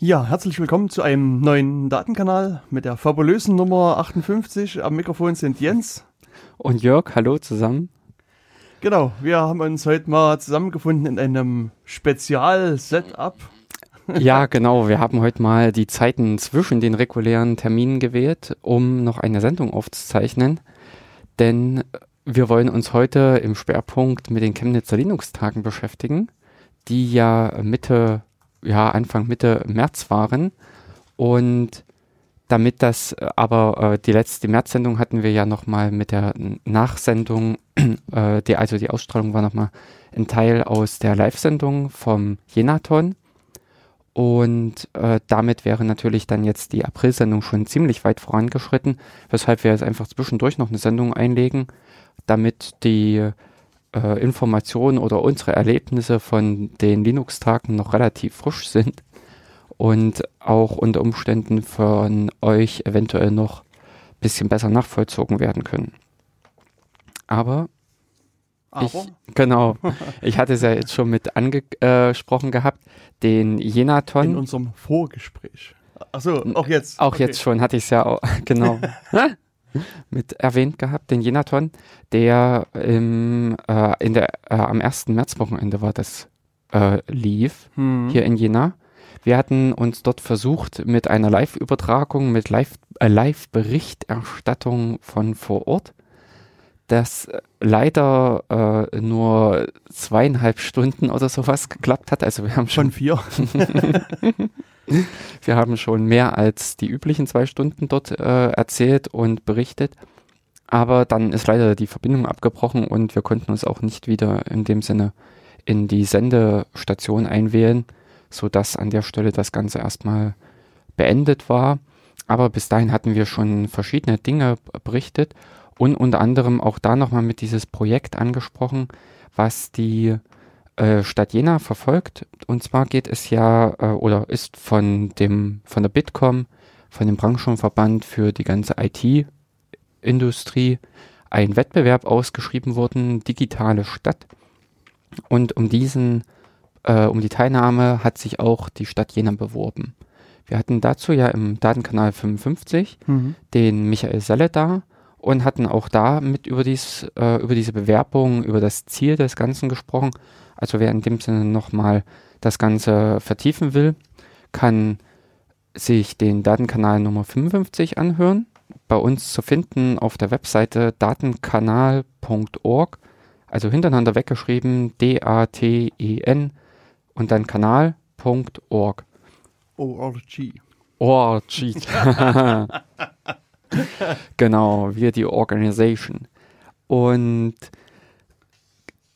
Ja, herzlich willkommen zu einem neuen Datenkanal mit der fabulösen Nummer 58. Am Mikrofon sind Jens. Und Jörg, hallo zusammen. Genau, wir haben uns heute mal zusammengefunden in einem Spezial-Setup. Ja, genau. Wir haben heute mal die Zeiten zwischen den regulären Terminen gewählt, um noch eine Sendung aufzuzeichnen. Denn wir wollen uns heute im Schwerpunkt mit den Chemnitzer Linux-Tagen beschäftigen, die ja Mitte, ja, Anfang Mitte März waren. Und damit das aber äh, die letzte März-Sendung hatten wir ja nochmal mit der Nachsendung, äh, die, also die Ausstrahlung war nochmal ein Teil aus der Live-Sendung vom Jenaton. Und äh, damit wäre natürlich dann jetzt die April-Sendung schon ziemlich weit vorangeschritten, weshalb wir jetzt einfach zwischendurch noch eine Sendung einlegen, damit die äh, Informationen oder unsere Erlebnisse von den Linux-Tagen noch relativ frisch sind und auch unter Umständen von euch eventuell noch ein bisschen besser nachvollzogen werden können. Aber ich, genau, ich hatte es ja jetzt schon mit angesprochen gehabt, den in Jenaton. unserem Vorgespräch. Achso, auch jetzt. Auch Okay. jetzt schon hatte ich es ja auch, genau mit erwähnt gehabt, den Jenaton, der im, äh, in der, äh, am 1. Märzwochenende war das äh, lief, Hm. hier in Jena. Wir hatten uns dort versucht mit einer Live-Übertragung, mit Live- äh, Live-Berichterstattung von vor Ort, das äh, leider äh, nur zweieinhalb Stunden oder sowas geklappt hat. Also wir haben schon Von vier. wir haben schon mehr als die üblichen zwei Stunden dort äh, erzählt und berichtet. Aber dann ist leider die Verbindung abgebrochen und wir konnten uns auch nicht wieder in dem Sinne in die Sendestation einwählen, sodass an der Stelle das Ganze erstmal beendet war. Aber bis dahin hatten wir schon verschiedene Dinge berichtet und unter anderem auch da nochmal mit dieses Projekt angesprochen, was die äh, Stadt Jena verfolgt. Und zwar geht es ja äh, oder ist von dem von der Bitkom, von dem Branchenverband für die ganze IT-Industrie ein Wettbewerb ausgeschrieben worden, digitale Stadt. Und um diesen, äh, um die Teilnahme hat sich auch die Stadt Jena beworben. Wir hatten dazu ja im Datenkanal 55 Mhm. den Michael Selle da und hatten auch da mit über, dies, äh, über diese Bewerbung, über das Ziel des Ganzen gesprochen. Also wer in dem Sinne nochmal das Ganze vertiefen will, kann sich den Datenkanal Nummer 55 anhören. Bei uns zu finden auf der Webseite datenkanal.org, also hintereinander weggeschrieben D-A-T-E-N und dann kanal.org. ORG. Org. genau, wir die Organisation. Und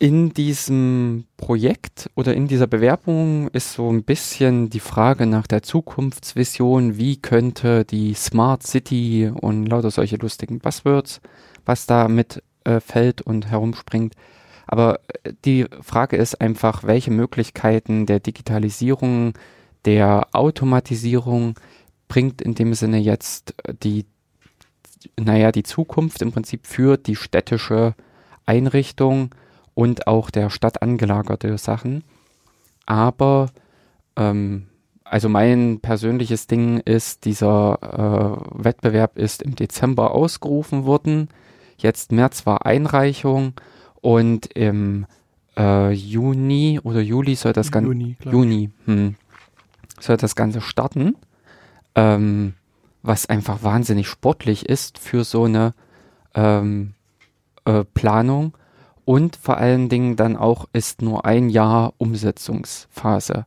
in diesem Projekt oder in dieser Bewerbung ist so ein bisschen die Frage nach der Zukunftsvision, wie könnte die Smart City und lauter solche lustigen Buzzwords, was da mit äh, fällt und herumspringt. Aber äh, die Frage ist einfach, welche Möglichkeiten der Digitalisierung, der Automatisierung bringt in dem Sinne jetzt die, naja, die Zukunft im Prinzip für die städtische Einrichtung und auch der Stadt angelagerte Sachen. Aber ähm, also mein persönliches Ding ist, dieser äh, Wettbewerb ist im Dezember ausgerufen worden. Jetzt März war Einreichung und im äh, Juni oder Juli soll das Ganze Juni. Juni hm, soll das Ganze starten, ähm, was einfach wahnsinnig sportlich ist für so eine ähm, äh, Planung und vor allen Dingen dann auch ist nur ein Jahr Umsetzungsphase,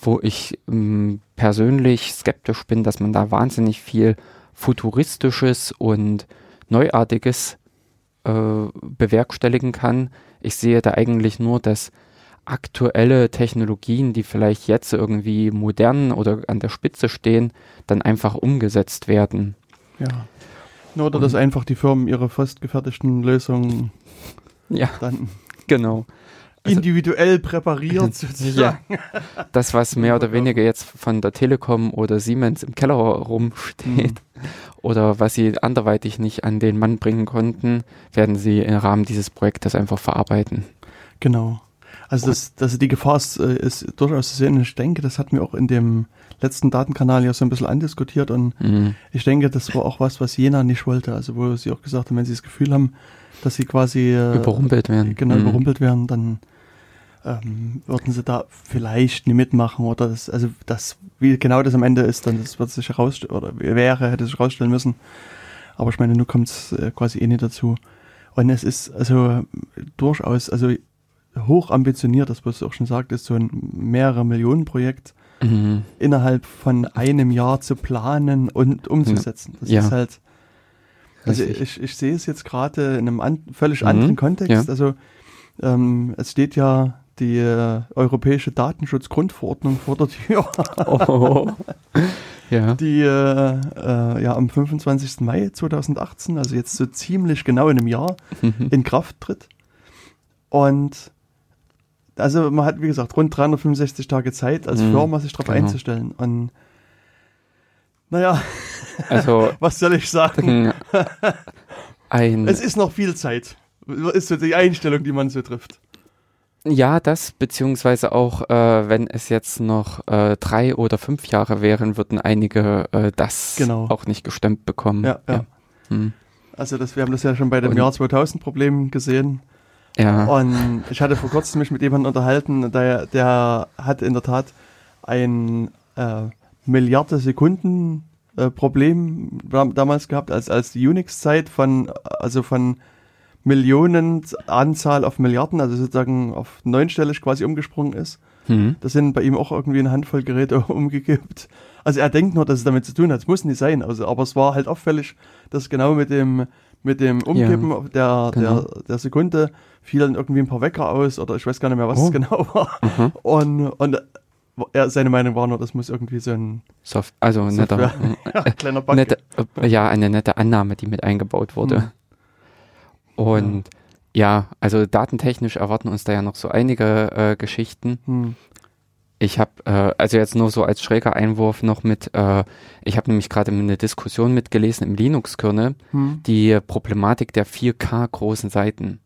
wo ich ähm, persönlich skeptisch bin, dass man da wahnsinnig viel futuristisches und neuartiges äh, bewerkstelligen kann. Ich sehe da eigentlich nur, dass aktuelle Technologien, die vielleicht jetzt irgendwie modern oder an der Spitze stehen, dann einfach umgesetzt werden. Ja. Oder dass einfach die Firmen ihre fast gefertigten Lösungen Ja, dann genau. Also- individuell präpariert sozusagen. Das, was mehr oder weniger jetzt von der Telekom oder Siemens im Keller rumsteht oder was sie anderweitig nicht an den Mann bringen konnten, werden sie im Rahmen dieses Projektes einfach verarbeiten. Genau. Also das, das die Gefahr ist, äh, ist durchaus zu sehen. Ich denke, das hatten wir auch in dem letzten Datenkanal ja so ein bisschen andiskutiert und Mhm. ich denke, das war auch was, was Jena nicht wollte. Also wo sie auch gesagt haben, wenn sie das Gefühl haben, dass sie quasi äh, Überrumpelt werden. genau Mhm. überrumpelt werden, dann ähm, würden sie da vielleicht nie mitmachen oder das, also das, wie genau das am Ende ist, dann das wird sich herausstellen oder wäre, hätte sich herausstellen müssen. Aber ich meine, nun kommt es äh, quasi eh nicht dazu. Und es ist also durchaus, also hoch ambitioniert, das was du auch schon sagt, ist so ein mehrere Millionen Projekt Mhm. innerhalb von einem Jahr zu planen und umzusetzen. Das Ja. ist halt, also Richtig. ich, ich sehe es jetzt gerade in einem an, völlig Mhm, anderen Kontext. ja. Also ähm, es steht ja die äh, Europäische Datenschutzgrundverordnung vor der Tür, Oh. ja. die äh, äh, ja am 25. Mai 2018, also jetzt so ziemlich genau in einem Jahr, Mhm. in Kraft tritt. Und also man hat, wie gesagt, rund 365 Tage Zeit als Mhm, Firma sich darauf genau. einzustellen. Und naja, Also was soll ich sagen? ein Es ist noch viel Zeit. Ist so die Einstellung, die man so trifft. Ja, das, beziehungsweise auch, äh, wenn es jetzt noch äh, drei oder fünf Jahre wären, würden einige äh, das Genau. auch nicht gestemmt bekommen. Ja, ja. Hm. Also das, wir haben das ja schon bei dem Und- Jahr 2000 Problem gesehen. ja. Und ich hatte vor kurzem mich mit jemandem unterhalten, der, der hat in der Tat ein äh, Milliarde Sekunden äh, Problem dam- damals gehabt, als, als die Unix-Zeit von, also von Millionen Anzahl auf Milliarden, also sozusagen auf neunstellig quasi umgesprungen ist. Hm. Das sind bei ihm auch irgendwie eine Handvoll Geräte umgekippt. Also er denkt nur, dass es damit zu tun hat. Es muss nicht sein. Also, aber es war halt auffällig, dass genau mit dem, mit dem Umkippen der, genau. der, der Sekunde fielen irgendwie ein paar Wecker aus oder ich weiß gar nicht mehr, was Oh. es genau war. Aha. Und, und er, seine Meinung war nur, das muss irgendwie so ein Soft, also netter, Software- ja, kleiner Bug. nette, äh, ja, eine nette Annahme, die mit eingebaut wurde. Hm. Und ja. also datentechnisch erwarten uns da ja noch so einige äh, Geschichten. Hm. Ich habe, äh, also jetzt nur so als schräger Einwurf noch mit, äh, ich habe nämlich gerade eine Diskussion mitgelesen im Linux-Kernel, Hm. die Problematik der 4K großen Seiten.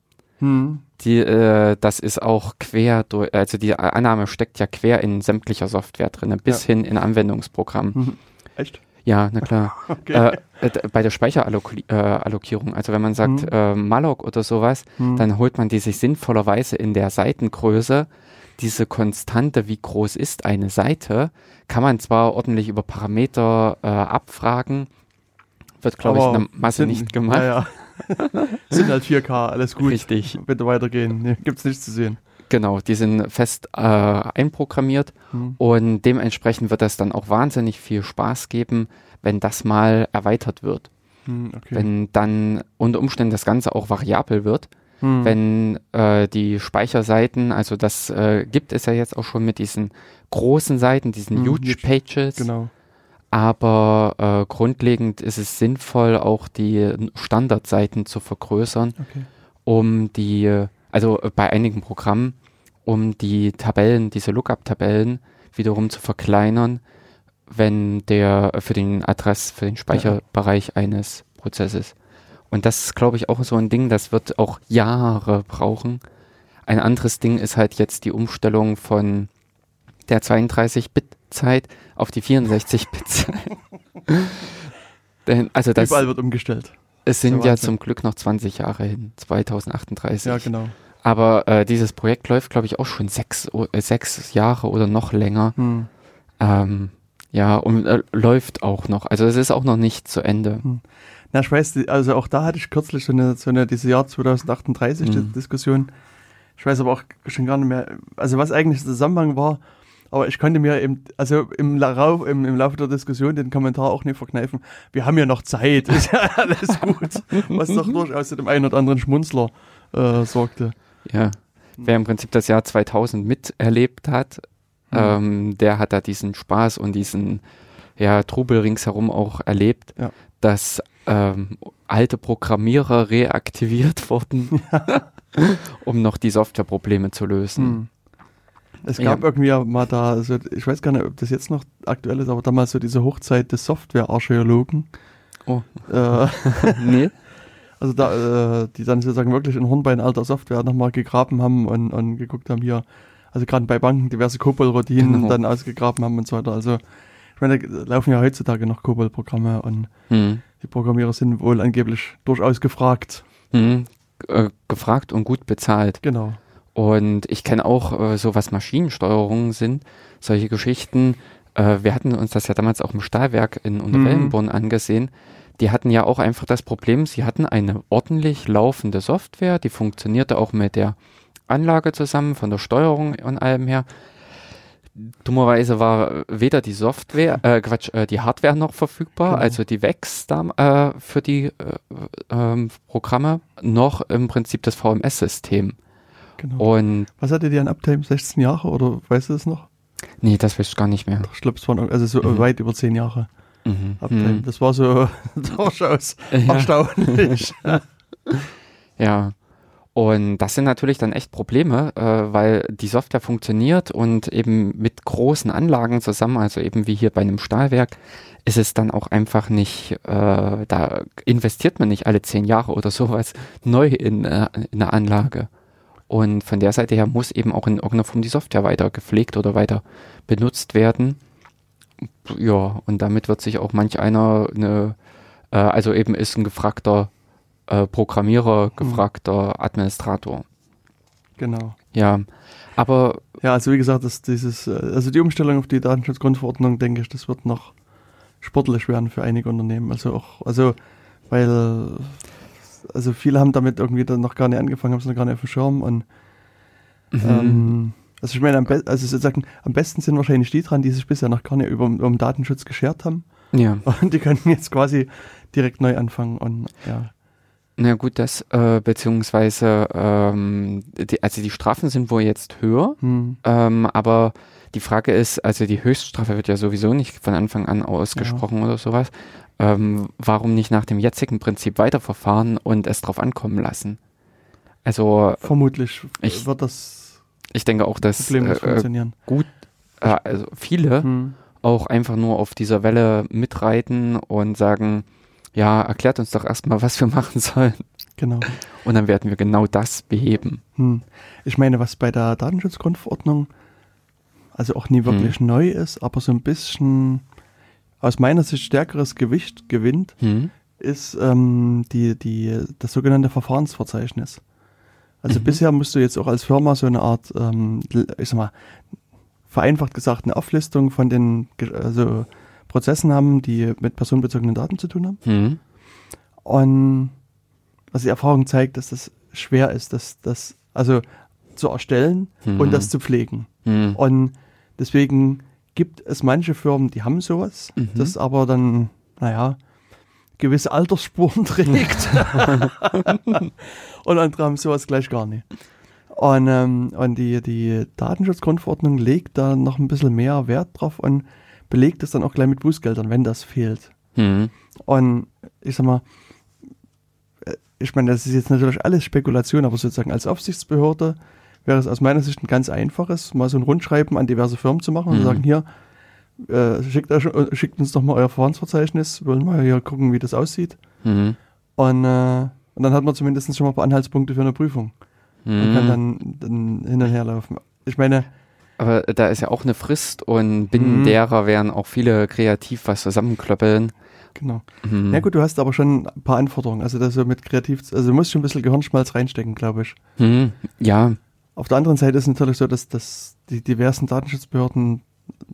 Die, äh, das ist auch quer durch, also die Annahme steckt ja quer in sämtlicher Software drin, bis hin in Anwendungsprogrammen. Hm. Echt? Ja, na klar. Okay. äh, bei der Speicherallokierung, äh, also wenn man sagt Mhm. äh, Malloc oder sowas, Hm. dann holt man die sich sinnvollerweise in der Seitengröße. Diese Konstante, wie groß ist eine Seite, kann man zwar ordentlich über Parameter äh, abfragen, wird, glaube ich, in der Masse sind- nicht gemacht. Ja, ja. sind halt 4K, alles gut. Richtig. Bitte weitergehen. Nee, gibt's nichts zu sehen. Genau, die sind fest äh, einprogrammiert Hm. und dementsprechend wird das dann auch wahnsinnig viel Spaß geben, wenn das mal erweitert wird. Hm, okay. Wenn dann unter Umständen das Ganze auch variabel wird. Hm. wenn äh, die Speicherseiten, also das äh, gibt es ja jetzt auch schon mit diesen großen Seiten, diesen Hm, Huge huge, Pages, Genau. Aber äh, grundlegend ist es sinnvoll, auch die Standardseiten zu vergrößern, Okay. um die, also äh, bei einigen Programmen, um die Tabellen, diese Lookup-Tabellen wiederum zu verkleinern, wenn der äh, für den Adress, für den Speicherbereich eines Prozesses. Und das ist, glaube ich, auch so ein Ding, das wird auch Jahre brauchen. Ein anderes Ding ist halt jetzt die Umstellung von der 32-Bit-Zeit auf die 64-Bit-Zeit. Denn, also das, Überall wird umgestellt. es sind ja zum Glück noch 20 Jahre hin, 2038. Ja, genau. Aber äh, dieses Projekt läuft, glaube ich, auch schon sechs, äh, sechs Jahre oder noch länger. Hm. Ähm, ja, und äh, läuft auch noch. Also es ist auch noch nicht zu Ende. Na, ich weiß, also auch da hatte ich kürzlich so eine, so eine diese Jahr 2038 Mhm. Diskussion. Ich weiß aber auch schon gar nicht mehr, also was eigentlich der Zusammenhang war, aber ich konnte mir eben, also im, Lau- im, im Laufe der Diskussion den Kommentar auch nicht verkneifen. Wir haben ja noch Zeit, ist ja alles gut. Was doch durchaus zu dem einen oder anderen Schmunzler äh, sorgte. Ja. Wer im Prinzip das Jahr 2000 miterlebt hat, Mhm. ähm, der hat da diesen Spaß und diesen ja, Trubel ringsherum auch erlebt, Ja. dass ähm, alte Programmierer reaktiviert wurden, um noch die Softwareprobleme zu lösen. Hm. Es gab Ja. irgendwie mal da, so, ich weiß gar nicht, ob das jetzt noch aktuell ist, aber damals so diese Hochzeit des Softwarearchäologen. Oh. Äh, nee? Also da, äh, die dann sozusagen wirklich in Hornbein alter Software nochmal gegraben haben und, und geguckt haben hier, also gerade bei Banken diverse COBOL-Routinen Genau. dann ausgegraben haben und so weiter. Also ich meine, da laufen ja heutzutage noch COBOL-Programme und Hm. die Programmierer sind wohl angeblich durchaus gefragt. Hm. Äh, gefragt und gut bezahlt. Genau. Und ich kenne auch äh, so, was Maschinensteuerungen sind, solche Geschichten. Äh, wir hatten uns das ja damals auch im Stahlwerk in Mhm. Unterwellenborn angesehen. Die hatten ja auch einfach das Problem, sie hatten eine ordentlich laufende Software, die funktionierte auch mit der Anlage zusammen, von der Steuerung und allem her. Dummerweise war weder die Software, äh, Quatsch, äh, die Hardware noch verfügbar, Genau. also die da, äh, für die äh, ähm, Programme, noch im Prinzip das VMS-System. Genau. Und Was hattet ihr an Uptime? 16 Jahre oder weißt du das noch? nee, das weiß ich gar nicht mehr. Ich glaube, es waren also so Mhm. weit über 10 Jahre Mhm. Uptime. Mhm. Das war so durchaus Ja. erstaunlich. ja. Und das sind natürlich dann echt Probleme, äh, weil die Software funktioniert und eben mit großen Anlagen zusammen, also eben wie hier bei einem Stahlwerk, ist es dann auch einfach nicht, äh, da investiert man nicht alle zehn Jahre oder sowas neu in, äh, in eine Anlage. Und von der Seite her muss eben auch in irgendeiner Form die Software weiter gepflegt oder weiter benutzt werden. Ja, und damit wird sich auch manch einer eine, äh, also eben ist ein gefragter äh, Programmierer, gefragter Administrator. genau. Ja, aber Ja, also wie gesagt, das, dieses, äh, also die Umstellung auf die Datenschutzgrundverordnung, denke ich, das wird noch sportlich werden für einige Unternehmen. Also auch, also weil also viele haben damit irgendwie dann noch gar nicht angefangen, haben es noch gar nicht auf dem Schirm und Mhm. ähm, also ich meine, am, be also sozusagen, am besten sind wahrscheinlich die dran, die sich bisher noch gar nicht über, über den Datenschutz geschert haben ja, und die können jetzt quasi direkt neu anfangen und ja. na gut, das äh, beziehungsweise ähm, die, also die Strafen sind wohl jetzt höher, Hm, ähm, aber die Frage ist, also die Höchststrafe wird ja sowieso nicht von Anfang an ausgesprochen oder sowas. Ähm, warum nicht nach dem jetzigen Prinzip weiterverfahren und es drauf ankommen lassen? Also vermutlich Ich- wird das ich denke auch, dass äh, äh, funktionieren. äh, also viele Hm. auch einfach nur auf dieser Welle mitreiten und sagen, ja, erklärt uns doch erstmal, was wir machen sollen. Genau. Und dann werden wir genau das beheben. Hm. Ich meine, was bei der Datenschutzgrundverordnung also auch nie wirklich neu ist, aber so ein bisschen aus meiner Sicht stärkeres Gewicht gewinnt, Hm? ist ähm, die, die, das sogenannte Verfahrensverzeichnis. Also Mhm. bisher musst du jetzt auch als Firma so eine Art, ähm, ich sag mal, vereinfacht gesagt, eine Auflistung von den also Prozessen haben, die mit personenbezogenen Daten zu tun haben. Hm? Und was die Erfahrung zeigt, dass das schwer ist, das, das also zu erstellen Mhm. und das zu pflegen. Hm. Und deswegen gibt es manche Firmen, die haben sowas, Mhm. das aber dann, naja, gewisse Altersspuren trägt. und andere haben sowas gleich gar nicht. Und, ähm, und die, die Datenschutzgrundverordnung legt da noch ein bisschen mehr Wert drauf und belegt es dann auch gleich mit Bußgeldern, wenn das fehlt. Hm. Und ich sag mal, äh, ich meine, das ist jetzt natürlich alles Spekulation, aber sozusagen als Aufsichtsbehörde wäre es aus meiner Sicht ein ganz einfaches, mal so ein Rundschreiben an diverse Firmen zu machen und Mhm. zu sagen, hier, äh, schickt, äh, schickt uns doch mal euer Verfahrensverzeichnis, wollen mal hier gucken, wie das aussieht. Hm. Und, äh, und dann hat man zumindest schon mal ein paar Anhaltspunkte für eine Prüfung und kann dann, dann hin und her laufen. Ich meine, Aber da ist ja auch eine Frist und binnen Mhm. derer werden auch viele kreativ was zusammenklöppeln. genau. Hm. Ja gut, du hast aber schon ein paar Anforderungen. Also das so mit kreativ, also du musst schon ein bisschen Gehirnschmalz reinstecken, glaube ich. Hm. Ja, Auf der anderen Seite ist es natürlich so, dass, dass die diversen Datenschutzbehörden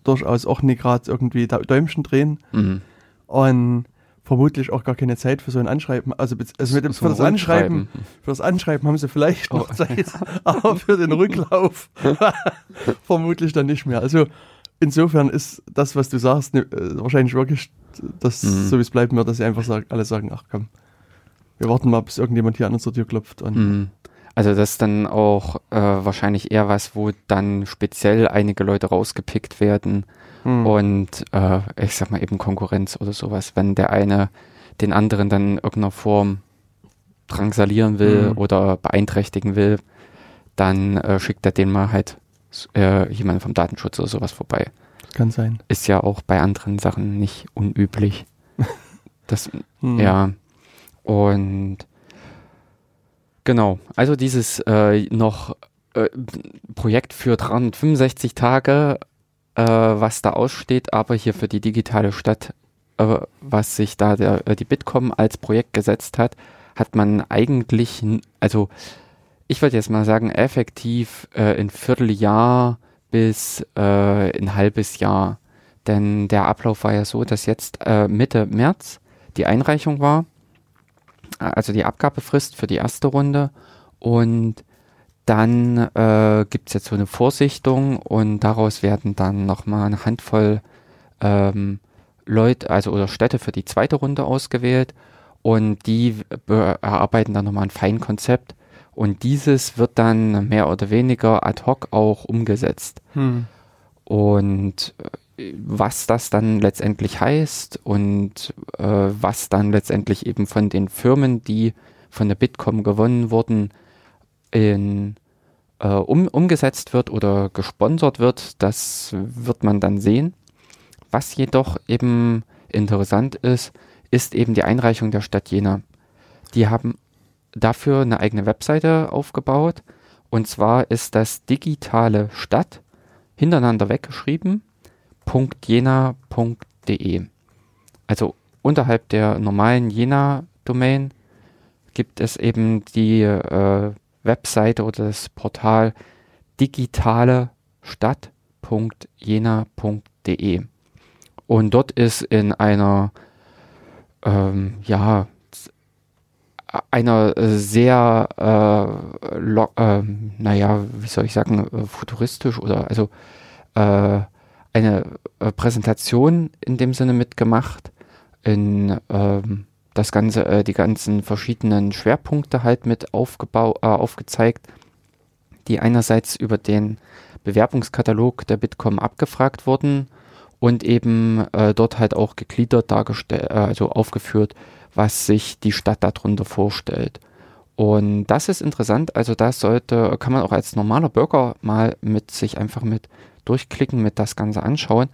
durchaus auch nicht gerade irgendwie da Däumchen drehen hm. und vermutlich auch gar keine Zeit für so ein Anschreiben. Also, also mit dem, So für das Anschreiben, für das Anschreiben haben sie vielleicht noch Oh. Zeit, aber für den Rücklauf vermutlich dann nicht mehr. Also insofern ist das, was du sagst, ne, äh, wahrscheinlich wirklich, das, Mhm. so wie es bleiben wird, dass sie einfach sagen, alle sagen, ach komm, wir warten mal, bis irgendjemand hier an unserer Tür klopft. Und Hm. Also das ist dann auch äh, wahrscheinlich eher was, wo dann speziell einige Leute rausgepickt werden Hm. und äh, ich sag mal eben Konkurrenz oder sowas, wenn der eine den anderen dann in irgendeiner Form drangsalieren will Mhm. oder beeinträchtigen will, dann äh, schickt er den mal halt äh, jemand vom Datenschutz oder sowas vorbei. kann sein. Ist ja auch bei anderen Sachen nicht unüblich. Das, Hm. ja. Und Genau, also dieses äh, noch äh, Projekt für 365 Tage, äh, was da aussteht, aber hier für die digitale Stadt, äh, was sich da der, äh, die Bitkom als Projekt gesetzt hat, hat man eigentlich, also ich würde jetzt mal sagen, effektiv äh, ein Vierteljahr bis äh, ein halbes Jahr. Denn der Ablauf war ja so, dass jetzt Mitte März die Einreichung war, also die Abgabefrist für die erste Runde und dann äh, gibt es jetzt so eine Vorsichtung und daraus werden dann nochmal eine Handvoll ähm, Leute, also oder Städte für die zweite Runde ausgewählt und die erarbeiten dann nochmal ein Feinkonzept und dieses wird dann mehr oder weniger ad hoc auch umgesetzt. Hm. Und äh, was das dann letztendlich heißt und äh, was dann letztendlich eben von den Firmen, die von der Bitkom gewonnen wurden, in äh, um, umgesetzt wird oder gesponsert wird, das wird man dann sehen. Was jedoch eben interessant ist, ist eben die Einreichung der Stadt Jena. Die haben dafür eine eigene Webseite aufgebaut. Und zwar ist das digitale Stadt hintereinander weggeschrieben, .jena.de. Also unterhalb der normalen Jena-Domain gibt es eben die äh, Webseite oder das Portal digitale Stadt.jena.de. Und dort ist in einer, ähm, ja, einer sehr, äh, äh, naja, wie soll ich sagen, äh, futuristisch oder also äh, eine äh, Präsentation in dem Sinne mitgemacht, in ähm, das Ganze, äh, die ganzen verschiedenen Schwerpunkte halt mit aufgebau äh, aufgezeigt, die einerseits über den Bewerbungskatalog der Bitkom abgefragt wurden und eben äh, dort halt auch gegliedert dargestellt, äh, also aufgeführt, was sich die Stadt darunter vorstellt. Und das ist interessant, also das sollte, kann man auch als normaler Bürger mal mit sich einfach mit durchklicken, mit das Ganze anschauen,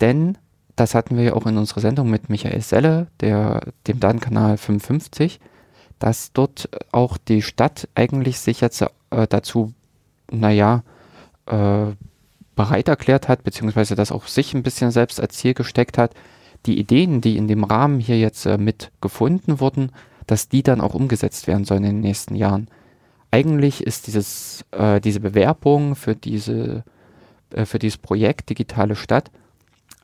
denn das hatten wir ja auch in unserer Sendung mit Michael Selle, der, dem Datenkanal 55, dass dort auch die Stadt eigentlich sich jetzt äh, dazu, naja, äh, bereit erklärt hat, beziehungsweise das auch sich ein bisschen selbst als Ziel gesteckt hat, die Ideen, die in dem Rahmen hier jetzt äh, mit gefunden wurden, dass die dann auch umgesetzt werden sollen in den nächsten Jahren. Eigentlich ist dieses, äh, diese Bewerbung für diese, äh, für dieses Projekt Digitale Stadt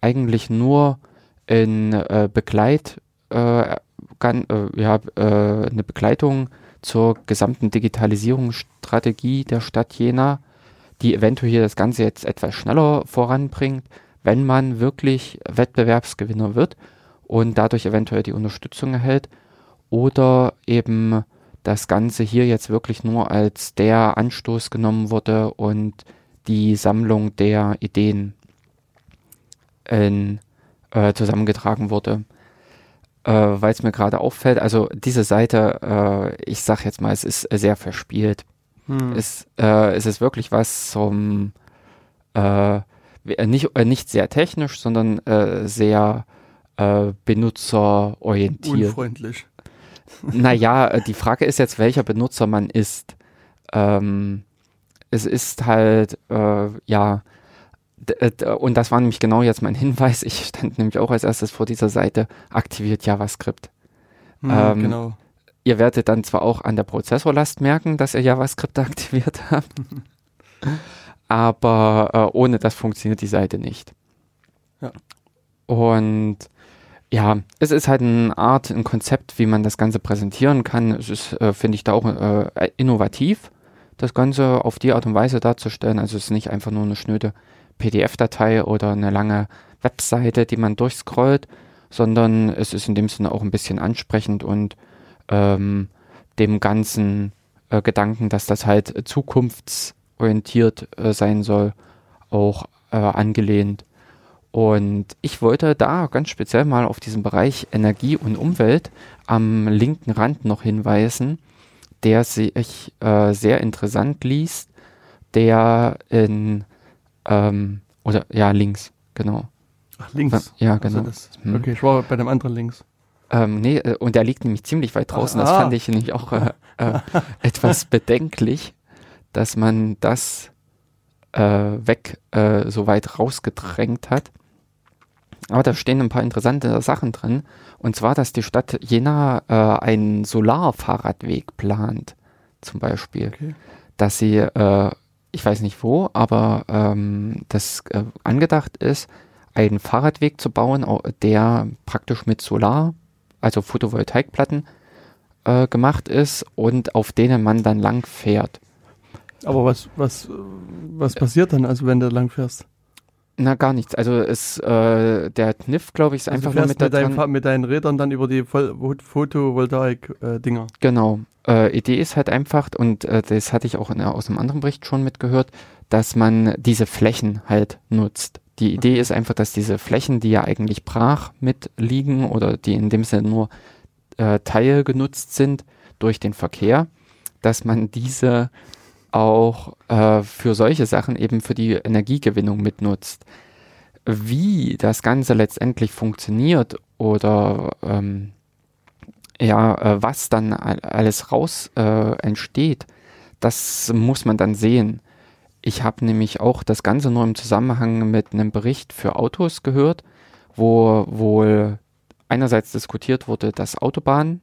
eigentlich nur in äh, Begleit, äh, kann, äh, ja, äh, eine Begleitung zur gesamten Digitalisierungsstrategie der Stadt Jena, die eventuell hier das Ganze jetzt etwas schneller voranbringt, wenn man wirklich Wettbewerbsgewinner wird und dadurch eventuell die Unterstützung erhält oder eben das Ganze hier jetzt wirklich nur als der Anstoß genommen wurde und die Sammlung der Ideen in, äh, zusammengetragen wurde. Äh, Weil es mir gerade auffällt, also diese Seite, äh, ich sag jetzt mal, es ist sehr verspielt. Hm. Es, äh, es ist wirklich was zum äh, nicht, äh, nicht sehr technisch, sondern sehr benutzerorientiert. Unfreundlich. Naja, die Frage ist jetzt, welcher Benutzer man ist. Ähm, es ist halt, äh, ja, äh, und das war nämlich genau jetzt mein Hinweis. Ich stand nämlich auch als erstes vor dieser Seite, aktiviert JavaScript. Hm, ähm, genau. Ihr werdet dann zwar auch an der Prozessorlast merken, dass ihr JavaScript aktiviert habt, aber äh, ohne das funktioniert die Seite nicht. Ja. Und ja, es ist halt eine Art, ein Konzept, wie man das Ganze präsentieren kann. Es ist, äh, finde ich, da auch äh, innovativ, das Ganze auf die Art und Weise darzustellen. Also es ist nicht einfach nur eine schnöde PDF-Datei oder eine lange Webseite, die man durchscrollt, sondern es ist in dem Sinne auch ein bisschen ansprechend und ähm, dem ganzen äh, Gedanken, dass das halt zukunftsorientiert äh, sein soll, auch äh, angelehnt. Und ich wollte da ganz speziell mal auf diesen Bereich Energie und Umwelt am linken Rand noch hinweisen, der sich äh, sehr interessant liest, der in ähm, oder ja, links, genau. Ach, links. Ja, genau. Also das, hm. Okay, ich war bei dem anderen links. Ähm, nee, äh, und der liegt nämlich ziemlich weit draußen. Das Ah. fand ich nämlich auch äh, äh, etwas bedenklich, dass man das äh, weg äh, so weit rausgedrängt hat. Aber da stehen ein paar interessante Sachen drin. Und zwar, dass die Stadt Jena äh, einen Solarfahrradweg plant, zum Beispiel. Okay. Dass sie, äh, ich weiß nicht wo, aber ähm, das äh, angedacht ist, einen Fahrradweg zu bauen, au- der praktisch mit Solar, also Photovoltaikplatten, äh, gemacht ist und auf denen man dann lang fährt. Aber was, was, was passiert dann, also wenn du lang fährst? Na, gar nichts. Also es, äh, der Kniff, glaube ich, ist Also einfach nur mit, mit, deinem, mit deinen Rädern dann über die Photovoltaik-Dinger. Genau. Äh, Idee ist halt einfach, und äh, das hatte ich auch in, aus einem anderen Bericht schon mitgehört, dass man diese Flächen halt nutzt. Die Idee ist einfach, dass diese Flächen, die ja eigentlich brach mitliegen oder die in dem Sinne nur äh, Teil genutzt sind durch den Verkehr, dass man diese auch äh, für solche Sachen eben für die Energiegewinnung mitnutzt. Wie das Ganze letztendlich funktioniert oder ähm, ja, äh, was dann al- alles raus äh, entsteht, das muss man dann sehen. Ich habe nämlich auch das Ganze nur im Zusammenhang mit einem Bericht für Autos gehört, wo wohl einerseits diskutiert wurde, dass Autobahnen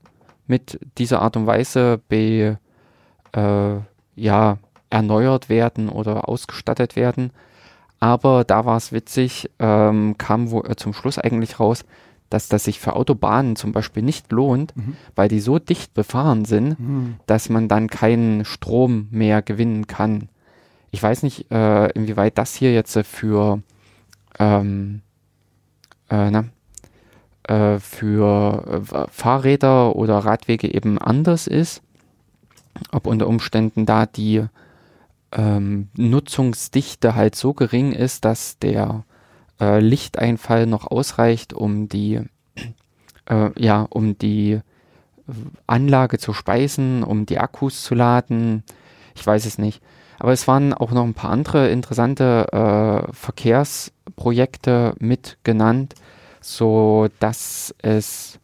mit dieser Art und Weise be, äh, ja, erneuert werden oder ausgestattet werden. Aber da war es witzig, ähm, kam wo, äh, zum Schluss eigentlich raus, dass das sich für Autobahnen zum Beispiel nicht lohnt, Mhm. weil die so dicht befahren sind, Hm. dass man dann keinen Strom mehr gewinnen kann. Ich weiß nicht, äh, inwieweit das hier jetzt äh, für, ähm, äh, na, äh, für äh, Fahrräder oder Radwege eben anders ist. Ob unter Umständen da die ähm, Nutzungsdichte halt so gering ist, dass der äh, Lichteinfall noch ausreicht, um die, äh, ja, um die Anlage zu speisen, um die Akkus zu laden. Ich weiß es nicht. Aber es waren auch noch ein paar andere interessante äh, Verkehrsprojekte mit genannt, so dass es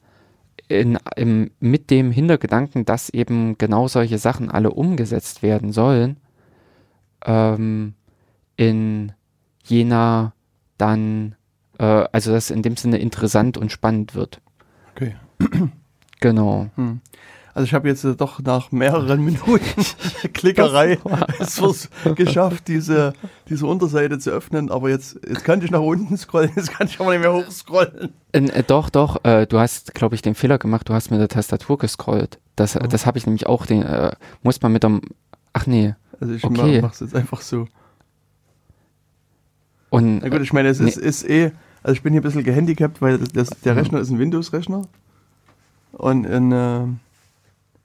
in, im, mit dem Hintergedanken, dass eben genau solche Sachen alle umgesetzt werden sollen, ähm, in Jena dann, äh, also dass in dem Sinne interessant und spannend wird. Okay. Genau. Hm. Also ich habe jetzt äh, doch nach mehreren Minuten Klickerei es geschafft, diese, diese Unterseite zu öffnen, aber jetzt, jetzt kann ich nach unten scrollen, jetzt kann ich aber nicht mehr hochscrollen. Äh, äh, doch, doch, äh, du hast, glaube ich, den Fehler gemacht, du hast mit der Tastatur gescrollt. Das, Oh. das habe ich nämlich auch, den, äh, muss man mit dem, ach nee. Also ich Okay. mache es jetzt einfach so. Und, Na gut, ich meine, es Nee. ist, ist eh, also ich bin hier ein bisschen gehandicapt, weil das, der Rechner ist ein Windows-Rechner. Und in, äh,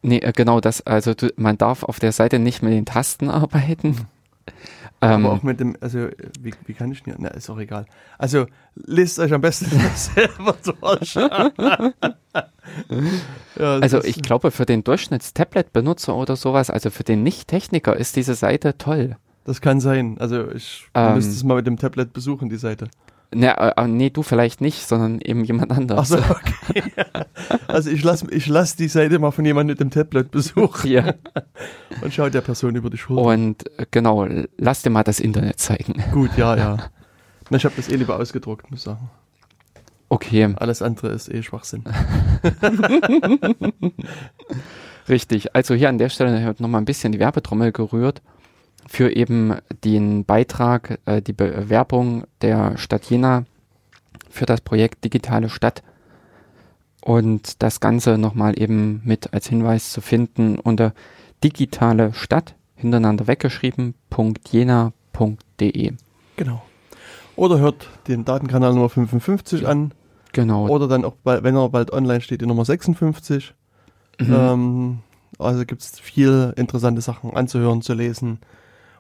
nee, äh, genau das, also du, man darf auf der Seite nicht mit den Tasten arbeiten. Ähm, aber auch mit dem, also äh, wie, wie kann ich denn, na, ist auch egal. Also lest euch am besten selber durch. ja, also ich glaube, für den Durchschnitts-Tablet-Benutzer oder sowas, also für den Nicht-Techniker ist diese Seite toll. Das kann sein. Also ich Ähm. müsste es mal mit dem Tablet besuchen, die Seite. Ne, nee, du vielleicht nicht, sondern eben jemand anderes. Achso, okay. Also ich lasse ich lass die Seite mal von jemandem mit dem Tablet besuchen Hier. und schau der Person über die Schulter. Und äh, genau, lass dir mal das Internet zeigen. Gut, ja, ja. Na, ich habe das eh lieber ausgedruckt, muss ich sagen. Okay, Alles andere ist eh Schwachsinn. richtig. Also hier an der Stelle noch mal ein bisschen die Werbetrommel gerührt für eben den Beitrag, äh, die Bewerbung der Stadt Jena für das Projekt Digitale Stadt. Und das Ganze nochmal eben mit als Hinweis zu finden unter digitale Stadt hintereinander weggeschrieben, .jena.de. Genau. Oder hört den Datenkanal Nummer 55 an. Genau. Oder dann auch, bei- wenn er bald online steht, die Nummer 56. Mhm. Ähm, also gibt es viel interessante Sachen anzuhören, zu lesen.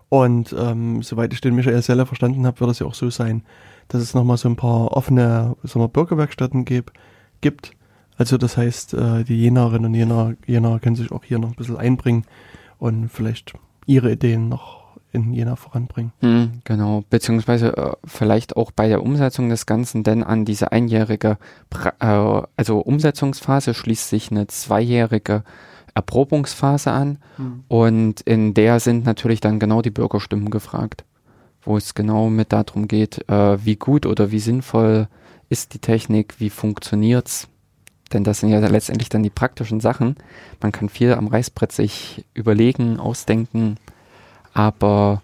Und ähm, soweit ich den Michael Seller verstanden habe, wird es ja auch so sein, dass es nochmal so ein paar offene sagen wir, Bürgerwerkstätten gib, gibt. Also das heißt, äh, die Jenerinnen und Jener, Jener können sich auch hier noch ein bisschen einbringen und vielleicht ihre Ideen noch in Jena voranbringen. Hm, genau, beziehungsweise äh, vielleicht auch bei der Umsetzung des Ganzen, denn an diese einjährige, pra äh, also Umsetzungsphase schließt sich eine zweijährige Erprobungsphase an Hm. und in der sind natürlich dann genau die Bürgerstimmen gefragt, wo es genau mit darum geht, äh, wie gut oder wie sinnvoll ist die Technik, wie funktioniert's, denn das sind ja letztendlich dann die praktischen Sachen. Man kann viel am Reißbrett sich überlegen, ausdenken, aber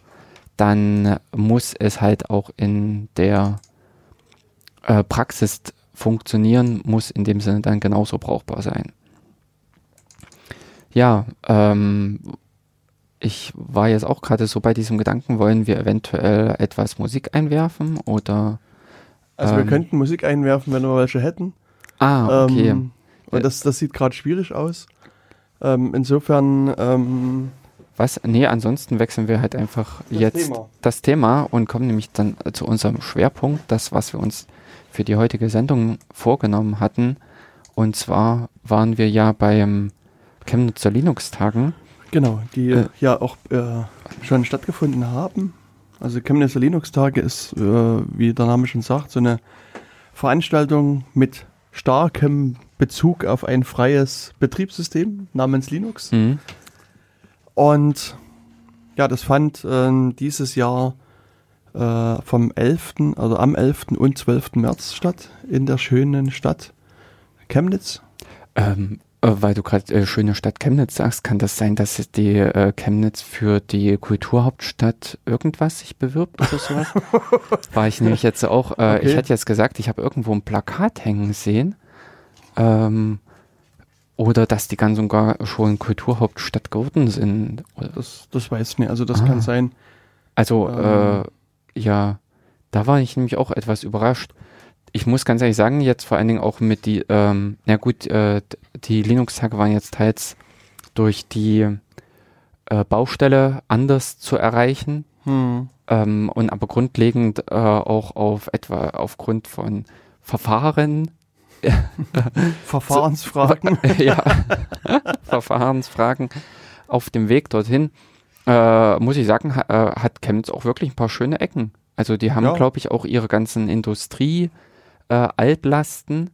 dann muss es halt auch in der äh, Praxis funktionieren, muss in dem Sinne dann genauso brauchbar sein. Ja, ähm, ich war jetzt auch gerade so bei diesem Gedanken, wollen wir eventuell etwas Musik einwerfen oder Also wir Ähm. könnten Musik einwerfen, wenn wir welche hätten. Ah, okay. Ähm, und das, das sieht gerade schwierig aus. Ähm, insofern, ähm, Was? Nee, ansonsten wechseln wir halt einfach Das jetzt Thema. das Thema und kommen nämlich dann zu unserem Schwerpunkt, das, was wir uns für die heutige Sendung vorgenommen hatten. Und zwar waren wir ja beim Chemnitzer Linux-Tagen. genau, die Äh. ja auch äh, schon stattgefunden haben. Also Chemnitzer Linux-Tage ist, äh, wie der Name schon sagt, so eine Veranstaltung mit starkem Bezug auf ein freies Betriebssystem namens Linux. Mhm. Und ja, das fand äh, dieses Jahr äh, vom 11., also am 11. und 12. März statt in der schönen Stadt Chemnitz. Ähm, äh, weil du gerade äh, schöne Stadt Chemnitz sagst, kann das sein, dass die äh, Chemnitz für die Kulturhauptstadt irgendwas sich bewirbt oder sowas? War ich nämlich jetzt auch, äh, ich Okay. hätte jetzt gesagt, ich habe irgendwo ein Plakat hängen sehen. Ähm, oder dass die ganz und gar schon Kulturhauptstadt geworden sind. Das, das weiß ich nicht, also das Ah. kann sein. Also, Ähm. äh, ja, da war ich nämlich auch etwas überrascht. Ich muss ganz ehrlich sagen, jetzt vor allen Dingen auch mit die, ähm, na gut, äh, die Linux-Tage waren jetzt teils durch die äh, Baustelle anders zu erreichen, Hm. ähm, und aber grundlegend äh, auch auf etwa aufgrund von Verfahren, Verfahrensfragen. ja, Verfahrensfragen auf dem Weg dorthin, äh, muss ich sagen, ha, äh, hat Chemnitz auch wirklich ein paar schöne Ecken. Also die haben, Ja. glaube ich, auch ihre ganzen Industrie äh, Altlasten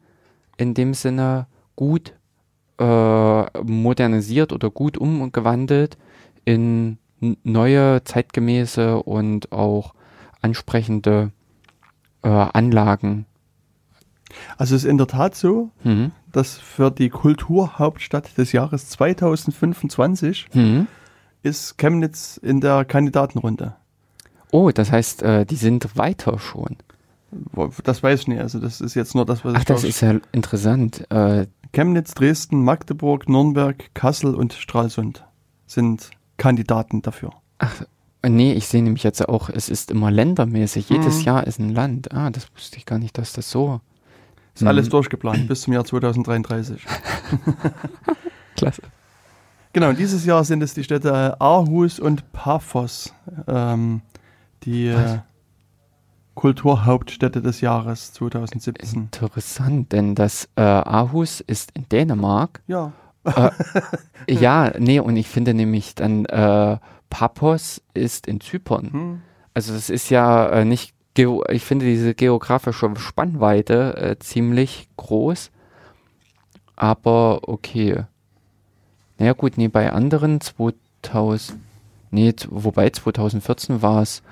in dem Sinne gut äh, modernisiert oder gut umgewandelt in neue, zeitgemäße und auch ansprechende äh, Anlagen. Also es ist in der Tat so, Mhm. dass für die Kulturhauptstadt des Jahres 2025 Mhm. ist Chemnitz in der Kandidatenrunde. Oh, das heißt, äh, die sind weiter schon. Das weiß ich nicht, also das ist jetzt nur das, was Ach, ich das da- ist ja interessant. Äh, Chemnitz, Dresden, Magdeburg, Nürnberg, Kassel und Stralsund sind Kandidaten dafür. ach, nee, ich sehe nämlich jetzt auch, es ist immer ländermäßig. Jedes Mhm. Jahr ist ein Land. Ah, das wusste ich gar nicht, dass das so. Ist alles Mhm. durchgeplant bis zum Jahr 2033. Klasse. Genau, dieses Jahr sind es die Städte Aarhus und Paphos, ähm, die Was? Äh, Kulturhauptstädte des Jahres 2017. Interessant, denn das äh, Aarhus ist in Dänemark. Ja, Ja, nee, und ich finde nämlich dann äh, Paphos ist in Zypern. hm. Also das ist ja äh, nicht, geo ich finde diese geografische Spannweite äh, ziemlich groß, aber okay. Naja gut, nee, bei anderen 2000, nee, wobei 2014 war es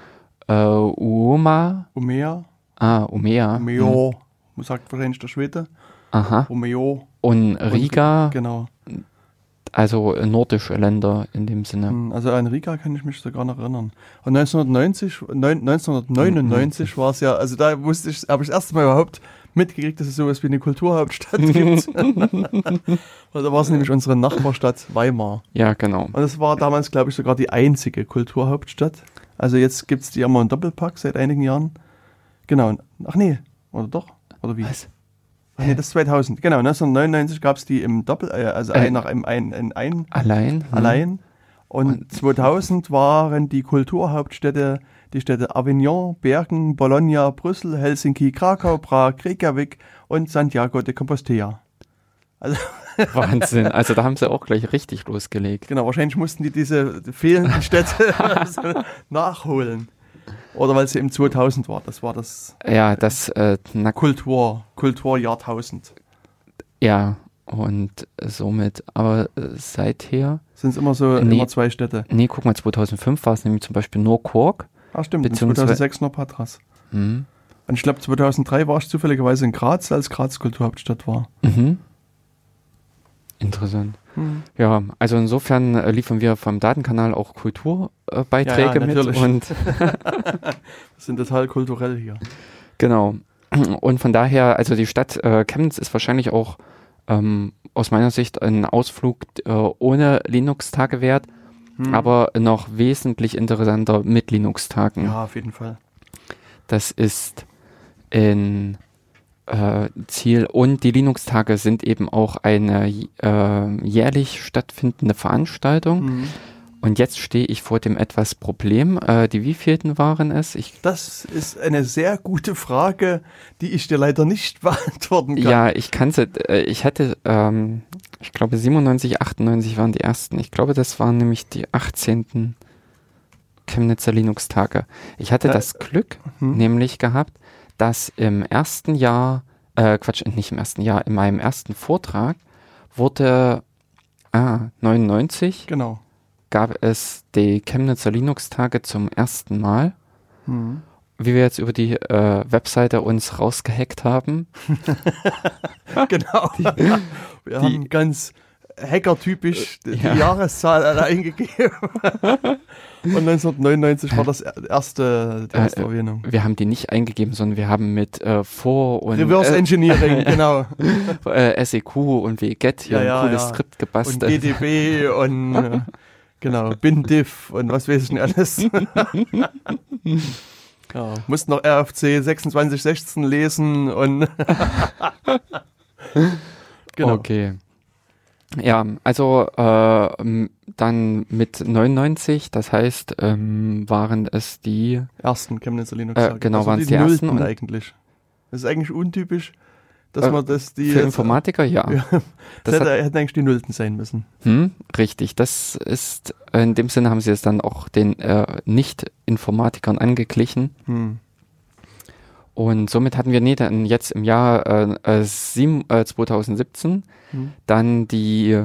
äh, Uoma, Umea, ah, Umea, Umeo, sagt wahrscheinlich der Schwede. aha, Umeo, und Riga, genau. also nordische Länder in dem Sinne. Hm, Also an Riga kann ich mich sogar noch erinnern. Und 1990, neun, 1999 war es ja, also da wusste ich, habe ich das erste Mal überhaupt mitgekriegt, dass es sowas wie eine Kulturhauptstadt gibt. Weil da war es nämlich unsere Nachbarstadt Weimar. Ja, genau. Und das war damals, glaube ich, sogar die einzige Kulturhauptstadt. Also jetzt gibt es die immer im Doppelpack seit einigen Jahren. Genau. Ach nee, oder doch? Oder wie? Was? Ach nee, das ist 2000. Genau, 1999 gab es die im Doppel, äh, also Äh. ein, nach einem ein, ein, ein Allein? hm. allein. Und, Und- 2000 waren die Kulturhauptstädte die Städte Avignon, Bergen, Bologna, Brüssel, Helsinki, Krakau, Prag, Reykjavik und Santiago de Compostela. Also Wahnsinn. Also da haben sie auch gleich richtig losgelegt. Genau, wahrscheinlich mussten die diese fehlenden Städte nachholen. Oder weil sie im 2000 war. Das war das Ja, das äh, na, Kultur, Kulturjahrtausend. ja und somit, aber äh, seither, Sind es immer so Nee. immer zwei Städte. nee, guck mal, 2005 war es nämlich zum Beispiel nur Kork. Ah, stimmt. Und Beziehungsweise- 2006 nur Patras. Mhm. Und ich glaube, 2003 war ich zufälligerweise in Graz, als Graz Kulturhauptstadt war. Mhm. Interessant. Ja, also insofern äh, liefern wir vom Datenkanal auch Kulturbeiträge Beiträge Ja, ja, mit natürlich. und Wir sind total kulturell hier. genau. Und von daher, also die Stadt äh, Chemnitz ist wahrscheinlich auch ähm, aus meiner Sicht ein Ausflug äh, ohne Linux-Tage wert, Hm. aber noch wesentlich interessanter mit Linux-Tagen. Ja, auf jeden Fall. Das ist in äh, Ziel und die Linux-Tage sind eben auch eine äh, jährlich stattfindende Veranstaltung. Mhm. Und jetzt stehe ich vor dem etwas Problem. Äh, die wievielten waren es? Ich, Das ist eine sehr gute Frage, die ich dir leider nicht beantworten kann. ja, ich kannte, äh, ich hatte, ähm, ich glaube 97, 98 waren die ersten. Ich glaube, das waren nämlich die 18. Chemnitzer Linux-Tage. Ich hatte Äh, das Glück, hm. nämlich gehabt, dass im ersten Jahr, äh, Quatsch, nicht im ersten Jahr, in meinem ersten Vortrag wurde, ah, 99 Genau. gab es die Chemnitzer Linux-Tage zum ersten Mal. Mhm. Wie wir jetzt über die äh, Webseite uns rausgehackt haben. Genau. Wir die- haben ganz hackertypisch die, Ja. die Jahreszahl alle eingegeben. Und 1999 war das erste, die erste Äh, Erwähnung. Wir haben die nicht eingegeben, sondern wir haben mit äh, Vor- und Reverse äh, Engineering, genau. äh, SEQ und WGET hier Ja, ja, ein cooles ja. Skript Und gebastelt. GDB und äh, genau, BinDiff und was weiß ich nicht alles. ja, mussten noch RFC 2616 lesen und genau. Okay. Ja, also äh, dann mit 99, das heißt, ähm, waren es die, Ersten Chemnitzer Linux. Äh, genau, also waren's die ersten Nullten und- eigentlich. Das ist eigentlich untypisch, dass Äh, man das die für jetzt- Informatiker, ja. Ja, Das das hat, hätte, hätten eigentlich die Nullten sein müssen. hm, richtig, das ist, in dem Sinne haben sie es dann auch den äh, Nicht-Informatikern angeglichen. Hm. Und somit hatten wir nee, dann jetzt im Jahr äh, äh, sieben, äh, 2017 Hm. dann die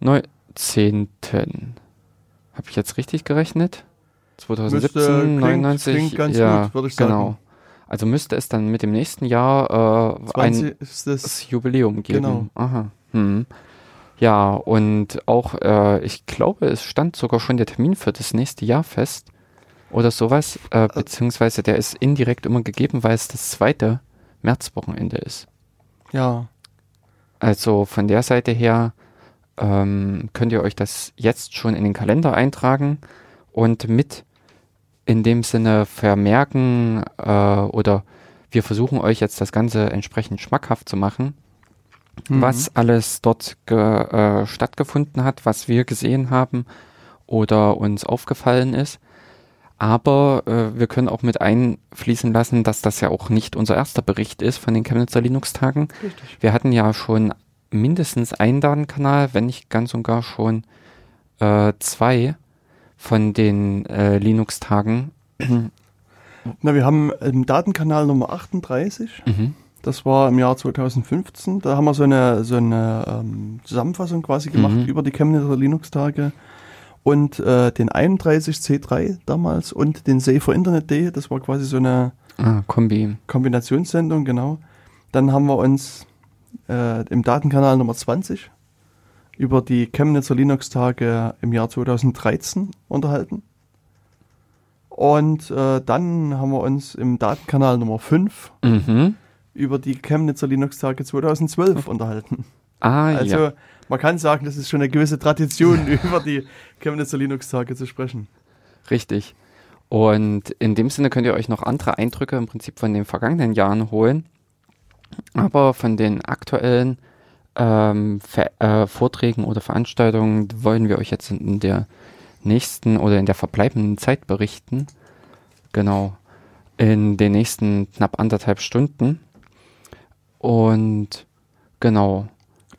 19. Habe ich jetzt richtig gerechnet? 2017, Müsste- klingt- 99, klingt ganz ja, gut, würde ich sagen. genau. Also müsste es dann mit dem nächsten Jahr äh, ein 20 ist das. das Jubiläum geben. Genau. Aha. Hm. Ja, und auch, äh, ich glaube, es stand sogar schon der Termin für das nächste Jahr fest oder sowas, äh, beziehungsweise der ist indirekt immer gegeben, weil es das zweite Märzwochenende ist. Ja, Also von der Seite her ähm, könnt ihr euch das jetzt schon in den Kalender eintragen und mit in dem Sinne vermerken äh, oder wir versuchen euch jetzt das Ganze entsprechend schmackhaft zu machen, Mhm. was alles dort äh, stattgefunden hat, was wir gesehen haben oder uns aufgefallen ist. Aber äh, wir können auch mit einfließen lassen, dass das ja auch nicht unser erster Bericht ist von den Chemnitzer Linux-Tagen. richtig. Wir hatten ja schon mindestens einen Datenkanal, wenn nicht ganz und gar schon äh, zwei von den äh, Linux-Tagen. Na, wir haben im Datenkanal Nummer 38, Mhm. das war im Jahr 2015, da haben wir so eine, so eine ähm, Zusammenfassung quasi gemacht Mhm. über die Chemnitzer Linux-Tage und äh, den 31C3 damals und den Safer Internet Day, das war quasi so eine Ah, Kombi. Kombinationssendung, genau. Dann haben wir uns äh, im Datenkanal Nummer 20 über die Chemnitzer Linux-Tage im Jahr 2013 unterhalten. Und äh, dann haben wir uns im Datenkanal Nummer 5 Mhm. über die Chemnitzer Linux-Tage 2012 unterhalten. Ah, Also ja. man kann sagen, das ist schon eine gewisse Tradition, über die Chemnitzer Linux-Tage zu sprechen. Richtig. Und in dem Sinne könnt ihr euch noch andere Eindrücke im Prinzip von den vergangenen Jahren holen. Aber von den aktuellen ähm, äh, Vorträgen oder Veranstaltungen wollen wir euch jetzt in der nächsten oder in der verbleibenden Zeit berichten. Genau. In den nächsten knapp anderthalb Stunden. Und genau.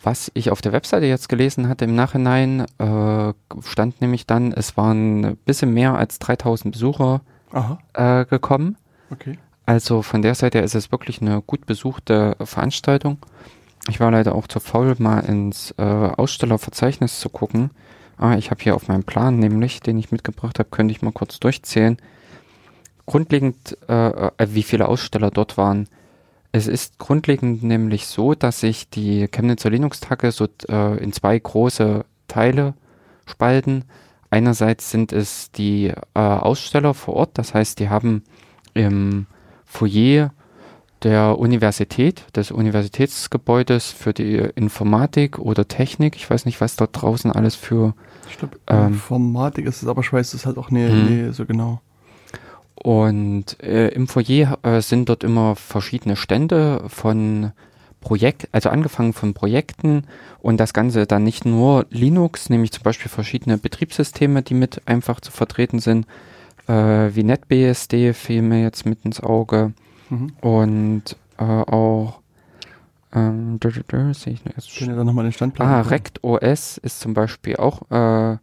Was ich auf der Webseite jetzt gelesen hatte im Nachhinein, äh, stand nämlich dann, es waren ein bisschen mehr als 3000 Besucher äh, gekommen. Okay. Also von der Seite ist es wirklich eine gut besuchte Veranstaltung. Ich war leider auch zu faul, mal ins äh, Ausstellerverzeichnis zu gucken. Ah, ich habe hier auf meinem Plan nämlich, den ich mitgebracht habe, könnte ich mal kurz durchzählen. Grundlegend, äh, äh, wie viele Aussteller dort waren. Es ist grundlegend nämlich so, dass sich die Chemnitzer Linux-Tage so äh, in zwei große Teile spalten. Einerseits sind es die äh, Aussteller vor Ort, das heißt, die haben im Foyer der Universität, des Universitätsgebäudes für die Informatik oder Technik. Ich weiß nicht, was dort draußen alles für. Ich glaube, ähm, Informatik ist es, aber ich weiß es halt auch nicht, hm. nee, so genau. Und äh, im Foyer äh, sind dort immer verschiedene Stände von Projekt, also angefangen von Projekten und das Ganze dann nicht nur Linux, nämlich zum Beispiel verschiedene Betriebssysteme, die mit einfach zu vertreten sind, äh, wie NetBSD fiel mir jetzt mit ins Auge mhm. und äh, auch ähm, sehe ich jetzt schon. da nochmal den Standplan. Ah, Rect OS ist zum Beispiel auch äh?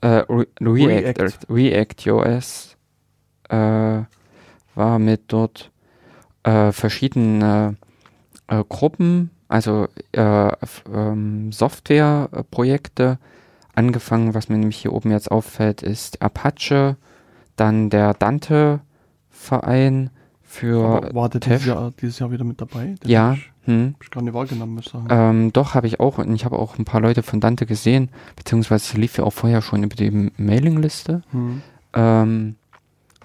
Äh, Re React, React. React OS äh, war mit dort äh, verschiedene äh, Gruppen, also äh, ähm, Softwareprojekte. Angefangen, was mir nämlich hier oben jetzt auffällt, ist Apache, dann der Dante-Verein für Aber war der dieses Jahr, dieses Jahr, wieder mit dabei? Den ja. Ich, hm. hab ich gar nicht wahrgenommen, muss ich sagen. Ähm, doch, habe ich auch. Und ich habe auch ein paar Leute von Dante gesehen, beziehungsweise lief ja auch vorher schon über die Mailingliste. Hm. Ähm,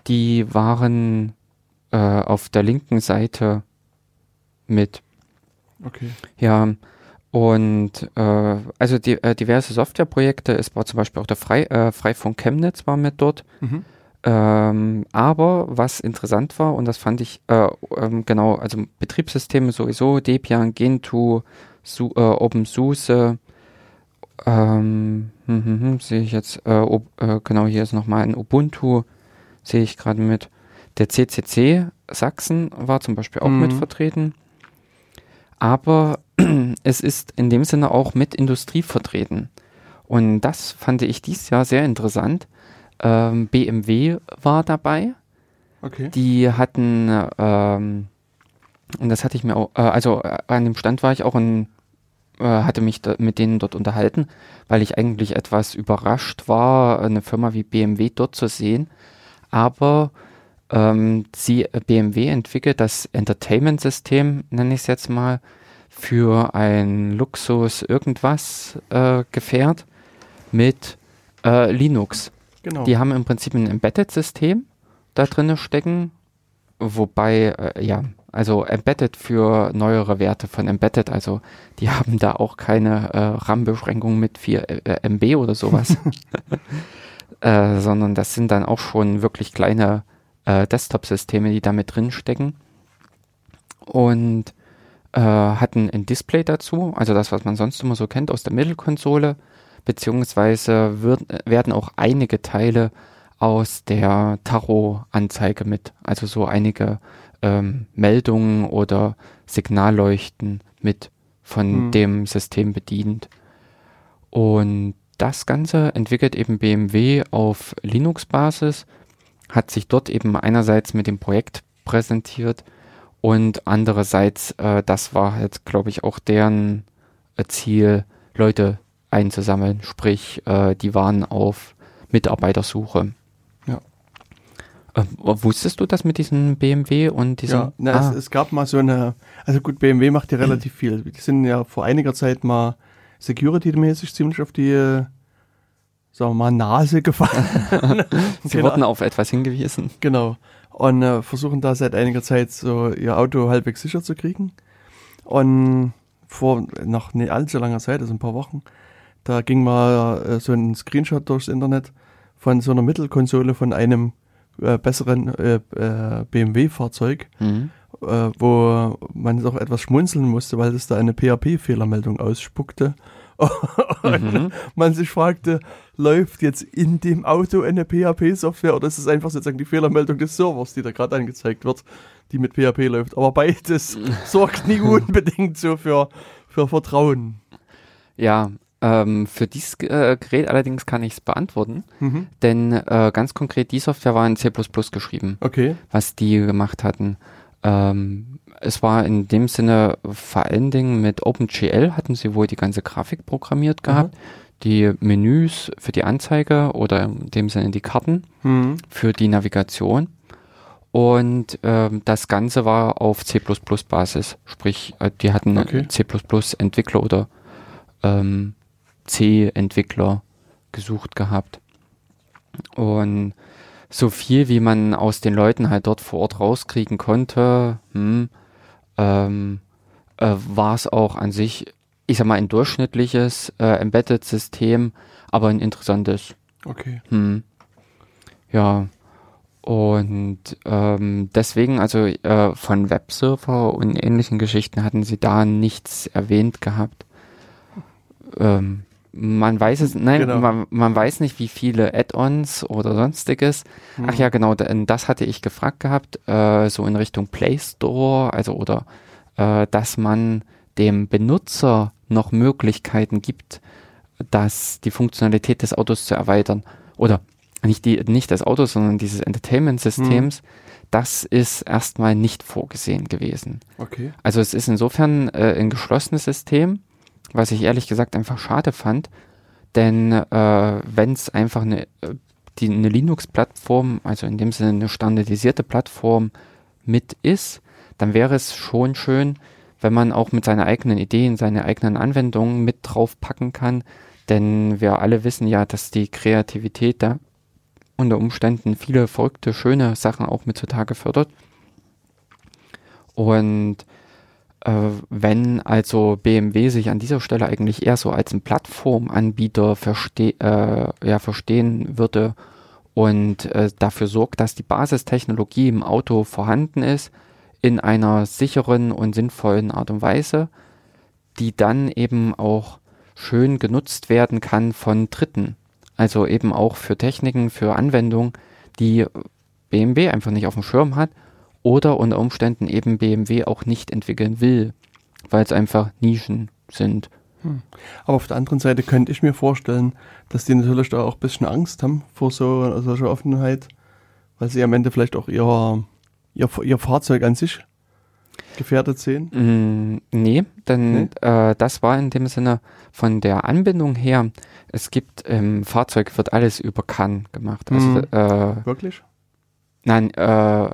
die waren äh, auf der linken Seite mit. Okay. Ja, und äh, also die, äh, diverse Softwareprojekte, es war zum Beispiel auch der Frei, äh, Freifunk Chemnitz war mit dort. Mhm. Ähm, aber was interessant war, und das fand ich, äh, ähm, genau, also Betriebssysteme sowieso, Debian, Gentoo, Su äh, OpenSUSE, ähm, hm, hm, hm, sehe ich jetzt, äh, äh, genau, hier ist nochmal ein Ubuntu, sehe ich gerade mit. Der CCC Sachsen war zum Beispiel auch mhm. mit vertreten. Aber es ist in dem Sinne auch mit Industrie vertreten. Und das fand ich dieses Jahr sehr interessant. Ähm, BMW war dabei. Okay. Die hatten, ähm, und das hatte ich mir auch, äh, also äh, an dem Stand war ich auch und äh, hatte mich da, mit denen dort unterhalten, weil ich eigentlich etwas überrascht war, eine Firma wie BMW dort zu sehen, aber ähm, sie, äh, BMW entwickelt das Entertainment-System, nenne ich es jetzt mal, für ein Luxus irgendwas äh, Gefährt mit äh, Linux. Genau. Die haben im Prinzip ein Embedded-System da drin stecken, wobei, äh, ja, also Embedded für neuere Werte von Embedded, also die haben da auch keine äh, RAM-Beschränkung mit 4 äh, MB oder sowas. Äh, sondern das sind dann auch schon wirklich kleine äh, Desktop-Systeme, die da mit drin stecken. Und äh, hatten ein Display dazu, also das, was man sonst immer so kennt aus der Mittelkonsole, beziehungsweise wird, werden auch einige Teile aus der Tarot-Anzeige mit, also so einige ähm, Meldungen oder Signalleuchten mit von hm. dem System bedient. Und das Ganze entwickelt eben BMW auf Linux-Basis, hat sich dort eben einerseits mit dem Projekt präsentiert und andererseits, äh, das war jetzt, glaube ich, auch deren äh, Ziel, Leute einzusammeln, sprich, äh, die waren auf Mitarbeitersuche. Ja. Äh, wusstest du das mit diesem BMW und diesem? Ja, na, ah. es, es, gab mal so eine, also gut, BMW macht ja relativ viel. Die sind ja vor einiger Zeit mal Security-mäßig ziemlich auf die, äh, sagen wir mal, Nase gefallen. Sie genau. wurden auf etwas hingewiesen. Genau. Und äh, versuchen da seit einiger Zeit so ihr Auto halbwegs sicher zu kriegen. Und vor noch nicht allzu langer Zeit, also ein paar Wochen, da ging mal äh, so ein Screenshot durchs Internet von so einer Mittelkonsole von einem äh, besseren äh, äh BMW-Fahrzeug. Mhm äh, wo man doch etwas schmunzeln musste, weil es da eine PHP-Fehlermeldung ausspuckte. Und mhm. man sich fragte, läuft jetzt in dem Auto eine PHP-Software oder ist es einfach sozusagen die Fehlermeldung des Servers, die da gerade angezeigt wird, die mit PHP läuft. Aber beides sorgt nie unbedingt so für, für Vertrauen? Ja, ähm, für dieses äh, Gerät allerdings kann ich es beantworten, mhm. denn äh, ganz konkret die Software war in C++ geschrieben, okay. was die gemacht hatten. Ähm, es war in dem Sinne vor allen Dingen mit OpenGL hatten sie wohl die ganze Grafik programmiert gehabt, mhm. die Menüs für die Anzeige oder in dem Sinne die Karten mhm. für die Navigation. Und ähm, das Ganze war auf C++ Basis, sprich, äh, die hatten okay. C++ Entwickler oder ähm, C-Entwickler gesucht gehabt. Und so viel, wie man aus den Leuten halt dort vor Ort rauskriegen konnte, hm, ähm, äh, war es auch an sich, ich sag mal, ein durchschnittliches äh, Embedded-System, aber ein interessantes. Okay. Hm. Ja. Und ähm, deswegen, also äh, von Webserver und ähnlichen Geschichten hatten sie da nichts erwähnt gehabt. Ähm, man weiß es, nein, genau. man, man, weiß nicht, wie viele Add-ons oder sonstiges. Mhm. Ach ja, genau, das hatte ich gefragt gehabt, äh, so in Richtung Play Store, also oder äh, dass man dem Benutzer noch Möglichkeiten gibt, dass die Funktionalität des Autos zu erweitern. Oder nicht die, nicht des Autos, sondern dieses Entertainment-Systems. Mhm. Das ist erstmal nicht vorgesehen gewesen. Okay. Also es ist insofern äh, ein geschlossenes System was ich ehrlich gesagt einfach schade fand. Denn äh, wenn es einfach eine, äh, die, eine Linux-Plattform, also in dem Sinne eine standardisierte Plattform mit ist, dann wäre es schon schön, wenn man auch mit seinen eigenen Ideen, seine eigenen Anwendungen mit drauf packen kann. Denn wir alle wissen ja, dass die Kreativität da unter Umständen viele verrückte, schöne Sachen auch mit zutage fördert. Und wenn also BMW sich an dieser Stelle eigentlich eher so als ein Plattformanbieter verste äh, ja, verstehen würde und äh, dafür sorgt, dass die Basistechnologie im Auto vorhanden ist, in einer sicheren und sinnvollen Art und Weise, die dann eben auch schön genutzt werden kann von Dritten. Also eben auch für Techniken, für Anwendungen, die BMW einfach nicht auf dem Schirm hat oder unter Umständen eben BMW auch nicht entwickeln will, weil es einfach Nischen sind. Hm. Aber auf der anderen Seite könnte ich mir vorstellen, dass die natürlich da auch ein bisschen Angst haben vor so solcher Offenheit, weil sie am Ende vielleicht auch ihr, ihr, ihr Fahrzeug an sich gefährdet sehen? Mm, nee, denn nee? Äh, das war in dem Sinne von der Anbindung her, es gibt im Fahrzeug wird alles über CAN gemacht. Also, mhm. äh, Wirklich? Nein, äh,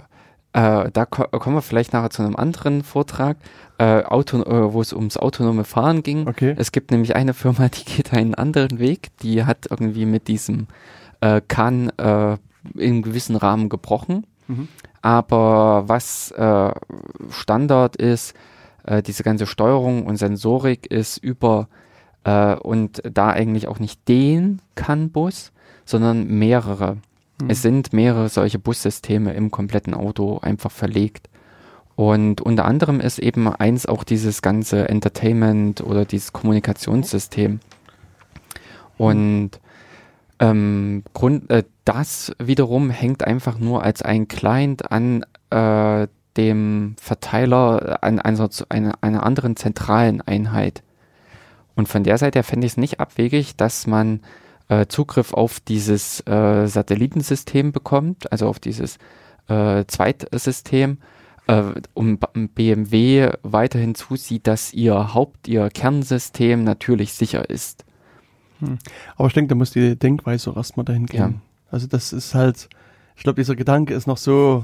äh, da ko kommen wir vielleicht nachher zu einem anderen Vortrag, äh, Auto, äh, wo es ums autonome Fahren ging. Okay. Es gibt nämlich eine Firma, die geht einen anderen Weg. Die hat irgendwie mit diesem äh, Kahn äh, in gewissen Rahmen gebrochen. Mhm. Aber was äh, Standard ist, äh, diese ganze Steuerung und Sensorik ist über äh, und da eigentlich auch nicht den CAN-Bus, sondern mehrere. Es hm. sind mehrere solche Bussysteme im kompletten Auto einfach verlegt. Und unter anderem ist eben eins auch dieses ganze Entertainment oder dieses Kommunikationssystem. Und ähm, Grund, äh, das wiederum hängt einfach nur als ein Client an äh, dem Verteiler, an einer, einer, einer anderen zentralen Einheit. Und von der Seite fände ich es nicht abwegig, dass man äh, Zugriff auf dieses äh, Satellitensystem bekommt, also auf dieses äh, Zweitsystem, äh, um BMW weiterhin zusieht, dass ihr Haupt-, ihr Kernsystem natürlich sicher ist. Hm. Aber ich denke, da muss die Denkweise auch erstmal dahin gehen. Ja. Also das ist halt, ich glaube, dieser Gedanke ist noch so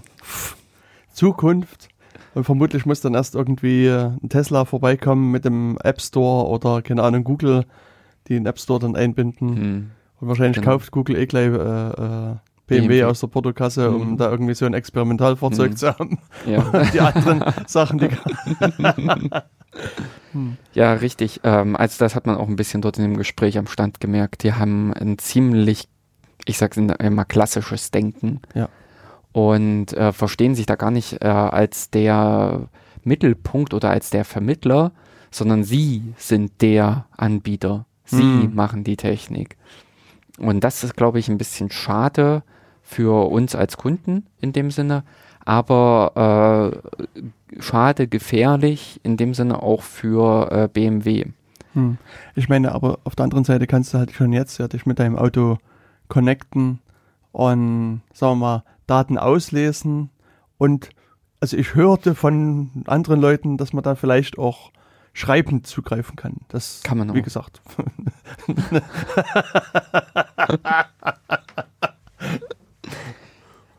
Zukunft. Und vermutlich muss dann erst irgendwie äh, ein Tesla vorbeikommen mit dem App Store oder, keine Ahnung, Google, die den App Store dann einbinden. Hm. Und wahrscheinlich genau. kauft Google eh gleich äh, äh, BMW, BMW, aus der Portokasse, um mhm. da irgendwie so ein Experimentalfahrzeug mhm. zu haben. Ja. die anderen Sachen, die. hm. Ja, richtig. Ähm, also das hat man auch ein bisschen dort in dem Gespräch am Stand gemerkt. Die haben ein ziemlich, ich sag's immer, klassisches Denken. Ja. Und äh, verstehen sich da gar nicht äh, als der Mittelpunkt oder als der Vermittler, sondern sie sind der Anbieter. Sie hm. machen die Technik. Und das ist, glaube ich, ein bisschen schade für uns als Kunden in dem Sinne. aber äh, schade, gefährlich, in dem Sinne auch für äh, BMW. Hm. Ich meine, aber auf der anderen Seite kannst du halt schon jetzt ja, dich mit deinem Auto connecten und, sagen wir mal, Daten auslesen und also ich hörte von anderen Leuten, dass man da vielleicht auch schreibend zugreifen kann. Das Kann man auch. Wie gesagt.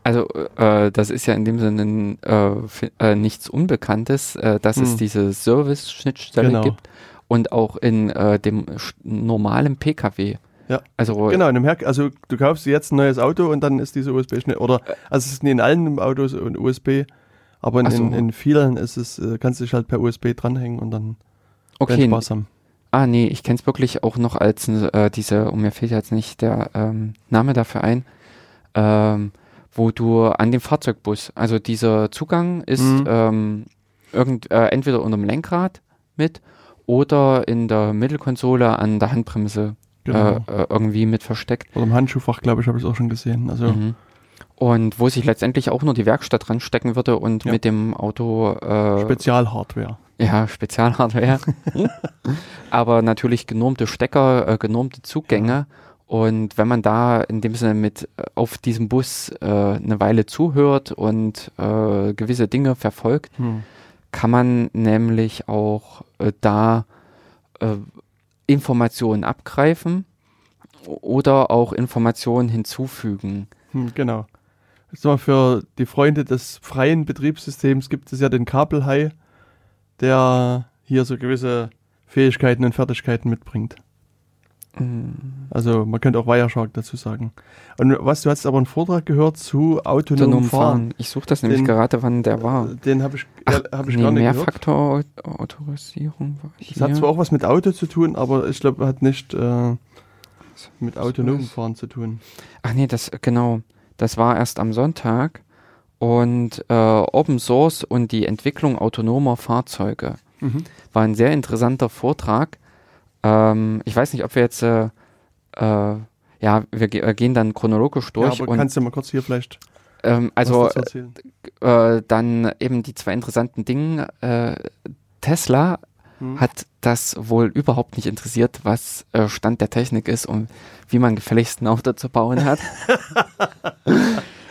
Also äh, das ist ja in dem Sinne äh, äh, nichts Unbekanntes, äh, dass es Hm. diese Service-Schnittstelle Genau. gibt und auch in äh, dem normalen PKW. Ja. Also genau, also du kaufst jetzt ein neues Auto und dann ist diese USB-Schnitt oder Äh. also es ist nicht in allen Autos und USB, aber in, so. in, in vielen ist es, kannst du dich halt per USB dranhängen und dann okay, Spaß haben. Ah, nee, ich kenne es wirklich auch noch als äh, diese, und mir fällt jetzt nicht der ähm, Name dafür ein, ähm, wo du an dem Fahrzeugbus, also dieser Zugang ist Mhm. ähm, irgend, äh, entweder unterm Lenkrad mit oder in der Mittelkonsole an der Handbremse Genau. äh, äh, irgendwie mit versteckt. Oder im Handschuhfach, glaube ich, habe ich es auch schon gesehen. Also Mhm. Und wo sich letztendlich auch nur die Werkstatt dran stecken würde und Ja. mit dem Auto äh, Spezialhardware. Ja, Spezialhardware. Aber natürlich genormte Stecker, äh, genormte Zugänge. Und wenn man da in dem Sinne mit äh, auf diesem Bus äh, eine Weile zuhört und äh, gewisse Dinge verfolgt, Hm. kann man nämlich auch äh, da äh, Informationen abgreifen oder auch Informationen hinzufügen. Hm, genau. So, für die Freunde des freien Betriebssystems gibt es ja den Kabelhai, der hier so gewisse Fähigkeiten und Fertigkeiten mitbringt. Also man könnte auch Wireshark dazu sagen. Und was, du hast aber einen Vortrag gehört zu autonomem Autonom Fahren. fahren. Ich suche das nämlich Den- gerade, wann der war. Den habe ich, Ach, hab ich nee, gar nicht. Mehrfaktor-Autorisierung war Das hat zwar auch was mit Auto zu tun, aber ich glaube, hat nicht äh, mit autonomem Fahren zu tun. Ach nee, das genau. Das war erst am Sonntag und äh, Open Source und die Entwicklung autonomer Fahrzeuge Mhm. war ein sehr interessanter Vortrag. Ähm, ich weiß nicht, ob wir jetzt äh, äh, ja, wir ge äh, gehen dann chronologisch Ja, durch aber und kannst du mal kurz hier vielleicht ähm, also erzählen? äh, dann eben die zwei interessanten Dinge. Äh, Tesla Hm. hat das wohl überhaupt nicht interessiert, was äh, Stand der Technik ist und wie man gefälligst ein Auto zu bauen hat.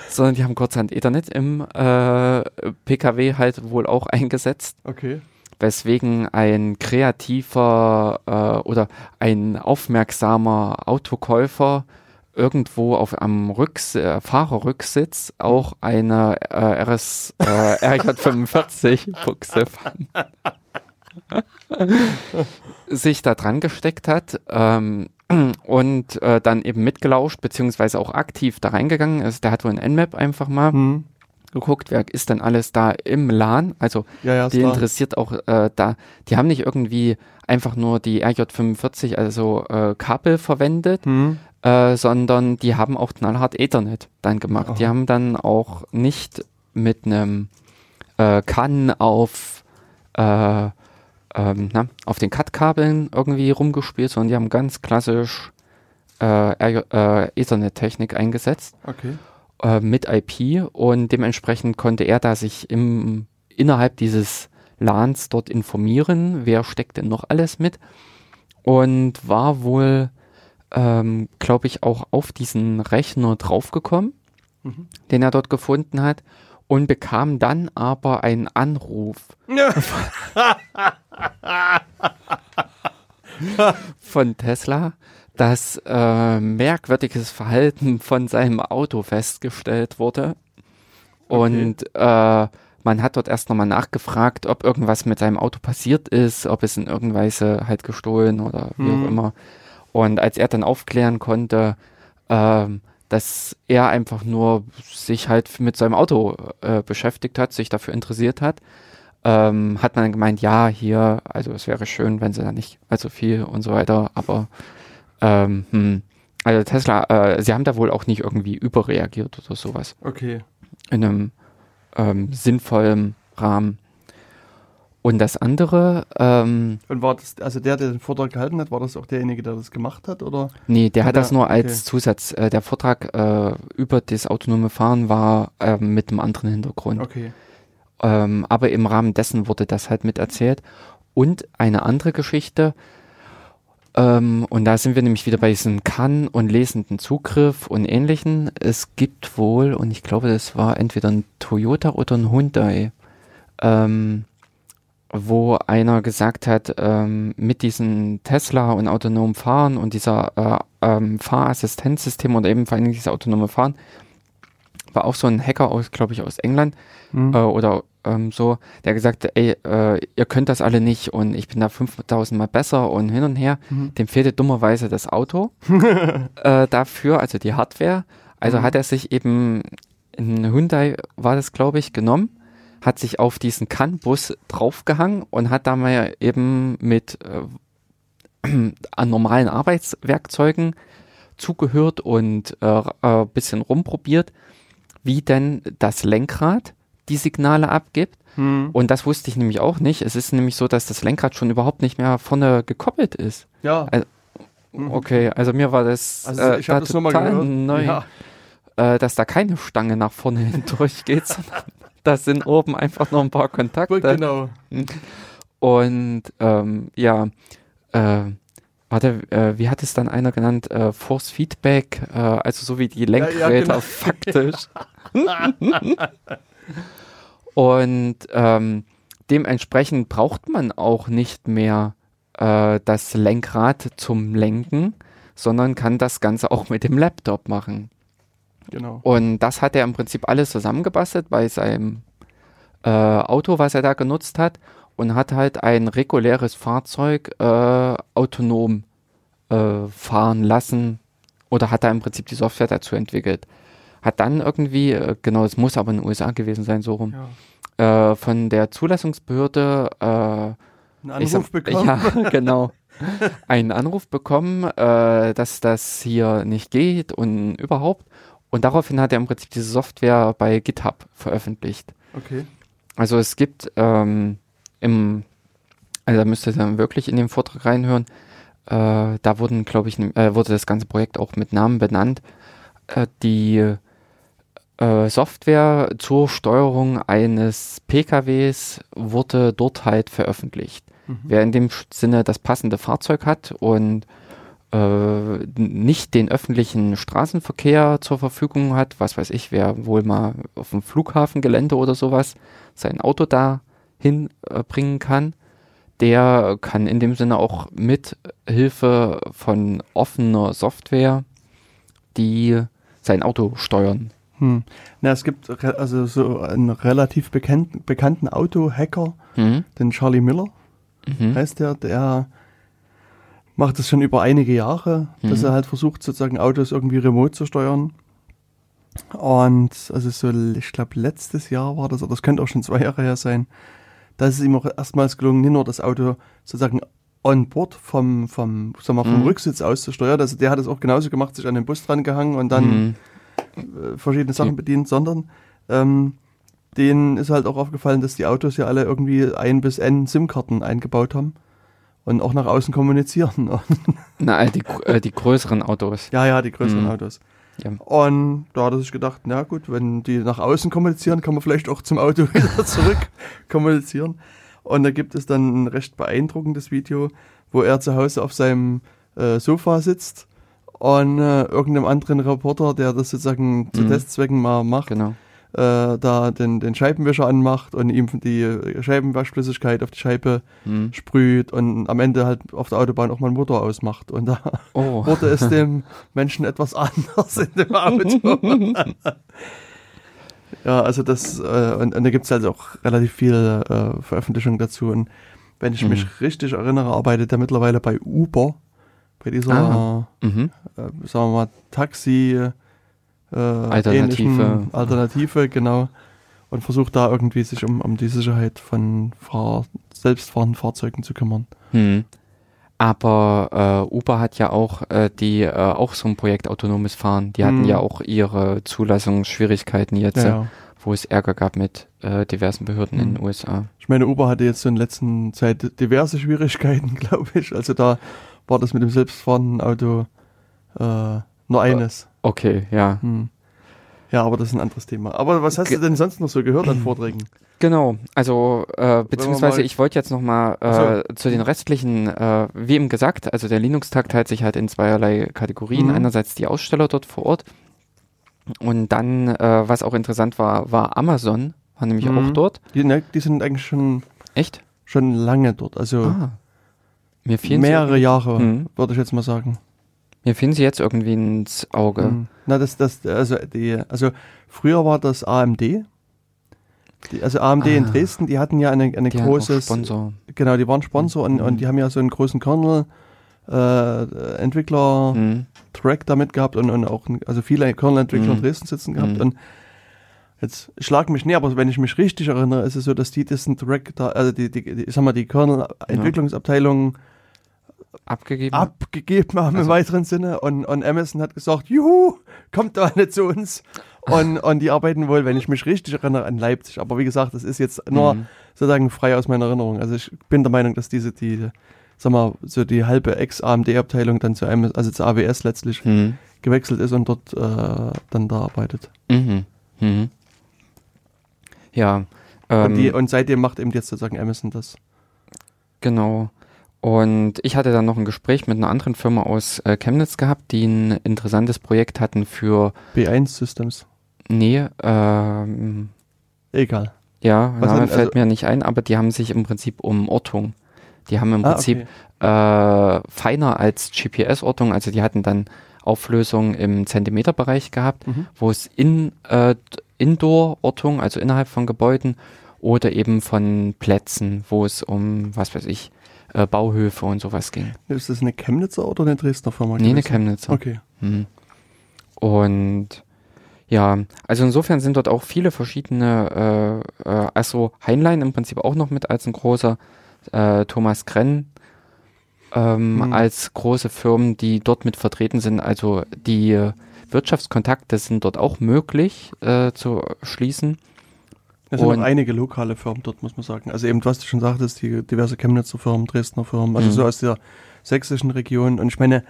Sondern die haben kurzhand Ethernet im äh, PKW halt wohl auch eingesetzt, Okay. weswegen ein kreativer äh, oder ein aufmerksamer Autokäufer irgendwo auf am Rücks äh, Fahrerrücksitz auch eine äh, RS äh, RJ45 Buchse fand. sich da dran gesteckt hat ähm, und äh, dann eben mitgelauscht, beziehungsweise auch aktiv da reingegangen ist. Der hat wohl ein Nmap einfach mal Hm. geguckt, wer ist denn alles da im LAN. Also Ja, ja, die interessiert auch äh, da, die haben nicht irgendwie einfach nur die RJ45, also äh, Kabel verwendet, Hm. äh, sondern die haben auch knallhart Ethernet dann gemacht. Die Aha. haben dann auch nicht mit einem äh, CAN auf, äh, ähm, na, auf den CAT-Kabeln irgendwie rumgespielt, sondern die haben ganz klassisch äh, äh, Ethernet-Technik eingesetzt Okay. äh, mit IP und dementsprechend konnte er da sich im, innerhalb dieses LANs dort informieren, wer steckt denn noch alles mit und war wohl, ähm, glaube ich, auch auf diesen Rechner draufgekommen, Mhm. den er dort gefunden hat und bekam dann aber einen Anruf von Tesla, dass äh, merkwürdiges Verhalten von seinem Auto festgestellt wurde. Und äh, man hat dort erst nochmal nachgefragt, ob irgendwas mit seinem Auto passiert ist, ob es in irgendeiner Weise halt gestohlen oder wie Mhm. auch immer. Und als er dann aufklären konnte, ähm, dass er einfach nur sich halt mit seinem Auto äh, beschäftigt hat, sich dafür interessiert hat, ähm, hat man dann gemeint, ja, hier, also es wäre schön, wenn sie da nicht allzu viel und so weiter, aber ähm, hm, also Tesla, äh, sie haben da wohl auch nicht irgendwie überreagiert oder sowas Okay. in einem ähm, sinnvollen Rahmen. Und das andere, ähm, Und war das, also der, der den Vortrag gehalten hat, war das auch derjenige, der das gemacht hat, oder? nee, der Hat hat das nur als okay. Zusatz. Äh, der Vortrag äh, über das autonome Fahren war ähm, mit einem anderen Hintergrund. Okay. Ähm, aber im Rahmen dessen wurde das halt mit erzählt. Und eine andere Geschichte, ähm, und da sind wir nämlich wieder bei diesem Kann- und lesenden Zugriff und ähnlichen. Es gibt wohl, und ich glaube, das war entweder ein Toyota oder ein Hyundai, ähm, wo einer gesagt hat, ähm, mit diesem Tesla und autonomem Fahren und dieser äh, ähm, Fahrassistenzsystem oder eben vor allem dieses autonome Fahren, war auch so ein Hacker aus, glaube ich, aus England, Hm. äh, oder ähm, so, der gesagt hat, ey, äh, ihr könnt das alle nicht und ich bin da 5000 Mal besser und hin und her. Mhm. Dem fehlte dummerweise das Auto äh, dafür, also die Hardware. Also Mhm. hat er sich eben, ein Hyundai war das, glaube ich, genommen, hat sich auf diesen CAN-Bus draufgehangen und hat da mal eben mit äh, an normalen Arbeitswerkzeugen zugehört und äh, äh, bisschen rumprobiert, wie denn das Lenkrad die Signale abgibt. Hm. Und das wusste ich nämlich auch nicht. Es ist nämlich so, dass das Lenkrad schon überhaupt nicht mehr vorne gekoppelt ist. Ja. Mhm. Okay, also mir war das, Also äh, ich habe da das total neu, Ja. äh, dass da keine Stange nach vorne hindurchgeht, sondern das sind oben einfach noch ein paar Kontakte. Genau. Und ähm, ja, äh, warte, äh, wie hat es dann einer genannt? Äh, Force Feedback, äh, also so wie die ja, Lenkräder genau. faktisch. Und ähm, dementsprechend braucht man auch nicht mehr äh, das Lenkrad zum Lenken, sondern kann das Ganze auch mit dem Laptop machen. Genau. Und das hat er im Prinzip alles zusammengebastelt bei seinem äh, Auto, was er da genutzt hat, und hat halt ein reguläres Fahrzeug äh, autonom äh, fahren lassen oder hat da im Prinzip die Software dazu entwickelt. Hat dann irgendwie, äh, genau, es muss aber in den USA gewesen sein, so rum, Ja. äh, von der Zulassungsbehörde äh, Einen Anruf sag- bekommen. Ja, genau. Einen Anruf bekommen, dass das hier nicht geht und überhaupt. Und daraufhin hat er im Prinzip diese Software bei GitHub veröffentlicht. Okay. Also es gibt ähm, im, also da müsst ihr dann wirklich in den Vortrag reinhören. Äh, da wurden, glaube ich, äh, wurde das ganze Projekt auch mit Namen benannt. Äh, die äh, Software zur Steuerung eines PKWs wurde dort halt veröffentlicht. Mhm. Wer in dem Sinne das passende Fahrzeug hat und äh, nicht den öffentlichen Straßenverkehr zur Verfügung hat, was weiß ich, wer wohl mal auf dem Flughafengelände oder sowas sein Auto da hinbringen kann, der kann in dem Sinne auch mit Hilfe von offener Software die sein Auto steuern. Hm. Na, es gibt also so einen relativ bekannt, bekannten Auto-Hacker, Mhm. den Charlie Miller Mhm. heißt der, der macht das schon über einige Jahre, dass Mhm. er halt versucht, sozusagen Autos irgendwie remote zu steuern. Und also so, ich glaube, letztes Jahr war das, oder das könnte auch schon zwei Jahre her sein, da ist es ihm auch erstmals gelungen, nicht nur das Auto sozusagen on board vom, vom, sag mal, vom Mhm. Rücksitz aus zu steuern. Also der hat es auch genauso gemacht, sich an den Bus dran gehangen und dann Mhm. äh, verschiedene Sachen bedient, sondern ähm, denen ist halt auch aufgefallen, dass die Autos ja alle irgendwie ein bis n SIM-Karten eingebaut haben und auch nach außen kommunizieren. Na, äh, die, äh, die größeren Autos. ja, ja, die größeren Mhm. Autos. Ja. Und da hat er sich gedacht, na gut, wenn die nach außen kommunizieren, kann man vielleicht auch zum Auto wieder zurück kommunizieren. Und da gibt es dann ein recht beeindruckendes Video, wo er zu Hause auf seinem äh, Sofa sitzt und äh, irgendeinem anderen Reporter, der das sozusagen zu Mhm. Testzwecken mal macht, Genau. Äh, da den, den Scheibenwischer anmacht und ihm die Scheibenwaschflüssigkeit auf die Scheibe Mhm. sprüht und am Ende halt auf der Autobahn auch mal einen Motor ausmacht. Und da Oh. wurde es dem Menschen etwas anders in dem Auto. ja, also das, äh, und, und da gibt es also auch relativ viele äh, Veröffentlichungen dazu. Und wenn ich Mhm. mich richtig erinnere, arbeitet er mittlerweile bei Uber, bei dieser, Ah. Mhm. äh, sagen wir mal, Taxi äh, Alternative. ähnlichen Alternative, genau. Und versucht da irgendwie sich um, um die Sicherheit von Fahr selbstfahrenden Fahrzeugen zu kümmern. Hm. Aber äh, Uber hat ja auch äh, die äh, auch so ein Projekt autonomes Fahren. Die hatten Hm. ja auch ihre Zulassungsschwierigkeiten jetzt, äh, wo es Ärger gab mit äh, diversen Behörden in Mhm. den USA. Ich meine, Uber hatte jetzt so in letzter Zeit diverse Schwierigkeiten, glaube ich. Also da war das mit dem selbstfahrenden Auto äh, nur eines. Okay, ja. Hm. Ja, aber das ist ein anderes Thema. Aber was hast Ge- du denn sonst noch so gehört an Vorträgen? Genau, also äh, beziehungsweise ich wollte jetzt nochmal äh, zu den restlichen, äh, wie eben gesagt, also der Linux-Tag teilt sich halt in zweierlei Kategorien. Mhm. Einerseits die Aussteller dort vor Ort und dann, äh, was auch interessant war, war Amazon, war nämlich Mhm. auch dort. Die, ne, die sind eigentlich schon, Echt? schon lange dort. Also Ah. Mir mehrere sie, Jahre, Mhm. würde ich jetzt mal sagen. Mir fielen sie jetzt irgendwie ins Auge. Hm. Na, das, das, also die, also früher war das AMD. Die, also AMD in Ah. Dresden, die hatten ja eine, eine Die großes, Sponsor. genau, die waren Sponsor und, Mhm. und die haben ja so einen großen Kernel äh, Entwickler Mhm. Damit gehabt und, und auch also viele Kernel-Entwickler in Mhm. Dresden sitzen gehabt Mhm. und jetzt schlag mich näher, aber wenn ich mich richtig erinnere, ist es so, dass die diesen Track da, also die, die, die ich sag mal, die Kernel-Entwicklungsabteilung Abgegeben? abgegeben haben im Also- weiteren Sinne und, und Amazon hat gesagt, juhu, kommt doch alle zu uns. Und, und die arbeiten wohl, wenn ich mich richtig erinnere, an Leipzig. Aber wie gesagt, das ist jetzt nur Mhm. sozusagen frei aus meiner Erinnerung. Also ich bin der Meinung, dass diese, die, sag mal, so die halbe Ex-AMD-Abteilung dann zu Amazon, also zu AWS letztlich Mhm. gewechselt ist und dort äh, dann da arbeitet. Mhm. Mhm. Ja. und, die, ähm, und seitdem macht eben jetzt sozusagen Amazon das. Genau. Und ich hatte dann noch ein Gespräch mit einer anderen Firma aus äh, Chemnitz gehabt, die ein interessantes Projekt hatten für, B1 Systems. nee, ähm, Egal. ja, Was Name fällt also- mir nicht ein, aber die haben sich im Prinzip um Ortung. Die haben im Ah, Prinzip okay. äh, feiner als GPS-Ortung, also die hatten dann Auflösung im Zentimeterbereich gehabt, Mhm. wo es in äh, Indoor-Ortung, also innerhalb von Gebäuden oder eben von Plätzen, wo es um, was weiß ich, äh, Bauhöfe und sowas ging. Ist das eine Chemnitzer oder eine Dresdner Firma? Nee, eine? Chemnitzer. Okay. Mhm. Und ja, also insofern sind dort auch viele verschiedene, äh, äh, also Heinlein im Prinzip auch noch mit als ein großer, äh, Thomas Krenn ähm, Mhm. als große Firmen, die dort mit vertreten sind. Also die äh, Wirtschaftskontakte sind dort auch möglich äh, zu schließen. Es sind auch einige lokale Firmen dort, muss man sagen. Also eben, was du schon sagtest, die diverse Chemnitzer Firmen, Dresdner Firmen, also Mhm. so aus der sächsischen Region. Und ich meine,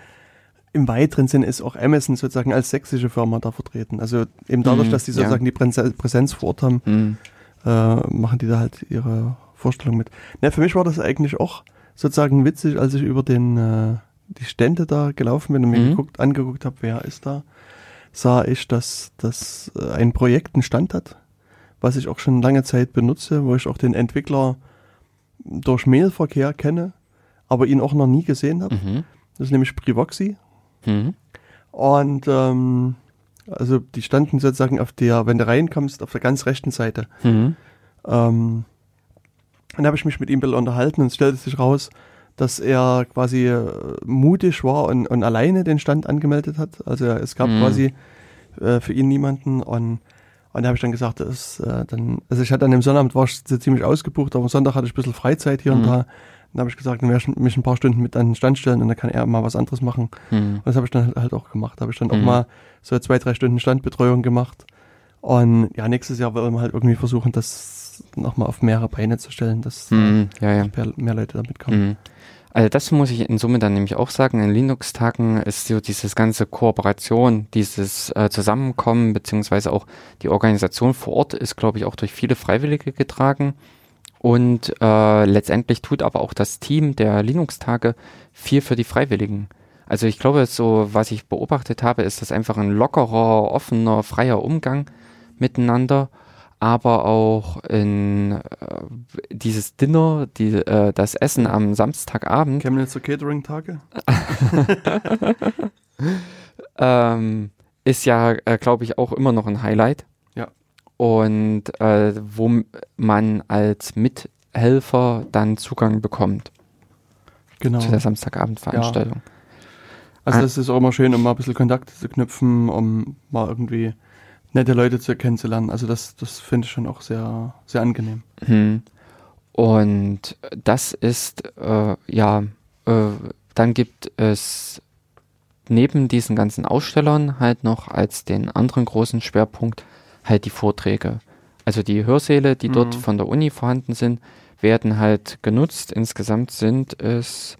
im weiteren Sinne ist auch Amazon sozusagen als sächsische Firma da vertreten. Also eben dadurch, Mhm, dass die ja. sozusagen die Präsenz, vor Ort haben, Mhm. äh, machen die da halt ihre Vorstellung mit. Na, für mich war das eigentlich auch sozusagen witzig, als ich über den äh, die Stände da gelaufen bin und mir Mhm. geguckt, angeguckt habe, wer ist da, sah ich, dass das äh, ein Projekt einen Stand hat, was ich auch schon lange Zeit benutze, wo ich auch den Entwickler durch Mailverkehr kenne, aber ihn auch noch nie gesehen habe. Mhm. Das ist nämlich Privoxy. Mhm. Und ähm, also die standen sozusagen auf der, wenn du reinkommst, auf der ganz rechten Seite. Mhm. Ähm, dann habe ich mich mit ihm ein bisschen unterhalten und es stellte sich raus, dass er quasi äh, mutig war und, und alleine den Stand angemeldet hat. Also es gab Mhm. quasi äh, für ihn niemanden und und da habe ich dann gesagt, das, äh, dann, also ich hatte dann im Sonnabend war ich ziemlich ausgebucht, aber am Sonntag hatte ich ein bisschen Freizeit hier und Mhm. da. Dann habe ich gesagt, dann werde ich mich ein paar Stunden mit an den Stand stellen und dann kann er mal was anderes machen. Mhm. Und das habe ich dann halt auch gemacht. Da habe ich dann auch Mhm. mal so zwei, drei Stunden Standbetreuung gemacht. Und ja, nächstes Jahr wollen wir halt irgendwie versuchen, das nochmal auf mehrere Beine zu stellen, dass Mhm. Ja, ja. mehr, mehr Leute damit kommen. Also das muss ich in Summe dann nämlich auch sagen. In Linux-Tagen ist so dieses ganze Kooperation, dieses äh, Zusammenkommen, beziehungsweise auch die Organisation vor Ort ist, glaube ich, auch durch viele Freiwillige getragen. Und äh, letztendlich tut aber auch das Team der Linux-Tage viel für die Freiwilligen. Also ich glaube, so was ich beobachtet habe, ist das einfach ein lockerer, offener, freier Umgang miteinander, aber auch in äh, dieses Dinner, die, äh, das Essen am Samstagabend, Chemnitzer Catering-Tage? ähm, ist ja, äh, glaube ich, auch immer noch ein Highlight. Ja. Und äh, wo man als Mithelfer dann Zugang bekommt Genau. zu der Samstagabendveranstaltung. Also Ah. das ist auch immer schön, um mal ein bisschen Kontakte zu knüpfen, um mal irgendwie nette Leute zu kennenzulernen. Also das, das finde ich schon auch sehr, sehr angenehm. Hm. Und das ist, äh, ja, äh, dann gibt es neben diesen ganzen Ausstellern halt noch als den anderen großen Schwerpunkt halt die Vorträge. also die Hörsäle, die dort Mhm. von der Uni vorhanden sind, werden halt genutzt. Insgesamt sind es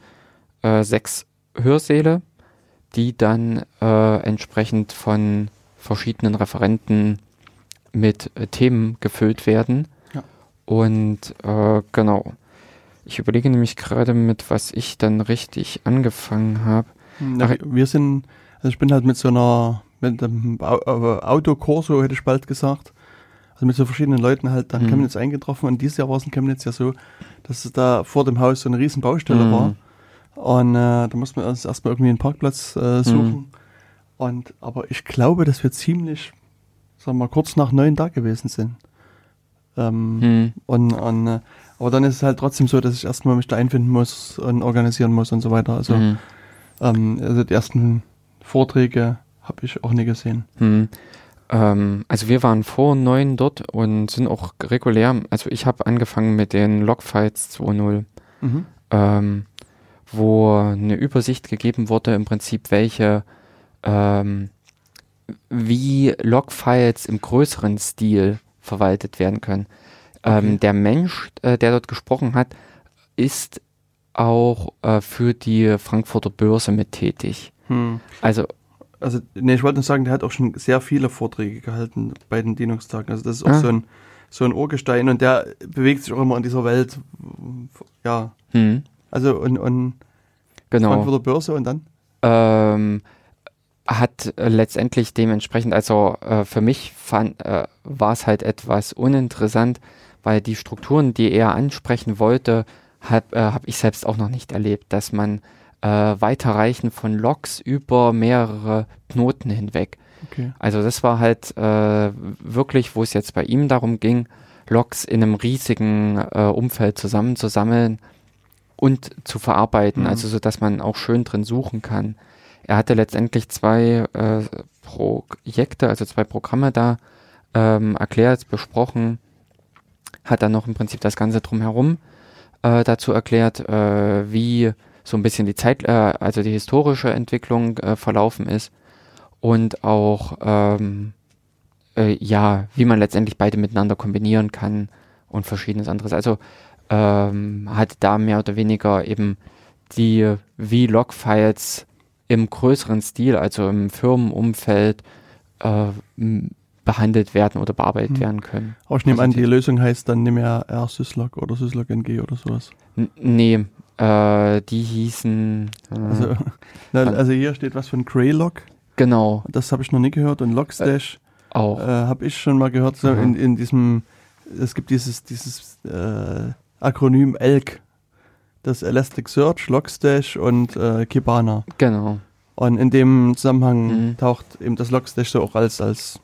äh, sechs Hörsäle, die dann äh, entsprechend von verschiedenen Referenten mit äh, Themen gefüllt werden. Ja. Und äh, genau. Ich überlege nämlich gerade, mit was ich dann richtig angefangen habe. Na, Ach, wir- sind, also ich bin halt mit so einer, mit einem äh, Autokorso, hätte ich bald gesagt. Also mit so verschiedenen Leuten halt dann Mhm. Chemnitz eingetroffen. Und dieses Jahr war es in Chemnitz ja so, dass es da vor dem Haus so eine riesen Baustelle Mhm. war. Und äh, da mussten wir uns erstmal irgendwie einen Parkplatz äh, suchen. Und aber ich glaube, dass wir ziemlich, sagen wir mal, kurz nach neun da gewesen sind. Ähm, Hm. und, und äh, aber dann ist es halt trotzdem so, dass ich erstmal mich da einfinden muss und organisieren muss und so weiter. Also Mhm. ähm, also die ersten Vorträge habe ich auch nie gesehen. Hm. Ähm, also wir waren vor neun dort und sind auch regulär, also ich habe angefangen mit den Logfights 2.0, ähm, wo eine Übersicht gegeben wurde, im Prinzip welche, ähm, wie Logfiles im größeren Stil verwaltet werden können. Ähm, Okay. der Mensch, äh, der dort gesprochen hat, ist auch äh, für die Frankfurter Börse mit tätig. Hm. Also Also, nee, ich wollte nur sagen, der hat auch schon sehr viele Vorträge gehalten bei den Dienungstagen. Also das ist auch Ah. so ein so ein Urgestein und der bewegt sich auch immer in dieser Welt. Ja, hm, also und, und genau. Frankfurter Börse und dann? ähm, hat äh, letztendlich dementsprechend, also äh, für mich fand, äh, war es halt etwas uninteressant, weil die Strukturen, die er ansprechen wollte, habe äh, hab ich selbst auch noch nicht erlebt, dass man äh, Weiterreichen von Logs über mehrere Knoten hinweg. Okay. Also das war halt äh, wirklich, wo es jetzt bei ihm darum ging, Logs in einem riesigen äh, Umfeld zusammenzusammeln und zu verarbeiten, Mhm. also so dass man auch schön drin suchen kann. Er hatte letztendlich zwei äh, Projekte, also zwei Programme da ähm, erklärt, besprochen, hat dann noch im Prinzip das Ganze drumherum äh, dazu erklärt, äh, wie so ein bisschen die Zeit, äh, also die historische Entwicklung äh, verlaufen ist und auch ähm, äh, ja, wie man letztendlich beide miteinander kombinieren kann und verschiedenes anderes. Also ähm, hat da mehr oder weniger eben die V-Log-Files im größeren Stil, also im Firmenumfeld, äh, behandelt werden oder bearbeitet Hm. werden können. Aber ich nehme an, die Positiv. Lösung heißt dann nicht mehr R-Syslog oder Syslog NG oder sowas. N nee, äh, die hießen äh, Also, na, also hier steht was von Greylog. genau Das habe ich noch nie gehört. Und Logstash auch. äh, habe ich schon mal gehört. So Aha. in, in diesem, es gibt dieses, dieses äh, Akronym ELK. Das Elasticsearch, Logstash und äh, Kibana. genau. Und in dem Zusammenhang Mhm. taucht eben das Logstash so auch als, als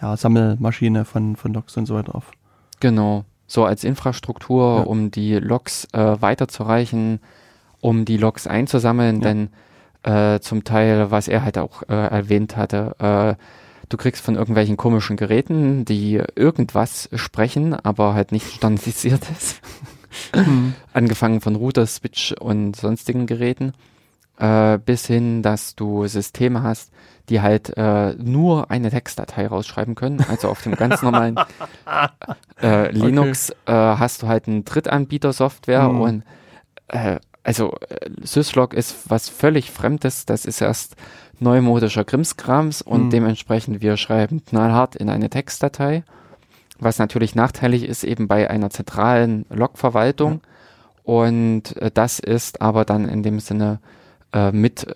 ja, Sammelmaschine von, von Logs und so weiter auf. Genau. So als Infrastruktur, Ja. um die Logs äh, weiterzureichen, um die Logs einzusammeln, Ja. denn äh, zum Teil, was er halt auch äh, erwähnt hatte, äh, du kriegst von irgendwelchen komischen Geräten, die irgendwas sprechen, aber halt nicht standardisiert ist. Angefangen von Router, Switch und sonstigen Geräten, äh, bis hin, dass du Systeme hast, die halt äh, nur eine Textdatei rausschreiben können. Also auf dem ganz normalen äh, Linux äh, hast du halt eine Drittanbieter-Software Mhm. und äh, also äh, Syslog ist was völlig Fremdes. Das ist erst neumodischer Krimskrams und Mhm. dementsprechend wir schreiben knallhart in eine Textdatei. Was natürlich nachteilig ist eben bei einer zentralen Log-Verwaltung. Und äh, das ist aber dann in dem Sinne äh, mit äh,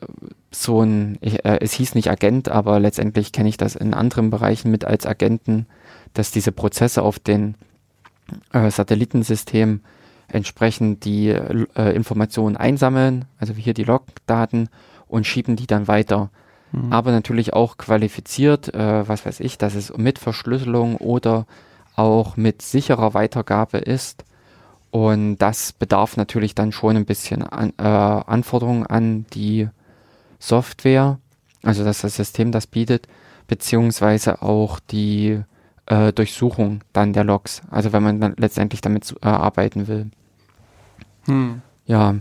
so ein, ich, äh, es hieß nicht Agent, aber letztendlich kenne ich das in anderen Bereichen mit als Agenten, dass diese Prozesse auf den äh, Satellitensystem entsprechend die äh, Informationen einsammeln, also wie hier die Logdaten und schieben die dann weiter. Mhm. Aber natürlich auch qualifiziert, äh, was weiß ich, dass es mit Verschlüsselung oder auch mit sicherer Weitergabe ist. Und das bedarf natürlich dann schon ein bisschen an, äh, Anforderungen an die Software, also dass das System das bietet, beziehungsweise auch die äh, Durchsuchung dann der Logs, also wenn man dann letztendlich damit zu- äh, arbeiten will. Hm. Ja,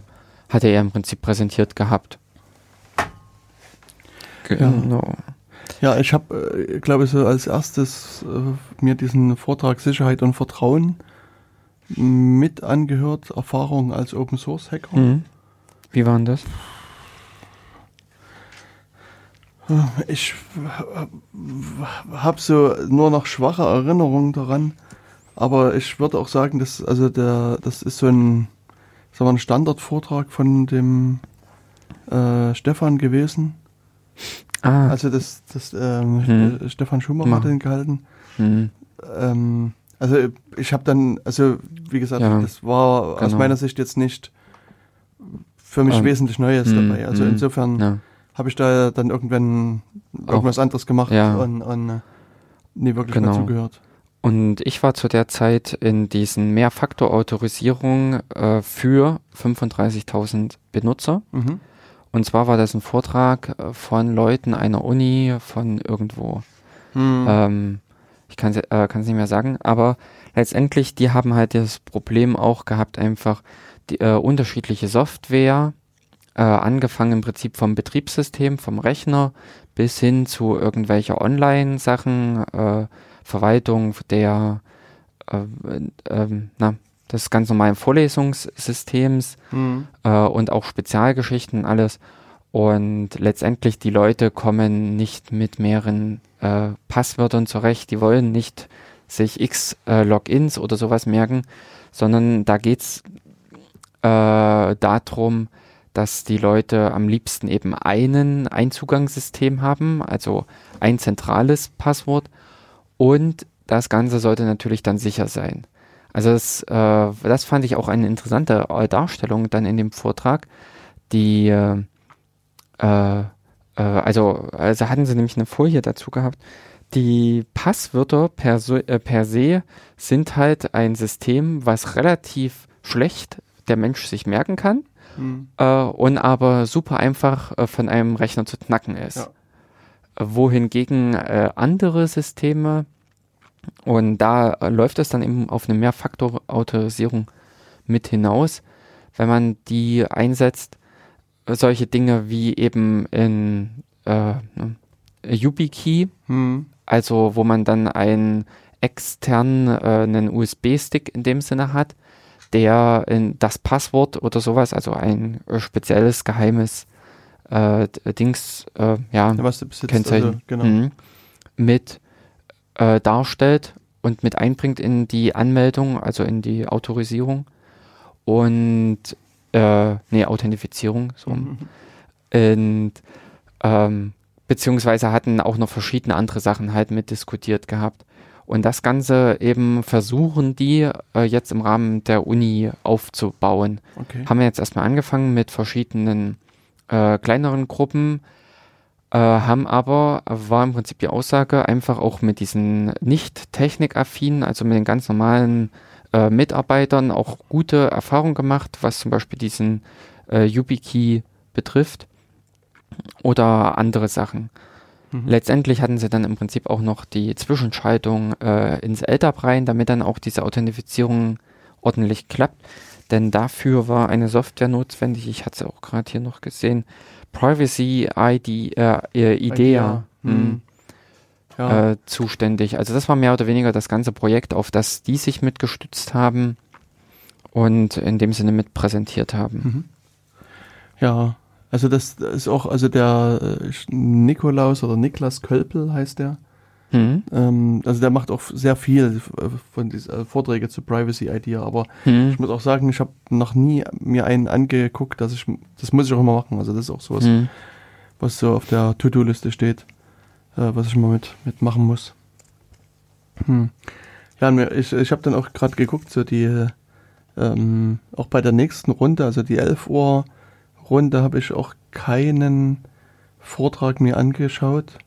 hatte er im Prinzip präsentiert gehabt. Genau. Ja, ich habe, äh, glaube ich, so als erstes äh, mir diesen Vortrag Sicherheit und Vertrauen mit angehört, Erfahrung als Open Source Hacker. Mhm. Wie war denn das? Ich habe so nur noch schwache Erinnerungen daran, aber ich würde auch sagen, dass also der das ist so ein, sagen wir, ein Standardvortrag von dem äh, Stefan gewesen. Ah, Also das, das ähm, Hm. Stefan Schumacher Ma- hat den gehalten. mhm. Ähm, also ich habe dann, also wie gesagt, Ja, das war aus genau. meiner Sicht jetzt nicht für mich Ähm, wesentlich Neues hm, dabei. Also hm, insofern ja. habe ich da dann irgendwann irgendwas anderes gemacht Ja. und, und äh, nie wirklich Genau. mehr zugehört. Und ich war zu der Zeit in diesen Mehrfaktor-Autorisierung äh, für 35.000 Benutzer. Mhm. Und zwar war das ein Vortrag äh, von Leuten einer Uni von irgendwo. Hm. Ähm, ich kann es äh, kann's nicht mehr sagen, aber letztendlich, die haben halt das Problem auch gehabt, einfach die äh, unterschiedliche Software, äh, angefangen im Prinzip vom Betriebssystem, vom Rechner bis hin zu irgendwelche Online-Sachen, äh, Verwaltung der, äh, ähm, na, des ganz normalen Vorlesungssystems, Hm. äh, und auch Spezialgeschichten alles. Und letztendlich die Leute kommen nicht mit mehreren äh, Passwörtern zurecht. Die wollen nicht sich x äh, Logins oder sowas merken, sondern da geht's äh, darum, dass die Leute am liebsten eben einen Einzugangssystem haben, also ein zentrales Passwort und das Ganze sollte natürlich dann sicher sein. Also das, äh, das fand ich auch eine interessante äh, Darstellung dann in dem Vortrag. Die, äh, äh, äh, also, also hatten sie nämlich eine Folie dazu gehabt. Die Passwörter per, äh, per se sind halt ein System, was relativ schlecht der Mensch sich merken kann Hm. äh, und aber super einfach von einem Rechner zu knacken ist. Ja. Wohingegen andere Systeme, und da äh, läuft es dann eben auf eine Mehrfaktor-Autorisierung mit hinaus, wenn man die einsetzt, solche Dinge wie eben in äh, ne, YubiKey, Hm. also wo man dann einen externen äh, einen USB-Stick in dem Sinne hat, der in das Passwort oder sowas, also ein äh, spezielles geheimes äh, Dings, äh, ja, Ja, was du besitzt, Kennzeichen also, genau. mhm, mit äh, darstellt und mit einbringt in die Anmeldung, also in die Autorisierung und äh, nee, Authentifizierung, so. Mhm. Und ähm, beziehungsweise hatten auch noch verschiedene andere Sachen halt mit diskutiert gehabt. Und das Ganze eben versuchen die äh, jetzt im Rahmen der Uni aufzubauen. Okay. Haben wir jetzt erstmal angefangen mit verschiedenen äh, kleineren Gruppen, äh, haben aber, war im Prinzip die Aussage, einfach auch mit diesen nicht technikaffinen, also mit den ganz normalen äh, Mitarbeitern auch gute Erfahrungen gemacht, was zum Beispiel diesen äh, YubiKey betrifft oder andere Sachen. Mhm. Letztendlich hatten sie dann im Prinzip auch noch die Zwischenschaltung äh, ins LDAP rein, damit dann auch diese Authentifizierung ordentlich klappt. Denn dafür war eine Software notwendig. Ich hatte sie auch gerade hier noch gesehen. Privacy ID, äh, äh, IDEA Hm. hm, Ja. äh, zuständig. Also das war mehr oder weniger das ganze Projekt, auf das die sich mitgestützt haben und in dem Sinne mit präsentiert haben. Mhm. Ja, also das ist auch, also der äh, Nikolaus oder Niklas Kölpel heißt der. Hm? Ähm, also der macht auch sehr viel äh, von diesen äh, Vorträge zu Privacy Idea, aber Hm? ich muss auch sagen, ich habe noch nie mir einen angeguckt, dass ich, das muss ich auch immer machen. Also das ist auch sowas, Hm? was so auf der To-Do-Liste steht, äh, was ich mal mit, mit machen muss. Hm. Ja, ich, ich habe dann auch gerade geguckt, so die, äh, ähm, auch bei der nächsten Runde, also die 11 Uhr Runde, habe ich auch keinen Vortrag mir angeschaut.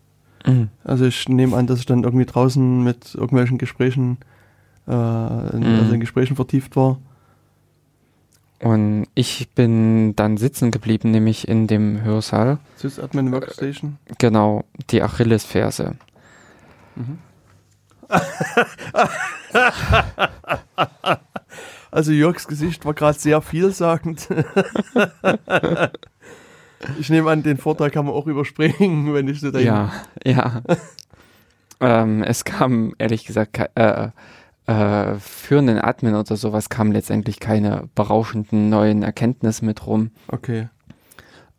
Hm. Also ich nehme an, dass ich dann irgendwie draußen mit irgendwelchen Gesprächen, äh, in, Mhm. also in Gesprächen vertieft war. Und ich bin dann sitzen geblieben, nämlich in dem Hörsaal. Sysadmin Workstation. Genau, die Achillesferse. Also Jörgs Gesicht war gerade sehr vielsagend. Ich nehme an, den Vorteil kann man auch überspringen, wenn ich so denke. Ja, ja. ähm, es kam, ehrlich gesagt, äh, äh, für einen Admin oder sowas kamen letztendlich keine berauschenden neuen Erkenntnisse mit rum. Okay.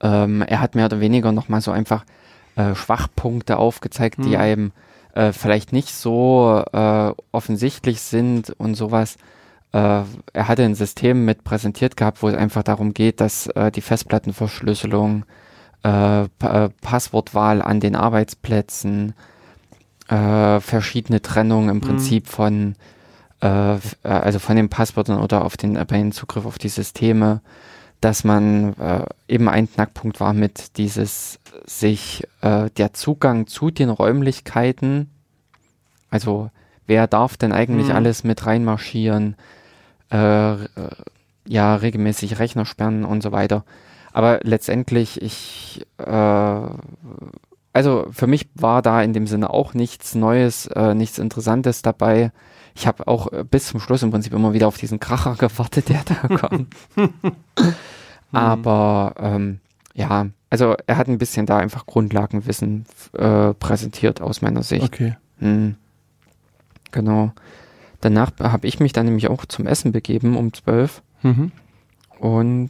Ähm, er hat mehr oder weniger nochmal so einfach äh, Schwachpunkte aufgezeigt, die Hm. einem äh, vielleicht nicht so äh, offensichtlich sind und sowas. Äh, er hatte ein System mit präsentiert gehabt, wo es einfach darum geht, dass äh, die Festplattenverschlüsselung, äh, pa Passwortwahl an den Arbeitsplätzen, verschiedene Trennungen im Mhm. Prinzip von f- äh, also von den Passwörtern oder auf den, bei den Zugriff auf die Systeme, dass man äh, eben ein Knackpunkt war mit dieses sich äh, der Zugang zu den Räumlichkeiten, also wer darf denn eigentlich Mhm. alles mit reinmarschieren, äh, äh, ja, regelmäßig Rechner sperren und so weiter. Aber letztendlich, ich, äh, also für mich war da in dem Sinne auch nichts Neues, äh, nichts Interessantes dabei. Ich habe auch äh, bis zum Schluss im Prinzip immer wieder auf diesen Kracher gewartet, der da kommt. Aber ähm, ja, also er hat ein bisschen da einfach Grundlagenwissen äh, präsentiert aus meiner Sicht. Okay. Hm. Genau. Danach habe ich mich dann nämlich auch zum Essen begeben um 12 Mhm. und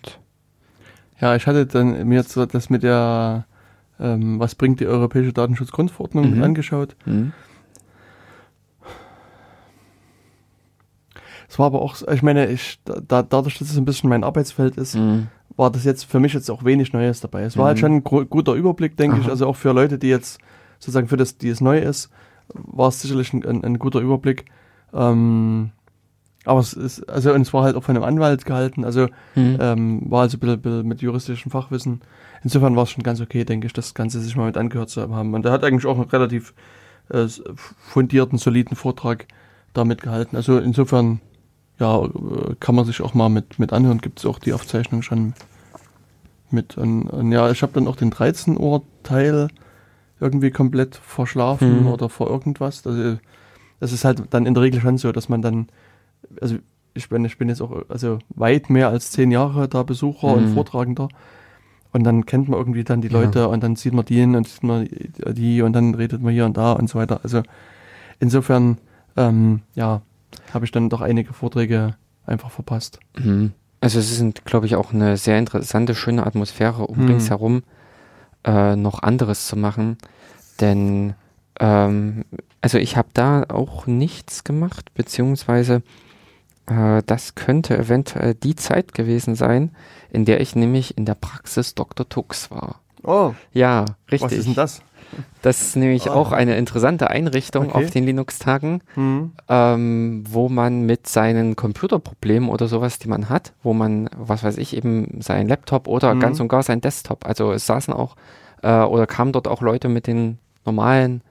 Ja, ich hatte dann mir jetzt das mit der, ähm, was bringt die Europäische Datenschutzgrundverordnung Mhm. angeschaut. hm, Es war aber auch, ich meine, ich, da, dadurch, dass es ein bisschen mein Arbeitsfeld ist, hm, war das jetzt für mich jetzt auch wenig Neues dabei. Es war halt Mhm. schon ein guter Überblick, denke ich. Aha. Also auch für Leute, die jetzt sozusagen für das, die es neu ist, war es sicherlich ein, ein, ein guter Überblick. Ähm, aber es ist, also und es war halt auch von einem Anwalt gehalten, also hm, ähm, war also ein bisschen, bisschen mit juristischem Fachwissen. Insofern war es schon ganz okay, denke ich, das Ganze sich mal mit angehört zu haben. Und er hat eigentlich auch einen relativ äh, fundierten, soliden Vortrag damit gehalten. Also insofern, ja, äh, kann man sich auch mal mit, mit anhören. Gibt es auch die Aufzeichnung schon mit. Und, und ja, ich habe dann auch den 13 Uhr Teil irgendwie komplett verschlafen Mhm. oder vor irgendwas. Also das ist halt dann in der Regel schon so, dass man dann, also ich bin, ich bin jetzt auch also weit mehr als zehn Jahre da Besucher und Mhm. Vortragender. Und dann kennt man irgendwie dann die Ja. Leute und dann sieht man die und sieht man die und dann redet man hier und da und so weiter. Also insofern, ähm, ja, habe ich dann doch einige Vorträge einfach verpasst. hm. Also es ist, glaube ich, auch eine sehr interessante, schöne Atmosphäre, um Hm. ringsherum äh, noch anderes zu machen. Denn ähm, also ich habe da auch nichts gemacht, beziehungsweise äh, das könnte eventuell die Zeit gewesen sein, in der ich nämlich in der Praxis Dr. Tux war. Oh, Ja, richtig. was ist denn das? Das ist nämlich Ah. auch eine interessante Einrichtung Okay. auf den Linux-Tagen, Hm. ähm, wo man mit seinen Computerproblemen oder sowas, die man hat, wo man, was weiß ich, eben sein Laptop oder Mhm. ganz und gar sein Desktop, also es saßen auch äh, oder kamen dort auch Leute mit den normalen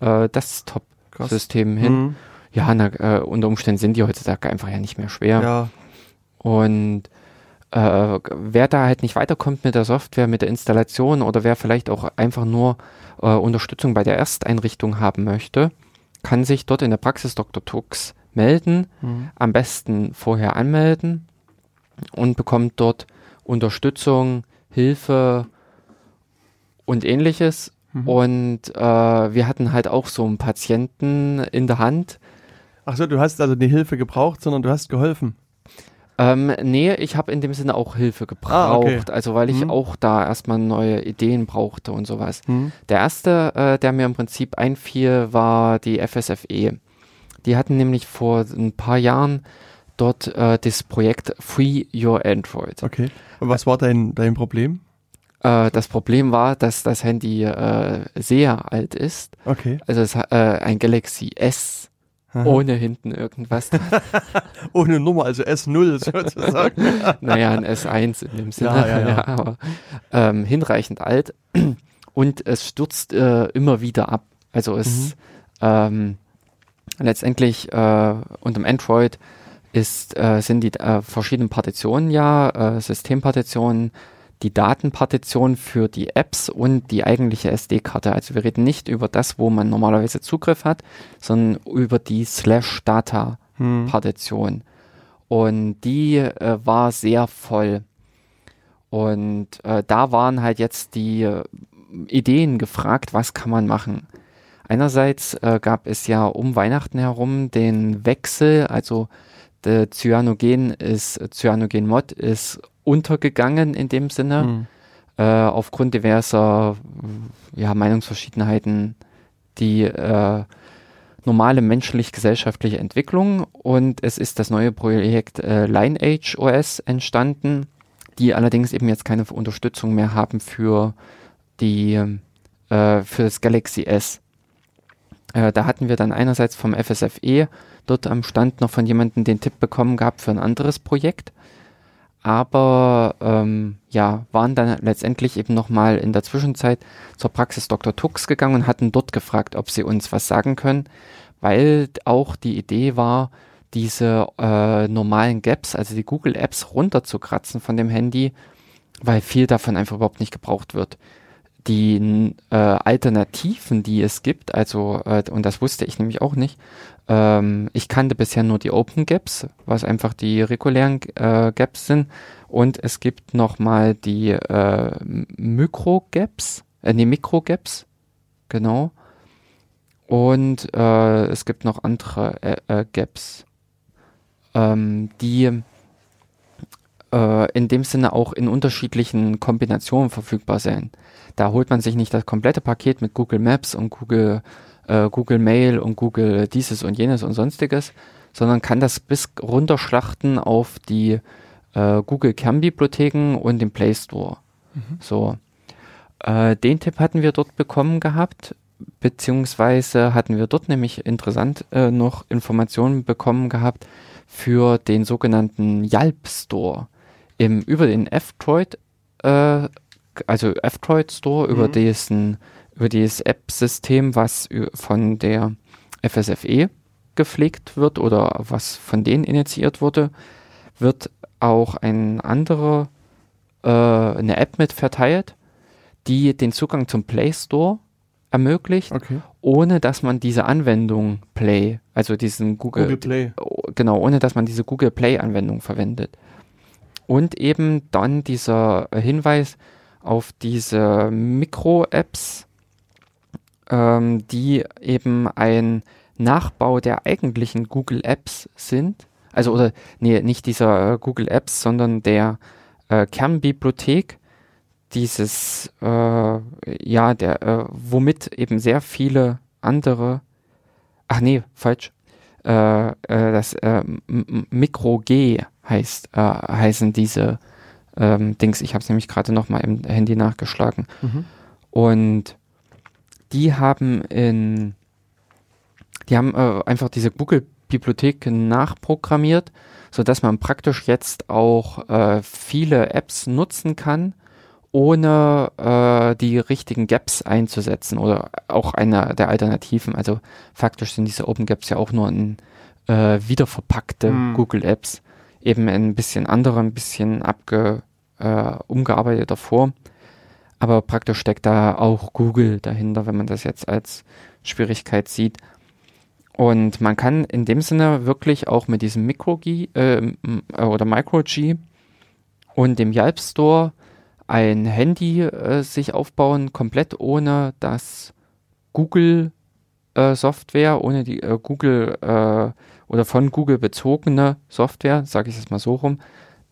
äh, Desktop-Systemen Krass. hin. Hm. Ja, na, äh, unter Umständen sind die heutzutage einfach ja nicht mehr schwer. Ja, Und äh, wer da halt nicht weiterkommt mit der Software, mit der Installation oder wer vielleicht auch einfach nur äh, Unterstützung bei der Ersteinrichtung haben möchte, kann sich dort in der Praxis Dr. Tux melden, hm. am besten vorher anmelden und bekommt dort Unterstützung, Hilfe und ähnliches. Mhm. Und äh, wir hatten halt auch so einen Patienten in der Hand, Ach so, du hast also die Hilfe gebraucht, sondern du hast geholfen. Ähm, nee, ich habe in dem Sinne auch Hilfe gebraucht, Ah, okay. also weil ich Mhm. auch da erstmal neue Ideen brauchte und sowas. Hm. Der erste, äh, der mir im Prinzip einfiel, war die FSFE. Die hatten nämlich vor ein paar Jahren dort äh, das Projekt Free Your Android. Okay. Und was war dein, dein Problem? Äh, das Problem war, dass das Handy äh, sehr alt ist. Okay. Also es äh, ein Galaxy S Aha. ohne hinten irgendwas. Ohne Nummer, also S0 sozusagen. naja, ein S1 in dem Sinne, Ja, ja, ja. aber ähm, hinreichend alt und es stürzt äh, immer wieder ab. Also es Mhm. ähm, letztendlich äh, unterm Android ist, äh, sind die äh, verschiedenen Partitionen ja, äh, Systempartitionen, die Datenpartition für die Apps und die eigentliche SD-Karte. Also wir reden nicht über das, wo man normalerweise Zugriff hat, sondern über die Slash-Data Hm. Partition. Und die äh, war sehr voll. Und äh, da waren halt jetzt die äh, Ideen gefragt, was kann man machen. Einerseits äh, gab es ja um Weihnachten herum den Wechsel, also der Cyanogen ist, Cyanogen-Mod ist untergegangen in dem Sinne, mhm. äh, aufgrund diverser ja, Meinungsverschiedenheiten, die äh, normale menschlich-gesellschaftliche Entwicklung und es ist das neue Projekt äh, Lineage OS entstanden, die allerdings eben jetzt keine Unterstützung mehr haben für die äh, für das Galaxy S. Äh, da hatten wir dann einerseits vom FSFE dort am Stand noch von jemandem den Tipp bekommen gehabt für ein anderes Projekt. Aber ähm, ja, waren dann letztendlich eben nochmal in der Zwischenzeit zur Praxis Dr. Tux gegangen und hatten dort gefragt, ob sie uns was sagen können, weil auch die Idee war, diese äh, normalen Gaps, also die Google Apps runterzukratzen von dem Handy, weil viel davon einfach überhaupt nicht gebraucht wird die äh, Alternativen, die es gibt, also, äh, und das wusste ich nämlich auch nicht, ähm, ich kannte bisher nur die Open Gaps, was einfach die regulären äh, Gaps sind, und es gibt nochmal die äh, Micro Gaps, äh, nee, Mikro Gaps, genau, und äh, es gibt noch andere äh, äh, Gaps, ähm, die äh, in dem Sinne auch in unterschiedlichen Kombinationen verfügbar sein. Da holt man sich nicht das komplette Paket mit Google Maps und Google, äh, Google Mail und Google dieses und jenes und sonstiges, sondern kann das bis runterschlachten auf die äh, Google Kernbibliotheken und den Play Store. Mhm. So. Äh, den Tipp hatten wir dort bekommen gehabt, beziehungsweise hatten wir dort nämlich interessant äh, noch Informationen bekommen gehabt für den sogenannten Yalp Store. Im, über den F-Droid äh, also F-Droid Store, mhm. über diesen, über dieses App-System, was von der FSFE gepflegt wird oder was von denen initiiert wurde, wird auch ein anderer, äh, eine App mit verteilt, die den Zugang zum Play Store ermöglicht, okay. ohne dass man diese Anwendung Play, also diesen Google, Google Play, genau, ohne dass man diese Google Play Anwendung verwendet. Und eben dann dieser Hinweis, auf diese Mikro-Apps, ähm, die eben ein Nachbau der eigentlichen Google Apps sind. Also, oder, nee, nicht dieser äh, Google Apps, sondern der äh, Kernbibliothek dieses, äh, ja, der, äh, womit eben sehr viele andere, ach nee, falsch, äh, äh, das Mikro G heißt, heißen diese ähm, Dings. Ich habe es nämlich gerade noch mal im Handy nachgeschlagen. Mhm. Und die haben in, die haben äh, einfach diese Google-Bibliothek nachprogrammiert, sodass man praktisch jetzt auch äh, viele Apps nutzen kann, ohne äh, die richtigen Gaps einzusetzen oder auch eine der Alternativen. Also faktisch sind diese Open Gaps ja auch nur in äh, wiederverpackte mhm. Google Apps eben ein bisschen andere, ein bisschen abge, äh, umgearbeiteter Form. Aber praktisch steckt da auch Google dahinter, wenn man das jetzt als Schwierigkeit sieht. Und man kann in dem Sinne wirklich auch mit diesem Micro-G äh, oder Micro-G und dem Yelp Store ein Handy äh, sich aufbauen, komplett ohne das Google äh, Software, ohne die äh, Google äh, oder von Google bezogene Software, sage ich es mal so rum,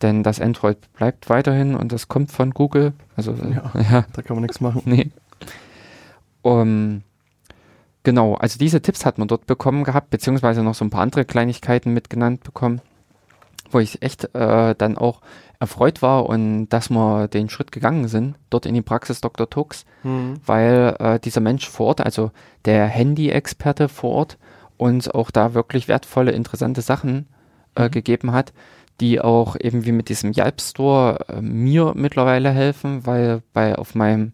denn das Android bleibt weiterhin und das kommt von Google. Also ja, ja. da kann man nichts machen. Nee. Um, genau, also diese Tipps hat man dort bekommen gehabt, beziehungsweise noch so ein paar andere Kleinigkeiten mitgenannt bekommen, wo ich echt äh, dann auch erfreut war und dass wir den Schritt gegangen sind, dort in die Praxis Dr. Tux, mhm. weil äh, dieser Mensch vor Ort, also der Handy-Experte vor Ort, uns auch da wirklich wertvolle, interessante Sachen äh, mhm. gegeben hat, die auch eben wie mit diesem Yelp Store äh, mir mittlerweile helfen, weil bei auf meinem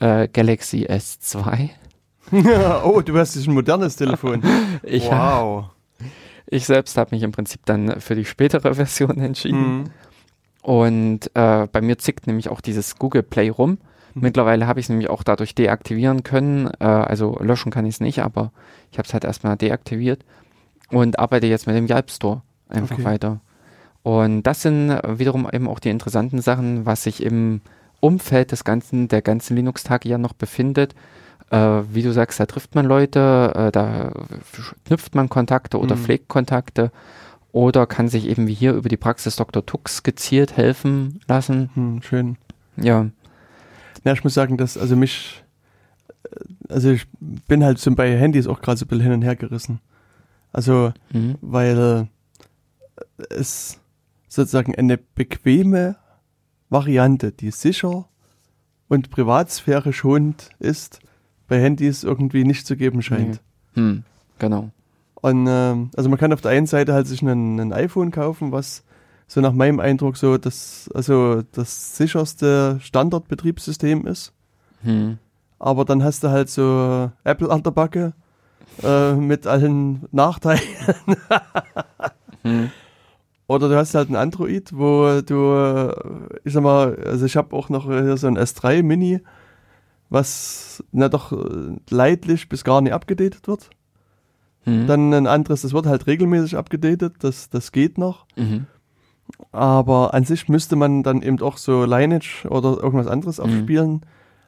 äh, Galaxy S2 oh, du hast ein modernes Telefon. ich, wow. Ich selbst habe mich im Prinzip dann für die spätere Version entschieden. Mhm. Und äh, bei mir zickt nämlich auch dieses Google Play rum. Mhm. Mittlerweile habe ich es nämlich auch dadurch deaktivieren können. Äh, also löschen kann ich es nicht, aber ich habe es halt erstmal deaktiviert und arbeite jetzt mit dem Yelp Store einfach okay. weiter. Und das sind wiederum eben auch die interessanten Sachen, was sich im Umfeld des ganzen, der ganzen Linux-Tage ja noch befindet. Äh, wie du sagst, da trifft man Leute, äh, da knüpft man Kontakte oder Mhm. pflegt Kontakte oder kann sich eben wie hier über die Praxis Dr. Tux gezielt helfen lassen. Hm, schön. Ja. Ja, ich muss sagen, dass, also mich, also ich bin halt so bei Handys auch gerade so ein bisschen hin und her gerissen. Also, Mhm. weil äh, es sozusagen eine bequeme Variante, die sicher und Privatsphäre schonend ist, bei Handys irgendwie nicht zu geben scheint. Hm, genau. Und ähm, also man kann auf der einen Seite halt sich ein, ein iPhone kaufen, was so nach meinem Eindruck so das, also das sicherste Standardbetriebssystem ist. Hm. Aber dann hast du halt so Apple an der Backe äh, mit allen Nachteilen. Hm. Oder du hast halt ein Android, wo du, äh, ich sag mal, also ich habe auch noch hier so ein S3 Mini, was na doch äh, leidlich bis gar nicht abgedatet wird. Hm. Dann ein anderes, das wird halt regelmäßig abgedatet, das, das geht noch. Mhm. Aber an sich müsste man dann eben auch so Lineage oder irgendwas anderes Mhm. abspielen.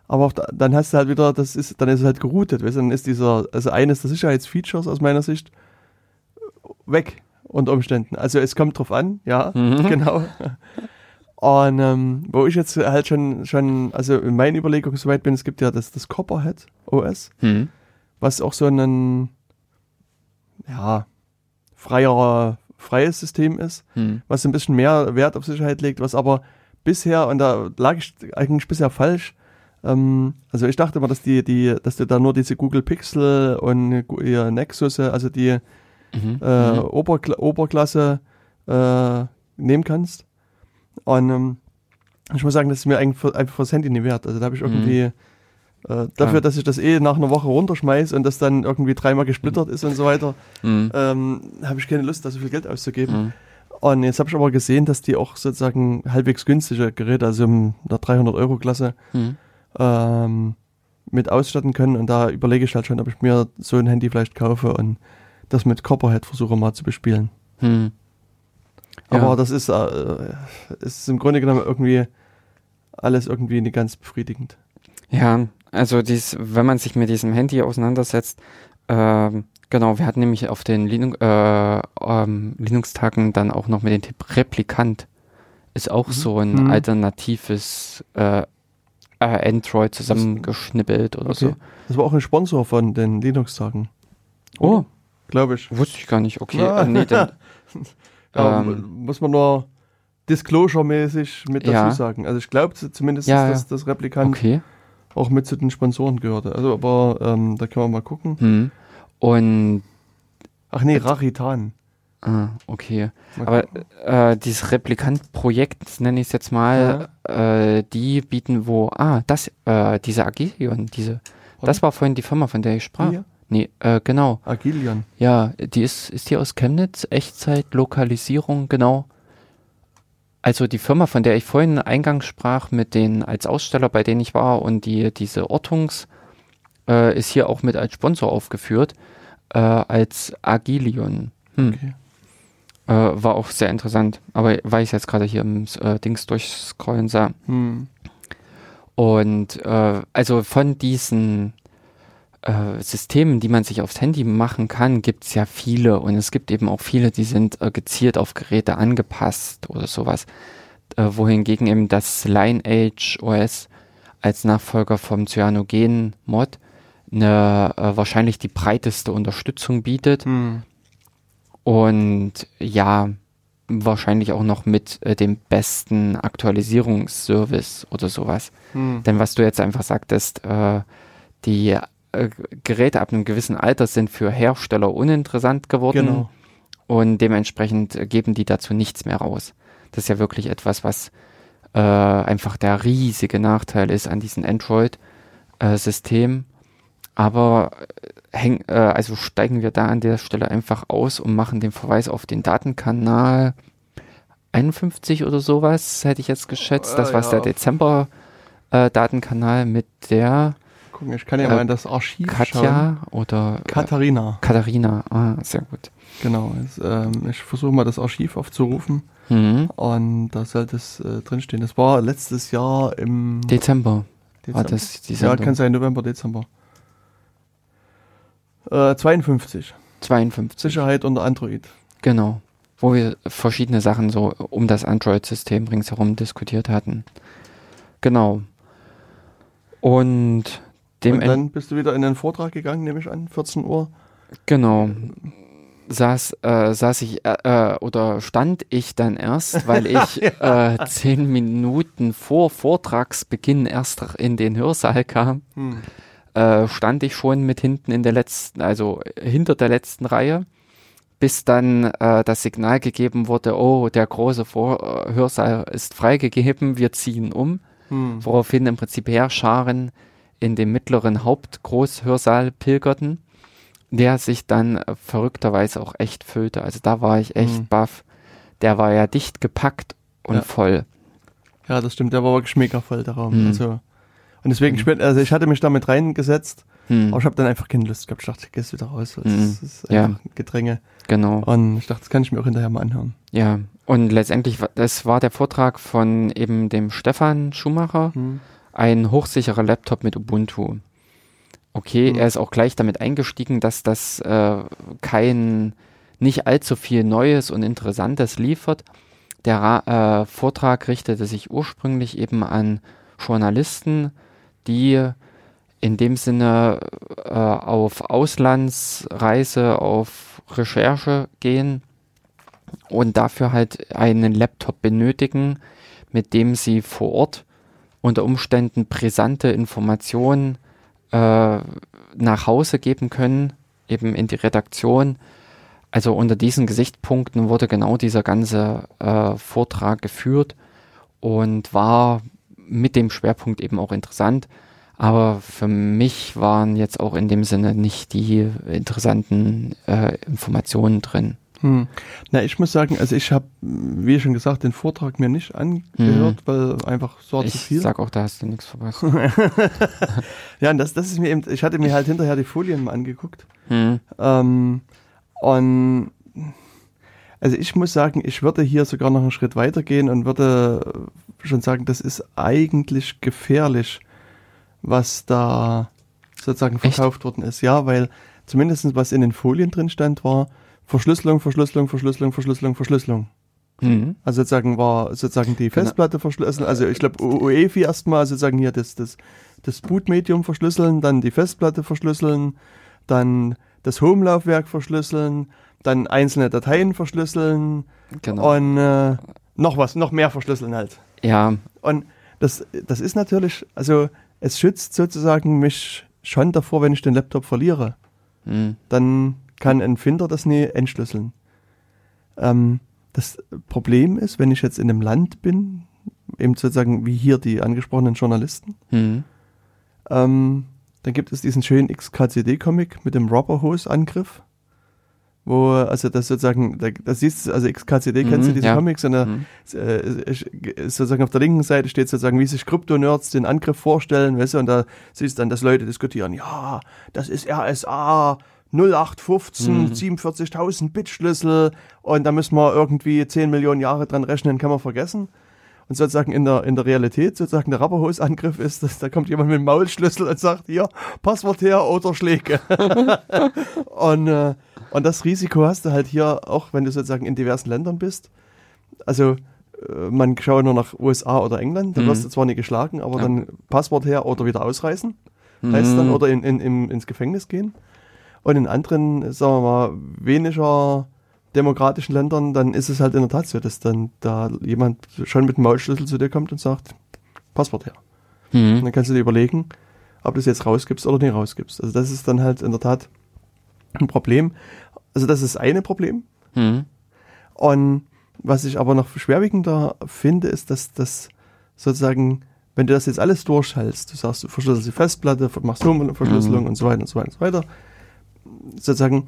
Aber auch da, dann hast du halt wieder, das ist, dann ist es halt geroutet, weißt du, dann ist dieser, also eines der Sicherheitsfeatures aus meiner Sicht weg unter Umständen. Also es kommt drauf an, ja, Mhm. genau. Und ähm, wo ich jetzt halt schon, schon, also in meinen Überlegungen soweit bin, es gibt ja das, das Copperhead OS, Hm. was auch so ein, ja, freierer, freies System ist Hm. was ein bisschen mehr Wert auf Sicherheit legt, was aber bisher, und da lag ich eigentlich bisher falsch, ähm, also ich dachte immer, dass die, die, dass du da nur diese Google Pixel und Nexus, also die Mhm. äh, Mhm. Oberkla Oberklasse äh, nehmen kannst. Und ähm, ich muss sagen, das ist mir einfach fürs Handy nicht wert. Also da habe ich Mhm. irgendwie äh, dafür, Ja. dass ich das eh nach einer Woche runterschmeiß und das dann irgendwie dreimal gesplittert ist und so weiter, Hm. ähm, habe ich keine Lust, da so viel Geld auszugeben. Hm. Und jetzt habe ich aber gesehen, dass die auch sozusagen halbwegs günstige Geräte, also in der 300-Euro-Klasse, Hm. ähm, mit ausstatten können. Und da überlege ich halt schon, ob ich mir so ein Handy vielleicht kaufe und das mit Copperhead versuche mal zu bespielen. Hm. Ja. Aber das ist, äh, ist im Grunde genommen irgendwie alles irgendwie nicht ganz befriedigend. Ja, also dies, wenn man sich mit diesem Handy auseinandersetzt, ähm, genau, wir hatten nämlich auf den Linux, äh, ähm, Linux-Tagen dann auch noch mit dem Tipp Replikant. Ist auch Mhm. so ein Mhm. alternatives äh, äh, Android zusammengeschnippelt oder Okay. Das war auch ein Sponsor von den Linux-Tagen. so. Oh, Glaube ich. wusste ich gar nicht. Okay, Ja. äh, nee, dann, Ja, Ähm, muss man nur Disclosure-mäßig mit dazu Ja. sagen. Also ich glaube zumindest, Ja, dass das Replikant okay. auch mit zu den Sponsoren gehörte. Also aber ähm, da können wir mal gucken. Hm. Und, Ach nee, Raritan. ah, okay. Aber äh, dieses Replikant-Projekt, nenne ich es jetzt mal, äh, die bieten wo, ah, das, äh, diese Agilion, diese, das war vorhin die Firma, von der ich sprach. Hier? Nee, äh, genau. Agilion. Ja, die ist, ist die aus Chemnitz, Echtzeit, Lokalisierung, genau. Also die Firma, von der ich vorhin eingangs sprach, mit den als Aussteller, bei denen ich war und die diese Ortungs, äh, ist hier auch mit als Sponsor aufgeführt, äh, als Agilion. Hm. Okay. Äh, war auch sehr interessant, aber weil ich jetzt gerade hier im äh, Dings durchscrollen sah. Hm. Und äh, also von diesen äh, Systemen, die man sich aufs Handy machen kann, gibt es ja viele. Und es gibt eben auch viele, die sind äh, gezielt auf Geräte angepasst oder sowas. Äh, wohingegen eben das Lineage OS als Nachfolger vom Cyanogen-Mod eine äh, wahrscheinlich die breiteste Unterstützung bietet. Hm. Und ja, wahrscheinlich auch noch mit äh, dem besten Aktualisierungsservice oder sowas. Hm. Denn was du jetzt einfach sagtest, äh, die äh, Geräte ab einem gewissen Alter sind für Hersteller uninteressant geworden Genau. und dementsprechend geben die dazu nichts mehr raus. Das ist ja wirklich etwas, was äh, einfach der riesige Nachteil ist an diesem Android-System. Aber äh, häng, äh, also steigen wir da an der Stelle einfach aus und machen den Verweis auf den Datenkanal 51 oder sowas, hätte ich jetzt geschätzt. Das Äh, war ja, der auf- Dezember äh, mit der Gucken, ich kann ja Äh, mal in das Archiv schauen. Katja oder äh, Katharina, Katharina. Ah, sehr gut. genau. Jetzt, ähm, ich versuche mal das Archiv aufzurufen. Mhm. Und da sollte es äh, drinstehen. Das war letztes Jahr im Dezember. Dezember. War das die ja, kann sein, November, Dezember. Äh, 52. 52. Sicherheit unter Android. Genau. Wo wir verschiedene Sachen so um das Android-System ringsherum diskutiert hatten. Genau. Und dem Und dann bist du wieder in den Vortrag gegangen, nehme ich an, 14 Uhr. Genau. Saß, äh, saß ich äh, äh, oder stand ich dann erst, weil ich äh, zehn Minuten vor Vortragsbeginn erst in den Hörsaal kam, Hm. äh, stand ich schon mit hinten in der letzten, also hinter der letzten Reihe, bis dann äh, das Signal gegeben wurde, oh, der große vor äh, Hörsaal ist freigegeben, wir ziehen um, Hm. woraufhin im Prinzip Heerscharen in dem mittleren Hauptgroßhörsaal pilgerten, der sich dann verrückterweise auch echt füllte. Also da war ich echt Mhm. baff. Der war ja dicht gepackt und Ja. voll. Ja, das stimmt, der war wirklich mega voll, der Raum. Hm. Also, und deswegen, Mhm. also ich hatte mich damit reingesetzt, Hm, aber ich habe dann einfach keine Lust gehabt. Ich dachte, ich gehst wieder raus. Das Mhm. ist Ja. einfach Gedränge. genau. Und ich dachte, das kann ich mir auch hinterher mal anhören. Ja. Und letztendlich, das war der Vortrag von eben dem Stefan Schumacher, Hm. Ein hochsicherer Laptop mit Ubuntu. Okay, Mhm. er ist auch gleich damit eingestiegen, dass das äh, kein, nicht allzu viel Neues und Interessantes liefert. Der äh, Vortrag richtete sich ursprünglich eben an Journalisten, die in dem Sinne äh, auf Auslandsreise, auf Recherche gehen und dafür halt einen Laptop benötigen, mit dem sie vor Ort unter Umständen brisante Informationen äh, nach Hause geben können, eben in die Redaktion. Also unter diesen Gesichtspunkten wurde genau dieser ganze äh, Vortrag geführt und war mit dem Schwerpunkt eben auch interessant. Aber für mich waren jetzt auch in dem Sinne nicht die interessanten äh, Informationen drin. Hm. Na, ich muss sagen, also ich habe, wie schon gesagt, den Vortrag mir nicht angehört, weil einfach so zu Ich viel. sag auch, da hast du nichts verpasst. ja, und das, das ist mir eben, ich hatte mir halt hinterher die Folien mal angeguckt. hm. Ähm, und also ich muss sagen, ich würde hier sogar noch einen Schritt weiter gehen und würde schon sagen, das ist eigentlich gefährlich, was da sozusagen Echt? verkauft worden ist. Ja, weil zumindest was in den Folien drin stand, war Verschlüsselung, Verschlüsselung, Verschlüsselung, Verschlüsselung, Verschlüsselung. Hm. Also sozusagen war sozusagen die Genau. Festplatte verschlüsseln, also ich glaube UEFI erstmal sozusagen hier das, das, das Bootmedium verschlüsseln, dann die Festplatte verschlüsseln, dann das Home-Laufwerk verschlüsseln, dann einzelne Dateien verschlüsseln Genau. und äh, noch was, noch mehr verschlüsseln halt. ja, Und das, das ist natürlich, also es schützt sozusagen mich schon davor, wenn ich den Laptop verliere hm. dann kann ein Finder das nie entschlüsseln. Ähm, das Problem ist, wenn ich jetzt in einem Land bin, eben sozusagen wie hier die angesprochenen Journalisten, Hm. ähm, dann gibt es diesen schönen XKCD-Comic mit dem Rubber-Hose-Angriff, wo, also das sozusagen, da, da siehst du, also XKCD, kennst du Mhm, diese ja. Comics, und da, Hm. äh, sozusagen auf der linken Seite steht sozusagen, wie sich Krypto-Nerds den Angriff vorstellen, weißt du, und da siehst du dann, dass Leute diskutieren, ja, das ist RSA 0815, Mhm. 47.000 Bit-Schlüssel und da müssen wir irgendwie 10 Millionen Jahre dran rechnen, kann man vergessen. Und sozusagen in der, in der Realität, sozusagen der Rapperhose-Angriff ist, dass da kommt jemand mit dem Maulschlüssel und sagt, hier, Passwort her oder Schläge. und, äh, und das Risiko hast du halt hier auch, wenn du sozusagen in diversen Ländern bist. Also äh, man schaue nur nach USA oder England, da Mhm. wirst du zwar nicht geschlagen, aber Ja. dann Passwort her oder wieder ausreißen, heißt dann, Hm. oder in, in, in, ins Gefängnis gehen. Und in anderen, sagen wir mal, weniger demokratischen Ländern, dann ist es halt in der Tat so, dass dann da jemand schon mit dem Maulschlüssel zu dir kommt und sagt, Passwort her. Und Hm. dann kannst du dir überlegen, ob du es jetzt rausgibst oder nicht rausgibst. Also das ist dann halt in der Tat ein Problem. Also das ist eine Problem. Hm. Und was ich aber noch schwerwiegender finde, ist, dass das sozusagen, wenn du das jetzt alles durchhältst, du sagst, du verschlüsselst die Festplatte, machst Home-Verschlüsselung Mhm. und so weiter und so weiter und so weiter, sozusagen,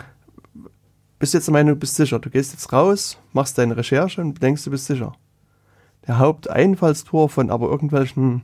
bist du jetzt der Meinung, du bist sicher. Du gehst jetzt raus, machst deine Recherche und denkst, du bist sicher. Der Haupteinfallstor von aber irgendwelchen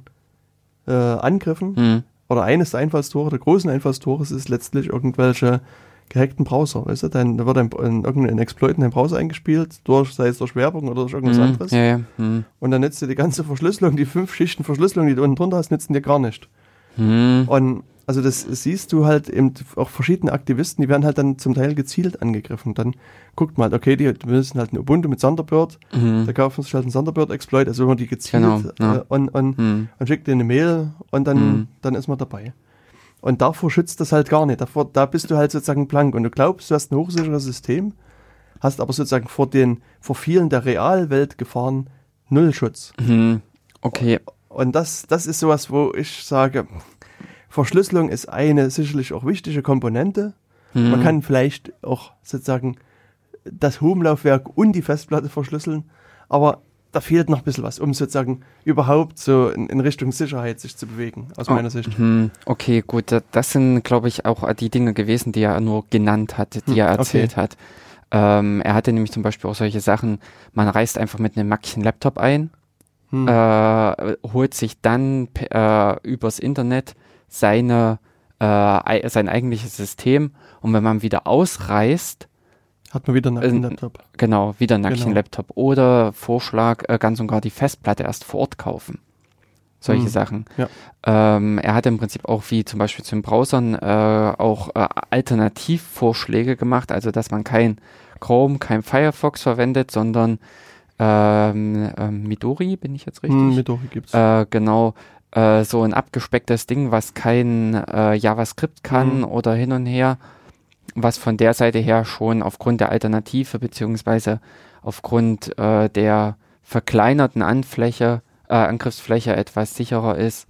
äh, Angriffen Hm. oder eines der Einfallstore, der großen Einfallstore ist letztlich irgendwelche gehackten Browser, weißt du? Dann wird ein, ein, irgendein Exploit in den Browser eingespielt, durch, sei es durch Werbung oder durch irgendwas Mhm, anderes. ja, ja. Mhm. Und dann nützt dir die ganze Verschlüsselung, die fünf Schichten Verschlüsselung, die du unten drunter hast, nützen dir gar nicht. Mhm. Und also das siehst du halt eben auch verschiedene Aktivisten, die werden halt dann zum Teil gezielt angegriffen. Dann guckt man halt, okay, die müssen halt ein Ubuntu mit Thunderbird, Mhm. da kaufen sich halt einen Thunderbird-Exploit, also wenn man die gezielt Genau, ja. äh, und, und, Mhm. und schickt dir eine Mail und dann, Mhm. dann ist man dabei. Und davor schützt das halt gar nicht. Davor, da bist du halt sozusagen blank und du glaubst, du hast ein hochsicheres System, hast aber sozusagen vor den, vor vielen der Realweltgefahren null Schutz. Mhm. Okay. Und das, das ist sowas, wo ich sage, Verschlüsselung ist eine sicherlich auch wichtige Komponente. Mhm. Man kann vielleicht auch sozusagen das Home-Laufwerk und die Festplatte verschlüsseln, aber da fehlt noch ein bisschen was, um sozusagen überhaupt so in, in Richtung Sicherheit sich zu bewegen, aus Oh, meiner Sicht. Mhm. Okay, gut. da- Das sind, glaube ich, auch die Dinge gewesen, die er nur genannt hat, die Hm, er okay. erzählt hat. Ähm, er hatte nämlich zum Beispiel auch solche Sachen, man reist einfach mit einem Mackchen Laptop ein, Hm. äh, holt sich dann äh, übers Internet seine, äh, ei- sein eigentliches System und wenn man wieder ausreist, Hat man wieder einen äh, einen Laptop. genau, wieder einen nackten Genau. Laptop oder Vorschlag, äh, ganz und gar die Festplatte erst vor Ort kaufen. Solche Hm, Sachen. ja. Ähm, er hat im Prinzip auch wie zum Beispiel zu den Browsern äh, auch äh, Alternativvorschläge gemacht, also dass man kein Chrome, kein Firefox verwendet, sondern ähm, ähm, Midori, bin ich jetzt richtig? Hm, Midori gibt's. äh, genau, äh, so ein abgespecktes Ding, was kein äh, JavaScript kann Mhm. oder hin und her, was von der Seite her schon aufgrund der Alternative beziehungsweise aufgrund äh, der verkleinerten Anfläche, äh, Angriffsfläche etwas sicherer ist.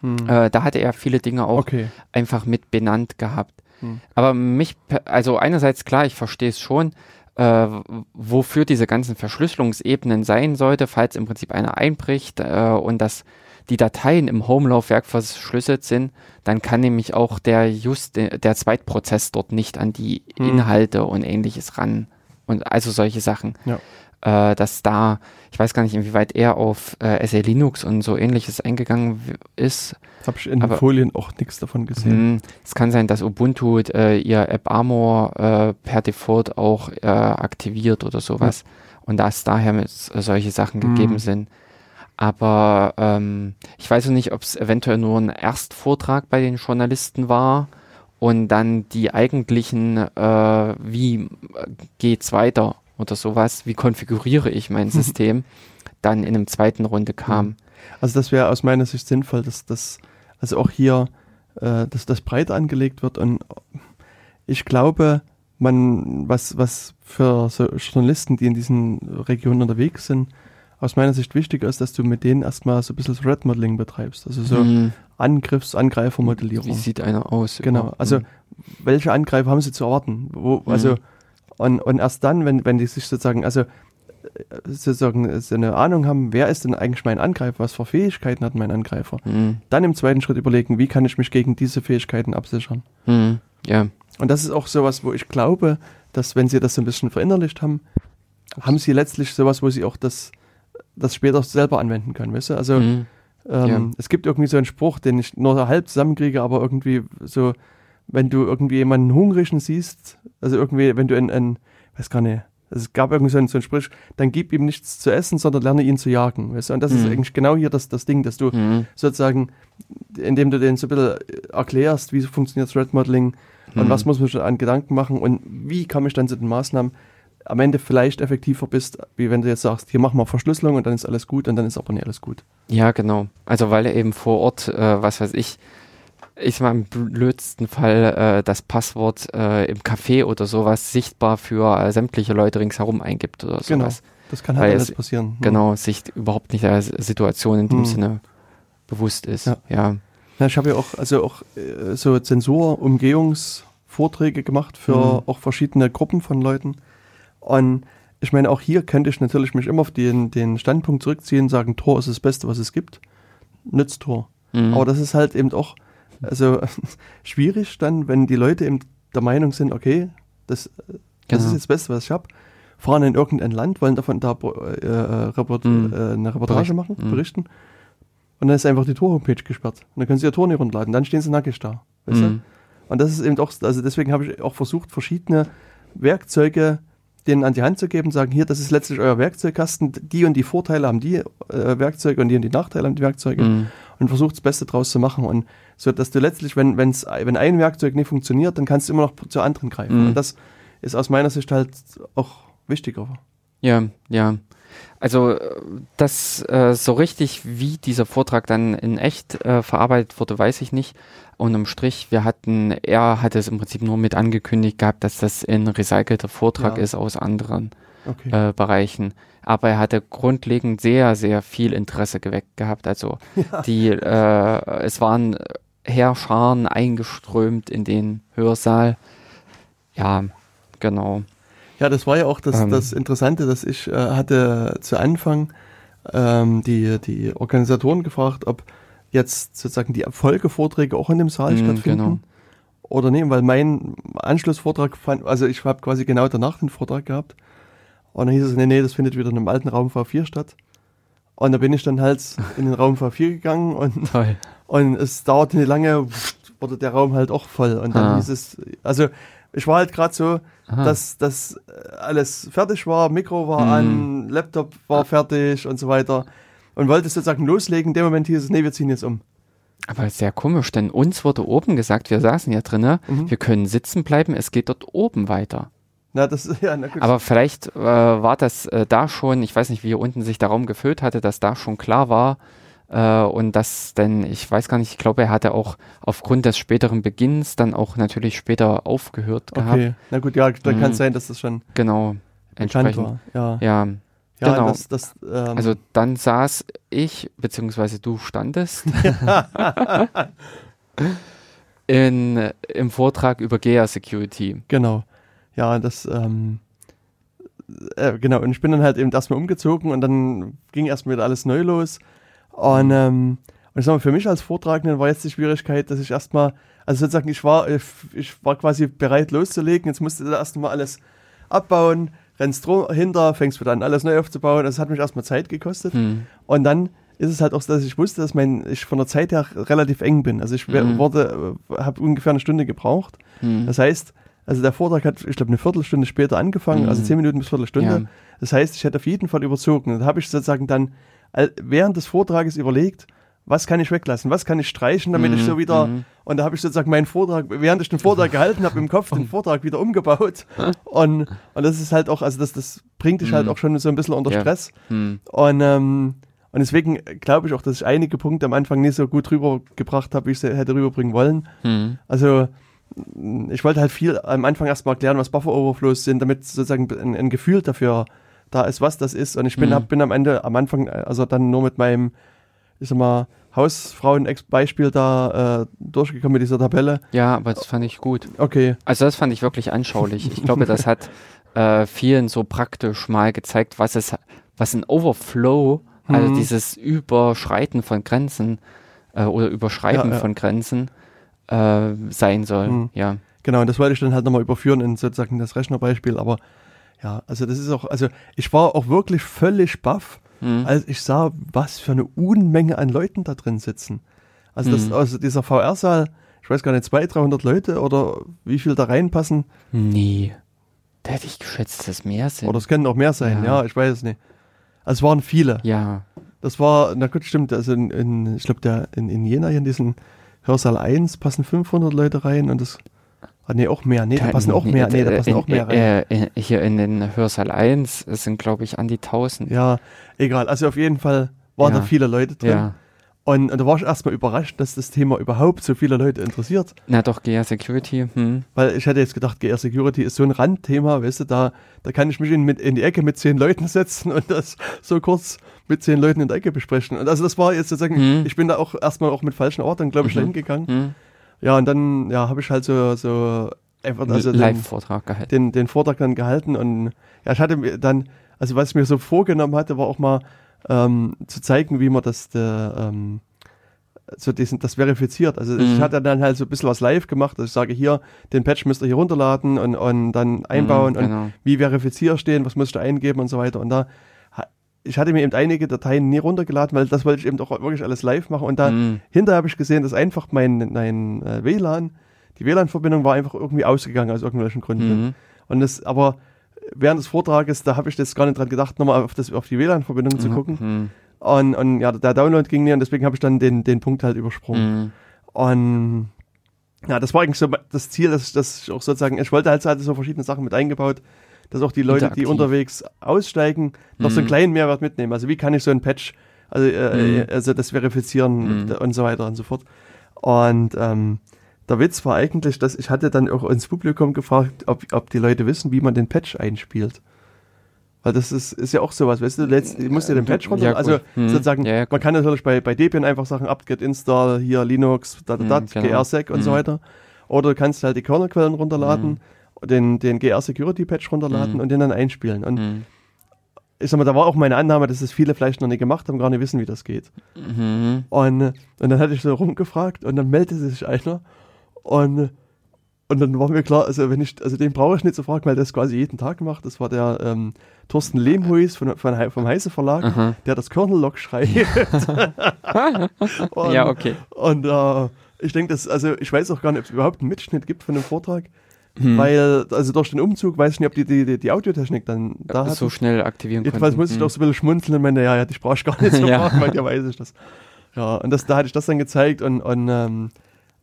Hm. Äh, da hatte er viele Dinge auch okay. einfach mit benannt gehabt. Hm. Aber mich, also einerseits klar, ich verstehe es schon, äh, wofür diese ganzen Verschlüsselungsebenen sein sollte, falls im Prinzip einer einbricht äh, und dass die Dateien im Home-Laufwerk verschlüsselt sind, dann kann nämlich auch der just der Zweitprozess dort nicht an die Hm. Inhalte und ähnliches ran und also solche Sachen. Ja. Äh, dass da, ich weiß gar nicht, inwieweit er auf äh, SE Linux und so ähnliches eingegangen ist. Habe ich in den Folien auch nichts davon gesehen. Hm, Es kann sein, dass Ubuntu äh, ihr App Armor äh, per Default auch äh, aktiviert oder sowas und dass daher mit, solche Sachen Hm. gegeben sind. Aber ähm, ich weiß noch nicht, ob es eventuell nur ein Erstvortrag bei den Journalisten war und dann die eigentlichen, äh, wie äh, geht's weiter oder sowas, wie konfiguriere ich mein System, dann in einem zweiten Runde kam. Also das wäre aus meiner Sicht sinnvoll, dass das, also auch hier, äh, dass das breit angelegt wird und ich glaube, man, was, was für so Journalisten, die in diesen Regionen unterwegs sind, aus meiner Sicht wichtiger ist, dass du mit denen erstmal so ein bisschen Threat Modeling betreibst, also so Hm, Angriffs-, wie Angreifermodellierung. sieht einer aus? Genau, also Hm. welche Angreifer haben sie zu erwarten? Wo, also, Mhm. und, und erst dann, wenn, wenn die sich sozusagen, also sozusagen so eine Ahnung haben, wer ist denn eigentlich mein Angreifer, was für Fähigkeiten hat mein Angreifer, Hm, dann im zweiten Schritt überlegen, wie kann ich mich gegen diese Fähigkeiten absichern. hm, ja. Und das ist auch sowas, wo ich glaube, dass wenn sie das so ein bisschen verinnerlicht haben, haben sie letztlich sowas, wo sie auch das, das später selber anwenden können, weißt du? Also Hm, ähm, Ja. Es gibt irgendwie so einen Spruch, den ich nur halb zusammenkriege, aber irgendwie so, wenn du irgendwie jemanden Hungrigen siehst, also irgendwie, wenn du ein, ein weiß gar nicht, also es gab irgendwie so einen, so einen Spruch, dann gib ihm nichts zu essen, sondern lerne ihn zu jagen. Weißt du? Und das ist Mhm. eigentlich genau hier das, das Ding, dass du hm, sozusagen, indem du den so ein bisschen erklärst, wie funktioniert Threat Modeling und hm. was muss man schon an Gedanken machen und wie komme ich dann zu den Maßnahmen, am Ende vielleicht effektiver bist, wie wenn du jetzt sagst, hier machen wir Verschlüsselung und dann ist alles gut und dann ist aber nicht alles gut. Ja, genau. Also weil er eben vor Ort, äh, was weiß ich, ich sag mal im blödsten Fall äh, das Passwort äh, im Café oder sowas sichtbar für äh, sämtliche Leute ringsherum eingibt oder Genau. sowas. Das kann halt Weil alles es- passieren. Ja. Genau, sich überhaupt nicht der Situation in dem Hm. Sinne bewusst ist. Ja. Ja. Na, ich habe ja auch, also auch äh, so Zensur-Umgehungsvorträge gemacht für Mhm. auch verschiedene Gruppen von Leuten. Und ich meine, auch hier könnte ich natürlich mich immer auf den, den Standpunkt zurückziehen, sagen, Tor ist das Beste, was es gibt. Nützt Tor. Mhm. Aber das ist halt eben auch also schwierig dann, wenn die Leute eben der Meinung sind, okay, das, das Genau. ist jetzt das Beste, was ich habe, fahren in irgendein Land, wollen davon da äh, äh, Report, Mhm. äh, eine Reportage Berichten. machen, Mhm. berichten. Und dann ist einfach die Tor-Homepage gesperrt. Und dann können sie ihr Tor nicht runterladen. Dann stehen sie nackig da. Weißt Mhm. du? Und das ist eben auch, also deswegen habe ich auch versucht, verschiedene Werkzeuge denen an die Hand zu geben, sagen, hier, das ist letztlich euer Werkzeugkasten, die und die Vorteile haben die äh, Werkzeuge und die und die Nachteile haben die Werkzeuge Mhm. und versucht das Beste draus zu machen. Und so, dass du letztlich, wenn, wenn's, wenn ein Werkzeug nicht funktioniert, dann kannst du immer noch zu anderen greifen. Mhm. Und das ist aus meiner Sicht halt auch wichtiger. Ja, ja. Also äh, das äh, so richtig, wie dieser Vortrag dann in echt äh, verarbeitet wurde, weiß ich nicht. Unterm Strich, wir hatten, er hatte es im Prinzip nur mit angekündigt gehabt, dass das ein recycelter Vortrag Ja. ist aus anderen Okay. äh, Bereichen. Aber er hatte grundlegend sehr, sehr viel Interesse geweckt gehabt. Also Ja. die, äh, es waren Heerscharen eingeströmt in den Hörsaal. Ja, genau. Ja, das war ja auch das, Ähm. das Interessante, dass ich äh, hatte zu Anfang ähm, die, die Organisatoren gefragt, ob jetzt sozusagen die Folgevorträge auch in dem Saal Mm, stattfinden. genau. Oder nee, weil mein Anschlussvortrag fand, also ich habe quasi genau danach den Vortrag gehabt. Und dann hieß es, nee, nee, das findet wieder in einem alten Raum V4 statt. Und da bin ich dann halt in den Raum V4 gegangen und, Toll. und es dauerte nicht lange, wurde der Raum halt auch voll. Und dann Ah. hieß es, also ich war halt gerade so, Aha. dass das äh, alles fertig war, Mikro war Mhm. an, Laptop war fertig und so weiter. Und wollte sozusagen loslegen. In dem Moment hieß es, nee, wir ziehen jetzt um. Aber sehr komisch, denn uns wurde oben gesagt, wir saßen ja drinnen, Mhm. wir können sitzen bleiben, es geht dort oben weiter. Na, das, ja, na gut. Aber vielleicht äh, war das äh, da schon, ich weiß nicht, wie hier unten sich der Raum gefüllt hatte, dass da schon klar war äh, und dass denn, ich weiß gar nicht, ich glaube, er hatte auch aufgrund des späteren Beginns dann auch natürlich später aufgehört gehabt. okay, na gut, ja, da Mhm. kann es sein, dass das schon Genau, entsprechend. war. Ja, Ja, ja genau. das, das, ähm, also dann saß ich, beziehungsweise du standest in, im Vortrag über GEA Security. Genau. Ja, das, ähm, äh, genau, und ich bin dann halt eben erstmal umgezogen und dann ging erstmal wieder alles neu los. Und, ähm, und ich sag mal, für mich als Vortragenden war jetzt die Schwierigkeit, dass ich erstmal, also sozusagen, ich war, ich, ich war quasi bereit loszulegen, jetzt musste da erstmal alles abbauen, rennst hinter, fängst wieder an, alles neu aufzubauen. Das hat mich erstmal Zeit gekostet. Hm. Und dann ist es halt auch so, dass ich wusste, dass mein, ich von der Zeit her relativ eng bin. Also ich Mhm. wurde, habe ungefähr eine Stunde gebraucht. Hm. Das heißt, also der Vortrag hat, ich glaube, eine Viertelstunde später angefangen, also zehn Minuten bis Viertelstunde. Ja. Das heißt, ich hätte auf jeden Fall überzogen. Und da habe ich sozusagen dann während des Vortrages überlegt, was kann ich weglassen, was kann ich streichen, damit ich Mhm, so wieder, mhm. und da habe ich sozusagen meinen Vortrag, während ich den Vortrag gehalten habe, im Kopf den Vortrag wieder umgebaut. Und, und das ist halt auch, also das, das bringt dich halt Mhm. auch schon so ein bisschen unter Ja. Stress. Hm. Und, ähm, und deswegen glaube ich auch, dass ich einige Punkte am Anfang nicht so gut rübergebracht habe, wie ich sie hätte rüberbringen wollen. Also ich wollte halt viel am Anfang erstmal erklären, was Buffer Overflows sind, damit sozusagen ein, ein Gefühl dafür da ist, was das ist. Und ich bin, Mhm. hab, bin am Ende, am Anfang, äh, also dann nur mit meinem, ich sag mal, Hausfrauen-Beispiel da äh, durchgekommen mit dieser Tabelle. Ja, aber das fand ich gut. Okay, Also das fand ich wirklich anschaulich. Ich glaube, das hat äh, vielen so praktisch mal gezeigt, was es, was ein Overflow, also Mhm. dieses Überschreiten von Grenzen äh, oder Überschreiten Ja, ja. von Grenzen äh, sein soll. Mhm. Ja. genau, und das wollte ich dann halt nochmal überführen in sozusagen das Rechnerbeispiel, aber ja, also das ist auch, also ich war auch wirklich völlig baff, Mhm. als ich sah, was für eine Unmenge an Leuten da drin sitzen. Also, das, Mhm. also dieser VR-Saal, ich weiß gar nicht, 200, 300 Leute oder wie viel da reinpassen, Nee. Da hätte ich geschätzt, dass mehr sind. oder es können auch mehr sein, ja, Ja. ich weiß es nicht. Also es waren viele. ja. Das war, na gut, stimmt, also in, in ich glaube, der in, in Jena hier in diesen Hörsaal 1 passen 500 Leute rein und das, ah nee, auch mehr, nee, da passen auch mehr, nee, da passen in, auch mehr rein. Äh, hier in den Hörsaal 1 es sind, glaube ich, an die 1000. Ja, egal, also auf jeden Fall waren Ja. da viele Leute drin. Ja. Und, und da war ich erstmal überrascht, dass das Thema überhaupt so viele Leute interessiert. Na doch, GEA Security. Hm. Weil ich hätte jetzt gedacht, GR Security ist so ein Randthema, weißt du, da, da kann ich mich in, in die Ecke mit zehn Leuten setzen und das so kurz mit zehn Leuten in der Ecke besprechen. Und also das war jetzt sozusagen, Mhm. ich bin da auch erstmal auch mit falschen Erwartungen, glaube ich, Mhm. dahin gegangen. Hm. Ja, und dann, ja, habe ich halt so, so einfach, also den, Live-Vortrag gehalten. den, den Vortrag dann gehalten und ja, ich hatte mir dann, also was ich mir so vorgenommen hatte, war auch mal ähm, zu zeigen, wie man das, der, ähm, so diesen, das verifiziert. Also ich Mhm. hatte dann halt so ein bisschen was live gemacht, dass ich sage, hier, den Patch müsst ihr hier runterladen und, und dann einbauen Mhm, und genau. wie verifizier stehen, was musst du eingeben und so weiter. Und da, ich hatte mir eben einige Dateien nie runtergeladen, weil das wollte ich eben auch wirklich alles live machen. Und da Mhm. hinterher habe ich gesehen, dass einfach mein, mein äh, WLAN die WLAN-Verbindung war einfach irgendwie ausgegangen aus irgendwelchen Gründen. Mhm. Und das, aber während des Vortrages, da habe ich jetzt gar nicht dran gedacht, nochmal auf, das, auf die WLAN-Verbindung zu gucken. Mhm. Und, und ja, der Download ging nie und deswegen habe ich dann den, den Punkt halt übersprungen. Mhm. Und ja, das war eigentlich so das Ziel, dass, dass ich auch sozusagen, ich wollte halt, halt so verschiedene Sachen mit eingebaut, dass auch die Leute, die unterwegs aussteigen, noch so einen Mhm. kleinen Mehrwert mitnehmen. Also wie kann ich so ein Patch, also, äh, Mhm. also das verifizieren Mhm. und so weiter und so fort. Und ähm, der Witz war eigentlich, dass ich hatte dann auch ins Publikum gefragt, ob, ob die Leute wissen, wie man den Patch einspielt. Weil das ist, ist ja auch sowas, weißt du, lädst, du musst dir den Patch runter, Ja, also Mhm. sozusagen, Ja, ja, man kann natürlich bei, bei Debian einfach sagen, apt-get install, hier Linux, da, da, da, Mhm, genau. grsec und so Mhm. weiter. Oder du kannst halt die Kernelquellen runterladen, den, den GR Security Patch runterladen Mhm. und den dann einspielen. Und Mhm. ich sag mal, da war auch meine Annahme, dass es viele vielleicht noch nicht gemacht haben, gar nicht wissen, wie das geht. Mhm. Und, und dann hatte ich so rumgefragt und dann meldete sich einer und, und dann war mir klar, also wenn ich, also den brauche ich nicht zu fragen, weil der das quasi jeden Tag macht. Das war der ähm, Thorsten Lehmhuis von, von, vom Heise Verlag, Aha. der das Kernel-Log schreibt. und, Ja, okay. Und äh, ich denke, dass, also ich weiß auch gar nicht, ob es überhaupt einen Mitschnitt gibt von dem Vortrag, Hm. weil, also durch den Umzug weiß ich nicht, ob die die, die, die Audiotechnik dann da hat. so schnell aktivieren Jedenfalls konnten. musste ich Mhm. auch so ein bisschen schmunzeln und meinte, ja, ja, dich brauche ich gar nicht zu Ja. ja weiß ich das. Ja, und das, da hatte ich das dann gezeigt und, und ähm,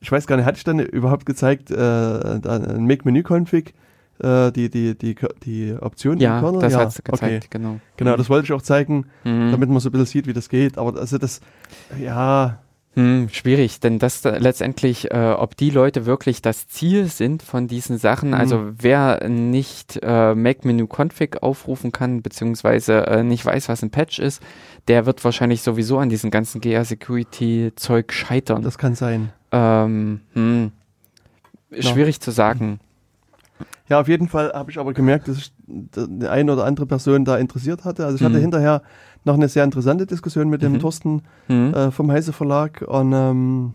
ich weiß gar nicht, hatte ich dann überhaupt gezeigt, äh, ein Make-Menü-Config, äh, die, die, die, die Option Ja, im Kernel? das ja, hat's gezeigt, Okay. genau. Genau, das wollte ich auch zeigen, Mhm. damit man so ein bisschen sieht, wie das geht. Aber also das, ja, Hm, schwierig, denn das da letztendlich, äh, ob die Leute wirklich das Ziel sind von diesen Sachen, Mhm. also wer nicht äh, Make-Menü-Config aufrufen kann, beziehungsweise äh, nicht weiß, was ein Patch ist, der wird wahrscheinlich sowieso an diesem ganzen GR-Security-Zeug scheitern. das kann sein. ähm, hm, schwierig zu sagen. Ja, auf jeden Fall habe ich aber gemerkt, dass ich die eine oder andere Person da interessiert hatte. Also ich hatte Mhm. hinterher noch eine sehr interessante Diskussion mit dem Mhm. Thorsten Hm? äh, vom Heise Verlag und, ähm,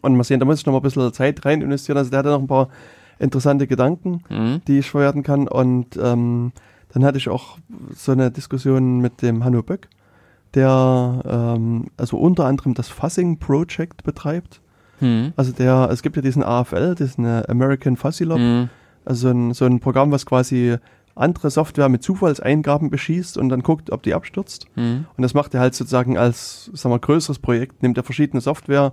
und mal sehen, da muss ich noch mal ein bisschen Zeit rein investieren. Also der hatte noch ein paar interessante Gedanken, Hm? die ich verwerten kann und ähm, dann hatte ich auch so eine Diskussion mit dem Hanno Böck, der ähm, also unter anderem das Fuzzing Project betreibt. Hm? Also der, es gibt ja diesen AFL, das ist eine American Fuzzy Lob, Hm? also ein, so ein Programm, was quasi andere Software mit Zufallseingaben beschießt und dann guckt, ob die abstürzt. Hm? Und das macht er halt sozusagen als, sagen wir, größeres Projekt, nimmt er verschiedene Software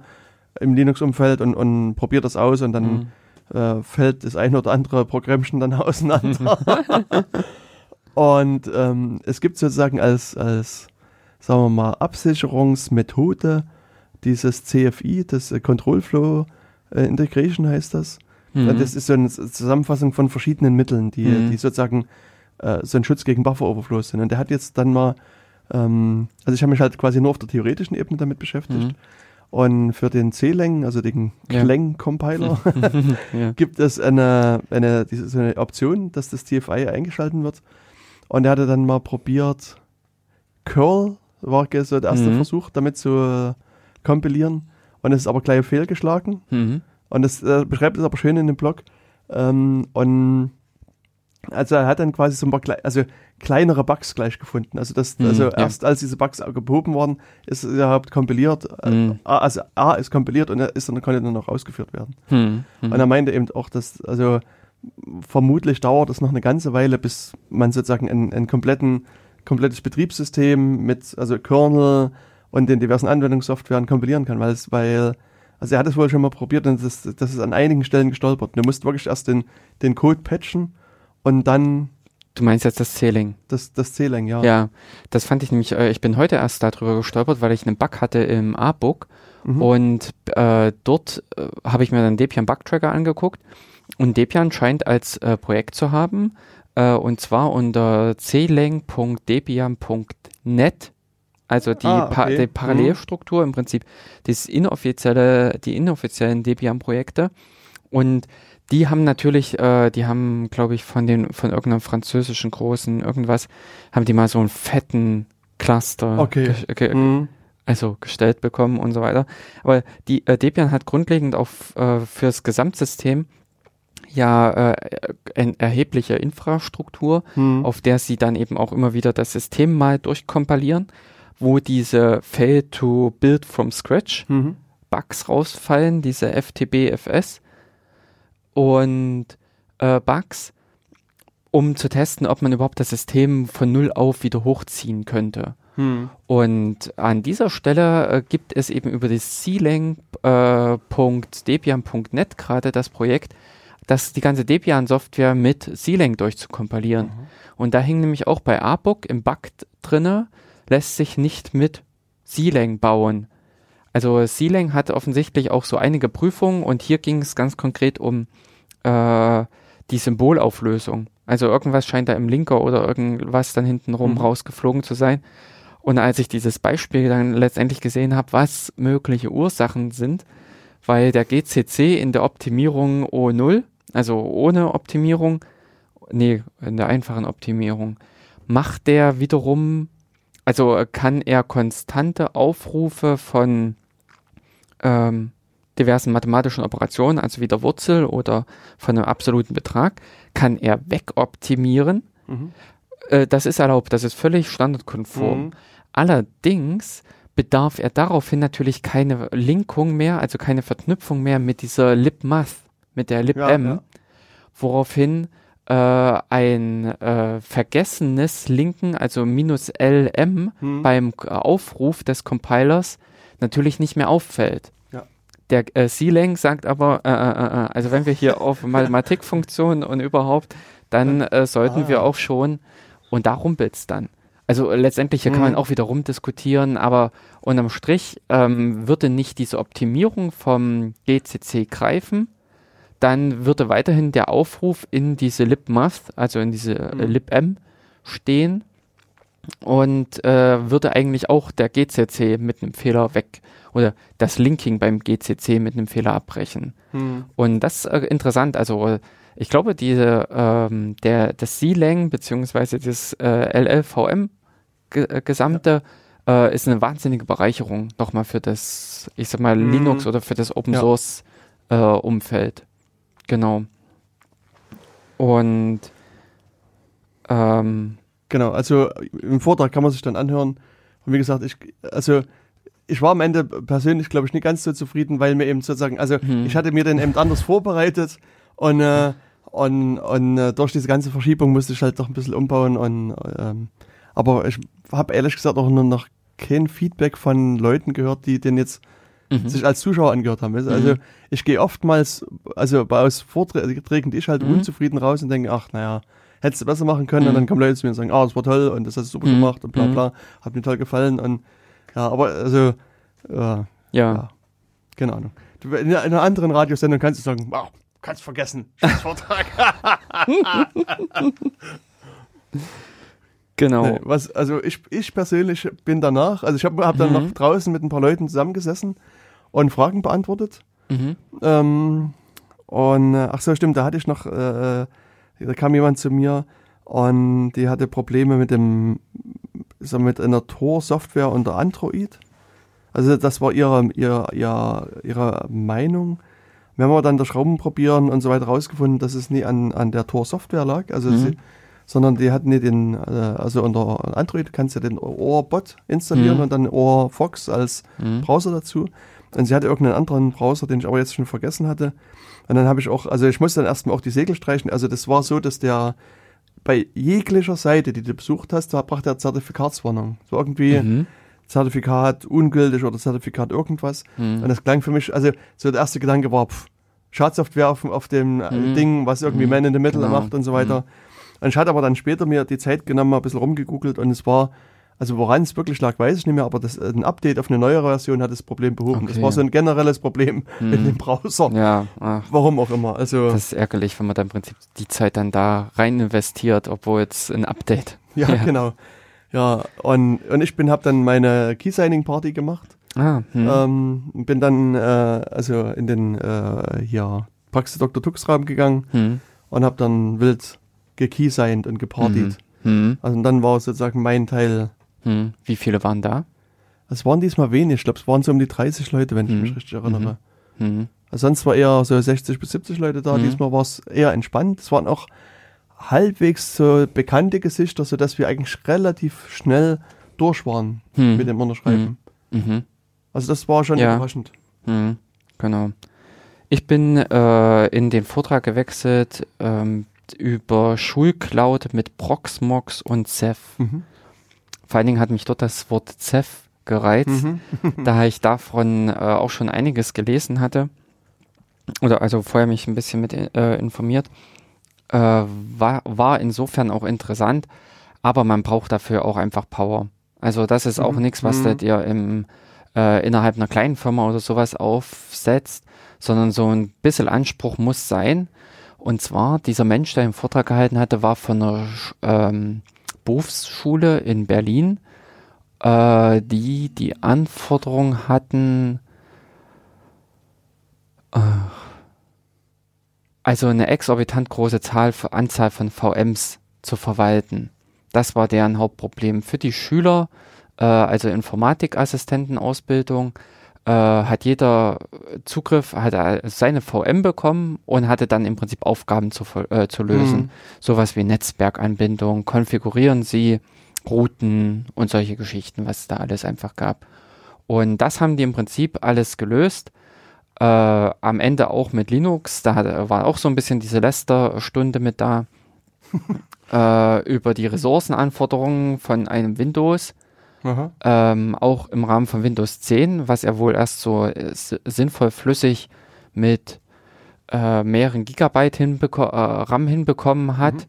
im Linux-Umfeld und, und probiert das aus und dann Hm? äh, fällt das ein oder andere Programmchen dann auseinander. und ähm, es gibt sozusagen als, als, sagen wir mal, Absicherungsmethode dieses CFI, das äh, Control Flow äh, Integration heißt das. Hm? Ja, Das ist so eine Zusammenfassung von verschiedenen Mitteln, die, Mhm. die sozusagen äh, so ein Schutz gegen Buffer-Overflows sind. Und der hat jetzt dann mal, ähm, also ich habe mich halt quasi nur auf der theoretischen Ebene damit beschäftigt. Mhm. Und für den C-Lang, also den Ja. Clang-Compiler, ja. gibt es eine, eine, diese, so eine Option, dass das TFI eingeschalten wird. Und er hatte dann mal probiert, Curl war so der erste Mhm. Versuch, damit zu äh, kompilieren. Und es ist aber gleich fehlgeschlagen. Mhm. Und das äh, beschreibt es aber schön in dem Blog. Ähm, und also er hat dann quasi so ein paar also kleinere Bugs gleich gefunden. Also das, Mhm, also ja. erst als diese Bugs auch behoben wurden, ist es überhaupt kompiliert. Äh, Mhm. Also A ist kompiliert und er ist dann konnte dann noch ausgeführt werden. Hm? Hm? Und er meinte eben auch, dass also vermutlich dauert es noch eine ganze Weile, bis man sozusagen ein, ein kompletten, komplettes Betriebssystem mit also Kernel und den diversen Anwendungssoftwaren kompilieren kann, weil es, weil, also er hat es wohl schon mal probiert und das, das ist an einigen Stellen gestolpert. Du musst wirklich erst den, den Code patchen und dann Du meinst jetzt das Zähling? das, das C-Lang, ja. Ja, das fand ich nämlich, äh, ich bin heute erst darüber gestolpert, weil ich einen Bug hatte im A-Book Mhm. und äh, dort äh, habe ich mir dann Debian Bug Tracker angeguckt und Debian scheint als äh, Projekt zu haben äh, und zwar unter clang.debian.net also die, Ah, pa okay. die Parallelstruktur im Prinzip, das inoffizielle, die inoffiziellen Debian-Projekte und die haben natürlich, äh, die haben, glaube ich, von den, von irgendeinem französischen großen irgendwas, haben die mal so einen fetten Cluster Okay. ge Mhm. also gestellt bekommen und so weiter. Aber die äh, Debian hat grundlegend auch äh, fürs Gesamtsystem ja äh, eine erhebliche Infrastruktur, Mhm. auf der sie dann eben auch immer wieder das System mal durchkompilieren, wo diese Fail to Build from Scratch Mhm. Bugs rausfallen, diese FTBFS und äh, Bugs, um zu testen, ob man überhaupt das System von null auf wieder hochziehen könnte. Hm. Und an dieser Stelle äh, gibt es eben über das clang.debian.net gerade das Projekt, das die ganze Debian-Software mit CLang durchzukompilieren. Mhm. Und da hing nämlich auch bei ABOK im Bug drinne, lässt sich nicht mit CLang bauen. Also CLang hat offensichtlich auch so einige Prüfungen und hier ging es ganz konkret um äh, die Symbolauflösung. Also irgendwas scheint da im Linker oder irgendwas dann hintenrum Mhm. rausgeflogen zu sein. Und als ich dieses Beispiel dann letztendlich gesehen habe, was mögliche Ursachen sind, weil der GCC in der Optimierung O0, also ohne Optimierung, nee, in der einfachen Optimierung, macht der wiederum, also äh, kann er konstante Aufrufe von ähm, diversen mathematischen Operationen, also wie der Wurzel oder von einem absoluten Betrag, kann er wegoptimieren. Mhm. Äh, das ist erlaubt, das ist völlig standardkonform. Mhm. Allerdings bedarf er daraufhin natürlich keine Linkung mehr, also keine Verknüpfung mehr mit dieser libmath, mit der libm, Ja, ja. woraufhin äh, ein äh, vergessenes Linken, also minus lm Hm. beim Aufruf des Compilers natürlich nicht mehr auffällt. Ja. Der äh, C-Lang sagt aber, äh, äh, äh, also wenn wir hier auf Mathematikfunktionen und überhaupt, dann äh, sollten Ah. wir auch schon, und da rumpelt's dann. Also äh, letztendlich, hier kann man Mhm. auch wieder rumdiskutieren, aber unterm Strich ähm, würde nicht diese Optimierung vom GCC greifen, dann würde weiterhin der Aufruf in diese libmath, also in diese äh, Mhm. libm stehen und äh, würde eigentlich auch der GCC mit einem Fehler weg oder das Linking beim GCC mit einem Fehler abbrechen. Hm. Und das ist äh, interessant. Also ich glaube, diese ähm, der das C-Lang beziehungsweise das äh, LLVM ge äh, gesamte äh, ist eine wahnsinnige Bereicherung nochmal für das, ich sag mal Mhm. Linux oder für das Open Ja. Source äh, Umfeld. Genau. Und ähm, Genau, also im Vortrag kann man sich dann anhören. Und wie gesagt, ich, also ich war am Ende persönlich, glaube ich, nicht ganz so zufrieden, weil mir eben sozusagen, also Mhm. ich hatte mir den eben anders vorbereitet und, äh, und, und äh, durch diese ganze Verschiebung musste ich halt doch ein bisschen umbauen. Und, ähm, aber ich habe ehrlich gesagt auch nur noch kein Feedback von Leuten gehört, die den jetzt mhm. sich als Zuschauer angehört haben. weißt? Also Mhm. ich gehe oftmals, also bei aus Vorträgen, die ich halt Mhm. unzufrieden raus und denke, ach naja, hättest du besser machen können. Und Mhm. dann kommen Leute zu mir und sagen, ah, das war toll und das hast du super Mhm. gemacht und bla bla, hat mir toll gefallen. Und ja, aber also, äh, ja. ja, keine Ahnung. Du, in, einer- in einer anderen Radiosendung kannst du sagen, wow, kannst vergessen, scheiß Vortrag. genau. Nee, was, also ich, ich persönlich bin danach, also ich habe hab dann Mhm. noch draußen mit ein paar Leuten zusammengesessen und Fragen beantwortet. Mhm. Ähm, und äh, ach so, stimmt, da hatte ich noch, äh, da kam jemand zu mir und die hatte Probleme mit dem, so mit einer Tor-Software unter Android. Also das war ihre, ihre, ihre, ihre Meinung. Wir haben aber dann durch Rumprobieren und so weiter rausgefunden, dass es nie an, an der Tor-Software lag, also Mhm. sie, sondern die hatten nicht den, äh, also unter Android kannst du den Ohr-Bot installieren Mhm. und dann Ohr-Fox als Mhm. Browser dazu. Und sie hatte irgendeinen anderen Browser, den ich aber jetzt schon vergessen hatte. Und dann habe ich auch, also ich musste dann erstmal auch die Segel streichen. Also das war so, dass der bei jeglicher Seite, die du besucht hast, da brachte er Zertifikatswarnung. So irgendwie Mhm. Zertifikat ungültig oder Zertifikat irgendwas. Mhm. Und das klang für mich, also so der erste Gedanke war, pff, Schadsoftware auf, auf dem äh, Mhm. Ding, was irgendwie Mhm. Man in the Middle Genau. macht und so weiter. Und ich hatte aber dann später mir die Zeit genommen, mal ein bisschen rumgegoogelt und es war, also woran es wirklich lag, weiß ich nicht mehr, aber das, ein Update auf eine neuere Version hat das Problem behoben. Das Okay. war so ein generelles Problem mit Mhm. dem Browser. Ja, ach, Warum auch immer. Also, das ist ärgerlich, wenn man da im Prinzip die Zeit dann da rein investiert, obwohl jetzt ein Update. ja, ja. genau. Ja, und, und ich bin, habe dann meine Key-Signing-Party gemacht. Ah, hm. Ähm, bin dann äh, also in den äh, hier Praxis Dr. Tux Raum gegangen hm. und habe dann wild gekeysigned und gepartied. Hm. Also und dann war sozusagen mein Teil. Hm. Wie viele waren da? Es waren diesmal wenig, ich glaube, es waren so um die 30 Leute, wenn ich Mhm. mich richtig erinnere. Hm. Also sonst war eher so 60 bis 70 Leute da. Diesmal war es eher entspannt. Es waren auch halbwegs so bekannte Gesichter, sodass wir eigentlich relativ schnell durch waren Hm. mit dem Unterschreiben. Mhm. Also das war schon Ja. überraschend. Hm. Genau. Ich bin äh, in den Vortrag gewechselt ähm, über Schulcloud mit Proxmox und Ceph. Mhm. Vor allen Dingen hat mich dort das Wort Ceph gereizt, Mhm. da ich davon äh, auch schon einiges gelesen hatte. Oder also vorher mich ein bisschen mit äh, informiert. Äh, war, war insofern auch interessant, aber man braucht dafür auch einfach Power. Also das ist auch Mhm. nichts, was Mhm. dir im, äh, innerhalb einer kleinen Firma oder sowas aufsetzt, sondern so ein bisschen Anspruch muss sein. Und zwar, dieser Mensch, der den Vortrag gehalten hatte, war von einer ähm, Berufsschule in Berlin, äh, die die Anforderung hatten, äh, also eine exorbitant große Zahl, Anzahl von VMs zu verwalten. Das war deren Hauptproblem. Für die Schüler, äh, also Informatikassistentenausbildung, hat jeder Zugriff, hat er seine VM bekommen und hatte dann im Prinzip Aufgaben zu, äh, zu lösen. Mhm. Sowas wie Netzwerkanbindung, konfigurieren Sie Routen und solche Geschichten, was es da alles einfach gab. Und das haben die im Prinzip alles gelöst. Äh, am Ende auch mit Linux, da war auch so ein bisschen diese Lester-Stunde mit da. äh, über die Ressourcenanforderungen von einem Windows. Ähm, auch im Rahmen von Windows 10, was er wohl erst so äh, sinnvoll flüssig mit äh, mehreren Gigabyte hinbeko äh, RAM hinbekommen hat,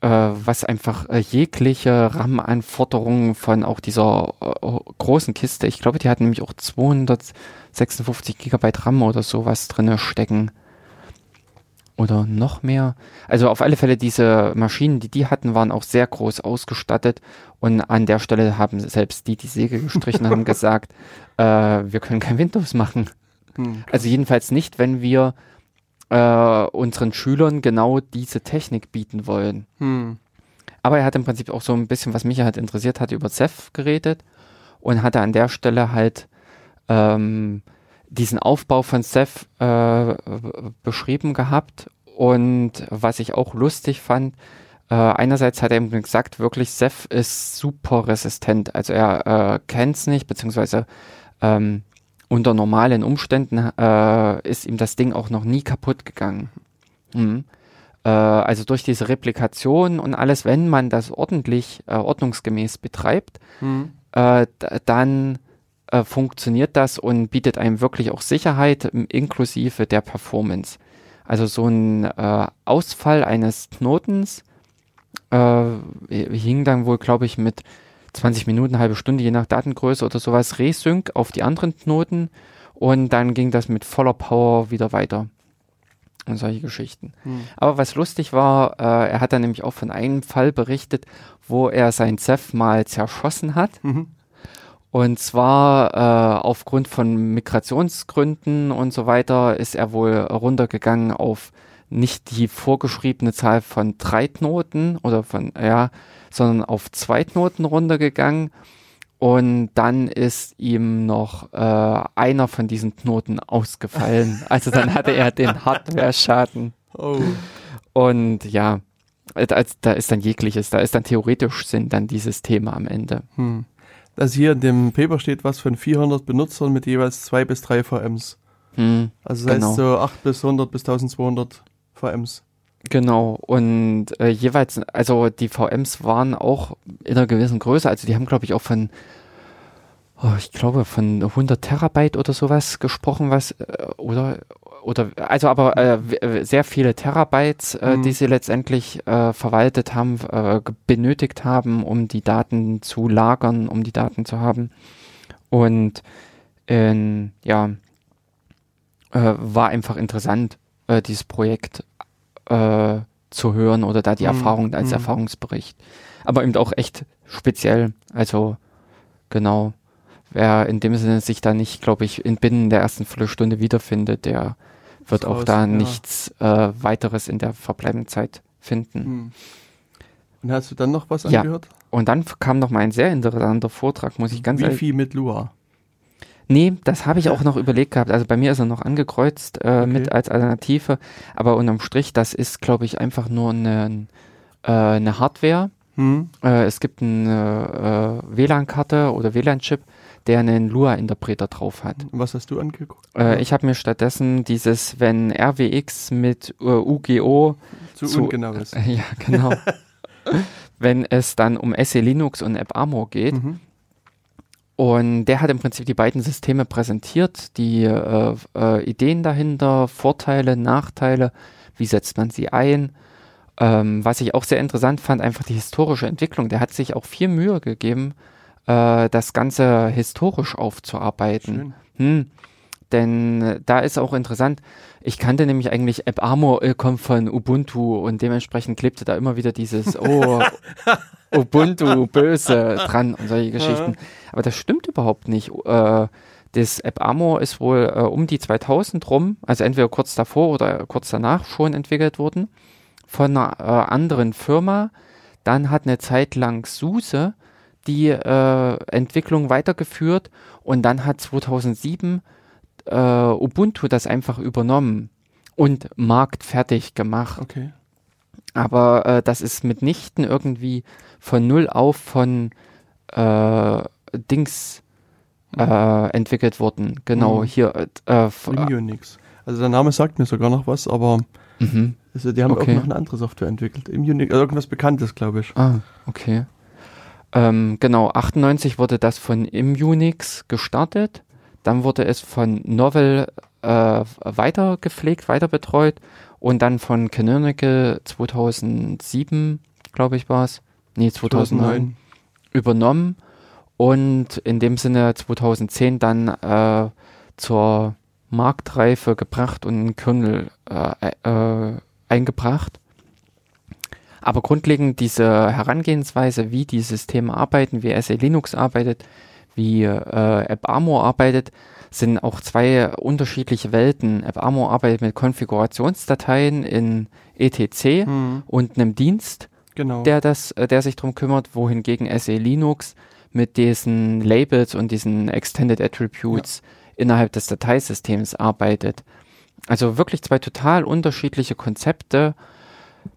äh, was einfach äh, jegliche RAM-Anforderungen von auch dieser großen Kiste, ich glaube, die hatten nämlich auch 256 Gigabyte RAM oder sowas drinne stecken. Oder noch mehr. Also auf alle Fälle diese Maschinen, die die hatten, waren auch sehr groß ausgestattet und an der Stelle haben selbst die, die Segel gestrichen haben, gesagt, äh, wir können kein Windows machen. Hm. Also jedenfalls nicht, wenn wir äh, unseren Schülern genau diese Technik bieten wollen. Hm. Aber er hat im Prinzip auch so ein bisschen, was mich halt interessiert hat, über Ceph geredet und hatte an der Stelle halt ähm, diesen Aufbau von Ceph äh, beschrieben gehabt. Und was ich auch lustig fand, äh, einerseits hat er eben gesagt, wirklich Ceph ist super resistent. Also er äh, kennt es nicht, beziehungsweise ähm, unter normalen Umständen äh, ist ihm das Ding auch noch nie kaputt gegangen. Mhm. Äh, also durch diese Replikation und alles, wenn man das ordentlich, äh, ordnungsgemäß betreibt, Hm. äh, dann äh, funktioniert das und bietet einem wirklich auch Sicherheit inklusive der Performance. Also so ein äh, Ausfall eines Knotens äh, hing dann wohl, glaube ich, mit 20 Minuten, halbe Stunde, je nach Datengröße oder sowas, Resync auf die anderen Knoten und dann ging das mit voller Power wieder weiter. Und solche Geschichten. Hm. Aber was lustig war, äh, er hat dann nämlich auch von einem Fall berichtet, wo er sein Ceph mal zerschossen hat. Mhm. Und zwar äh, aufgrund von Migrationsgründen und so weiter ist er wohl runtergegangen auf nicht die vorgeschriebene Zahl von drei Knoten oder von, ja, sondern auf zwei Knoten runtergegangen. Und dann ist ihm noch äh, einer von diesen Knoten ausgefallen. Also dann hatte er den Hardware-Schaden. Oh. Und ja, da, da ist dann jegliches, da ist dann theoretisch sind dann dieses Thema am Ende. Hm. Also hier in dem Paper steht was von 400 Benutzern mit jeweils zwei bis drei VMs. Hm. Also das Genau. heißt so 8 bis 100 bis 1200 VMs. Genau, und äh, jeweils, also die VMs waren auch in einer gewissen Größe, also die haben, glaube ich, auch von, oh, ich glaube, von 100 Terabyte oder sowas gesprochen, was, äh, oder, oder, also aber äh, äh, sehr viele Terabytes, äh, Mhm. die sie letztendlich äh, verwaltet haben, äh, benötigt haben, um die Daten zu lagern, um die Daten zu haben. Und ähm, ja, äh, war einfach interessant, äh, dieses Projekt zu hören oder da die Mhm. Erfahrung als Mhm. Erfahrungsbericht. Aber eben auch echt speziell. Also genau. Wer in dem Sinne sich da nicht, glaube ich, in binnen der ersten Viertelstunde wiederfindet, der wird auch raus, da ja. nichts äh, weiteres in der verbleibenden Zeit finden. Hm. Und hast du dann noch was Ja. angehört? Und dann kam noch mal ein sehr interessanter Vortrag, muss ich ganz ehrlich Wifi mit Lua. Nee, das habe ich auch noch überlegt gehabt. Also bei mir ist er noch angekreuzt äh, mit als Alternative, aber unterm Strich, das ist, glaube ich, einfach nur eine, äh, eine Hardware. Hm. Äh, es gibt eine äh, WLAN-Karte oder WLAN-Chip, der einen Lua-Interpreter drauf hat. Was hast du angeguckt? Äh, ich habe mir stattdessen dieses, wenn RWX mit äh, UGO Zu, zu- ungenau ist. äh, ja genau, wenn es dann um SE Linux und AppArmor geht, Mhm. Und der hat im Prinzip die beiden Systeme präsentiert, die äh, äh, Ideen dahinter, Vorteile, Nachteile, wie setzt man sie ein. Ähm, was ich auch sehr interessant fand, einfach die historische Entwicklung. Der hat sich auch viel Mühe gegeben, äh, das Ganze historisch aufzuarbeiten. Hm. Denn äh, da ist auch interessant, ich kannte nämlich eigentlich AppArmor äh, kommt von Ubuntu und dementsprechend klebte da immer wieder dieses Oh, Ubuntu böse dran und solche Geschichten. Aber das stimmt überhaupt nicht. Äh, das AppArmor ist wohl äh, um die 2000 rum, also entweder kurz davor oder kurz danach schon entwickelt worden von einer äh, anderen Firma. Dann hat eine Zeit lang SUSE die äh, Entwicklung weitergeführt und dann hat 2007 äh, Ubuntu das einfach übernommen und marktfertig gemacht. Okay. Aber äh, das ist mitnichten irgendwie von null auf von äh, Dings äh, entwickelt worden. Genau, Mhm. hier. Äh, f- Im Unix. Also der Name sagt mir sogar noch was, aber mhm. also die haben Okay. auch noch eine andere Software entwickelt. Im Unix, also irgendwas Bekanntes, glaube ich. Ah, okay. Ähm, genau, 98 wurde das von Immunix gestartet. Dann wurde es von Novel äh, weiter gepflegt, weiter betreut und dann von Canonical 2007, glaube ich, war es. Nee, 2009 übernommen und in dem Sinne 2010 dann äh, zur Marktreife gebracht und einen Kernel äh, äh, eingebracht. Aber grundlegend diese Herangehensweise, wie die Systeme arbeiten, wie SE Linux arbeitet, wie äh, AppArmor arbeitet, sind auch zwei unterschiedliche Welten. AppArmor arbeitet mit Konfigurationsdateien in ETC Mhm. und einem Dienst, Genau. der das, äh, der sich drum kümmert, wohingegen SE Linux mit diesen Labels und diesen Extended Attributes innerhalb des Dateisystems arbeitet. Also wirklich zwei total unterschiedliche Konzepte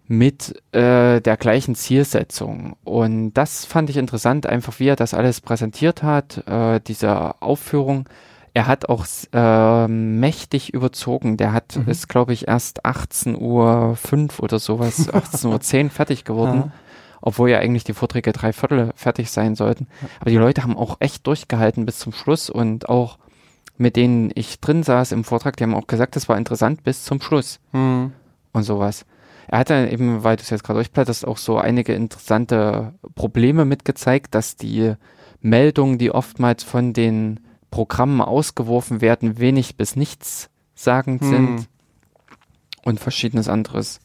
mit äh, der gleichen Zielsetzung. Und das fand ich interessant, einfach wie er das alles präsentiert hat, äh, diese Aufführung. Er hat auch äh, mächtig überzogen. Der hat, Mhm. ist, glaube ich, erst 18.05 Uhr oder sowas, 18.10 Uhr fertig geworden Ja. obwohl ja eigentlich die Vorträge drei Viertel fertig sein sollten. Aber die Leute haben auch echt durchgehalten bis zum Schluss und auch mit denen ich drin saß im Vortrag, die haben auch gesagt, das war interessant bis zum Schluss Mhm. und sowas. Er hat dann eben, weil du es jetzt gerade durchblätterst, auch so einige interessante Probleme mitgezeigt, dass die Meldungen, die oftmals von den Programmen ausgeworfen werden, wenig bis nichts sagend Hm. sind und verschiedenes anderes.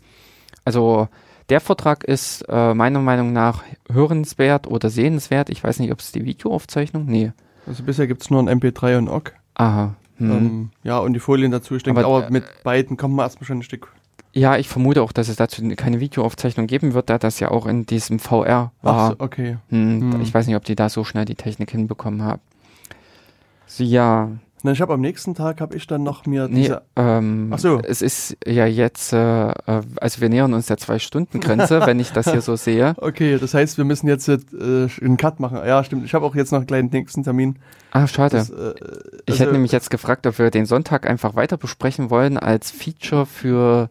Also der Vortrag ist äh, meiner Meinung nach hörenswert oder sehenswert. Ich weiß nicht, ob es die Videoaufzeichnung? Nee. Also bisher gibt es nur ein MP3 und OGG. Aha. Hm. Ähm, ja, und die Folien dazu. Ich denke, Aber, aber, äh, mit beiden kommt man erstmal schon ein Stück. Ja, ich vermute auch, dass es dazu keine Videoaufzeichnung geben wird, da das ja auch in diesem VR war. Ach okay. Hm, Hm. Ich weiß nicht, ob die da so schnell die Technik hinbekommen haben. So, ja, Na, ich habe am nächsten Tag habe ich dann noch mir nee, diese. ähm, Ach so. es ist ja jetzt, äh, äh, also wir nähern uns der Zwei-Stunden-Grenze, wenn ich das hier so sehe. Okay, das heißt, wir müssen jetzt äh, einen Cut machen. Ja, stimmt. Ich habe auch jetzt noch einen kleinen nächsten Termin. Ah, schade. Das, äh, ich also- hätte nämlich jetzt gefragt, ob wir den Sonntag einfach weiter besprechen wollen als Feature für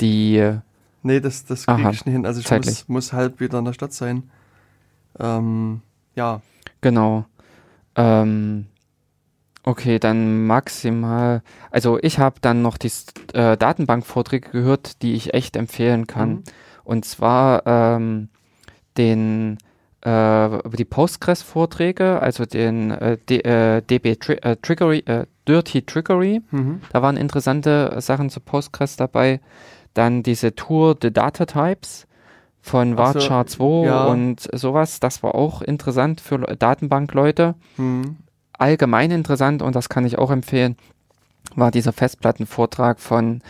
die, Nee, das, das kriege ich nicht hin. Also ich muss, muss halb wieder in der Stadt sein. Ähm, ja, genau. Ähm, okay, dann maximal, also ich habe dann noch die äh, Datenbankvorträge gehört, die ich echt empfehlen kann. Mhm. Und zwar ähm, den äh, die Postgres-Vorträge, also den äh, D, äh, DB Tri äh, Trickery, äh, Dirty Trickery. Mhm. Da waren interessante Sachen zu Postgres dabei. Dann diese Tour The Data Types von Ach so, Varchar 2 ja. und sowas. Das war auch interessant für Le- Datenbankleute. Mhm. Allgemein interessant und das kann ich auch empfehlen, war dieser Festplattenvortrag von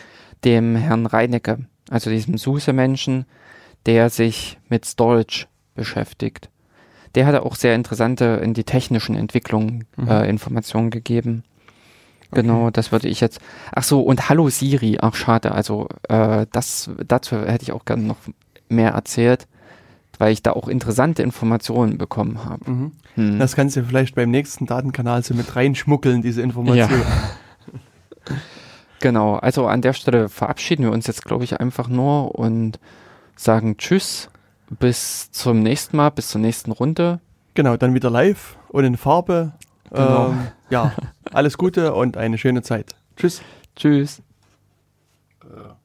dem Herrn Reinecke, also diesem SUSE-Menschen, der sich mit Storage beschäftigt. Der hatte auch sehr interessante in die technischen Entwicklungen Mhm. äh, Informationen gegeben. Genau, das würde ich jetzt. Ach so, und Hallo Siri, ach schade, also äh, das dazu hätte ich auch gerne noch mehr erzählt. weil ich da auch interessante Informationen bekommen habe. Mhm. Hm. Das kannst du vielleicht beim nächsten Datenkanal so mit reinschmuggeln, diese Information. Genau, also an der Stelle verabschieden wir uns jetzt, glaube ich, einfach nur und sagen Tschüss, bis zum nächsten Mal, bis zur nächsten Runde. Genau, dann wieder live und in Farbe. Genau. Ähm, ja, alles Gute und eine schöne Zeit. Tschüss. Tschüss. Äh.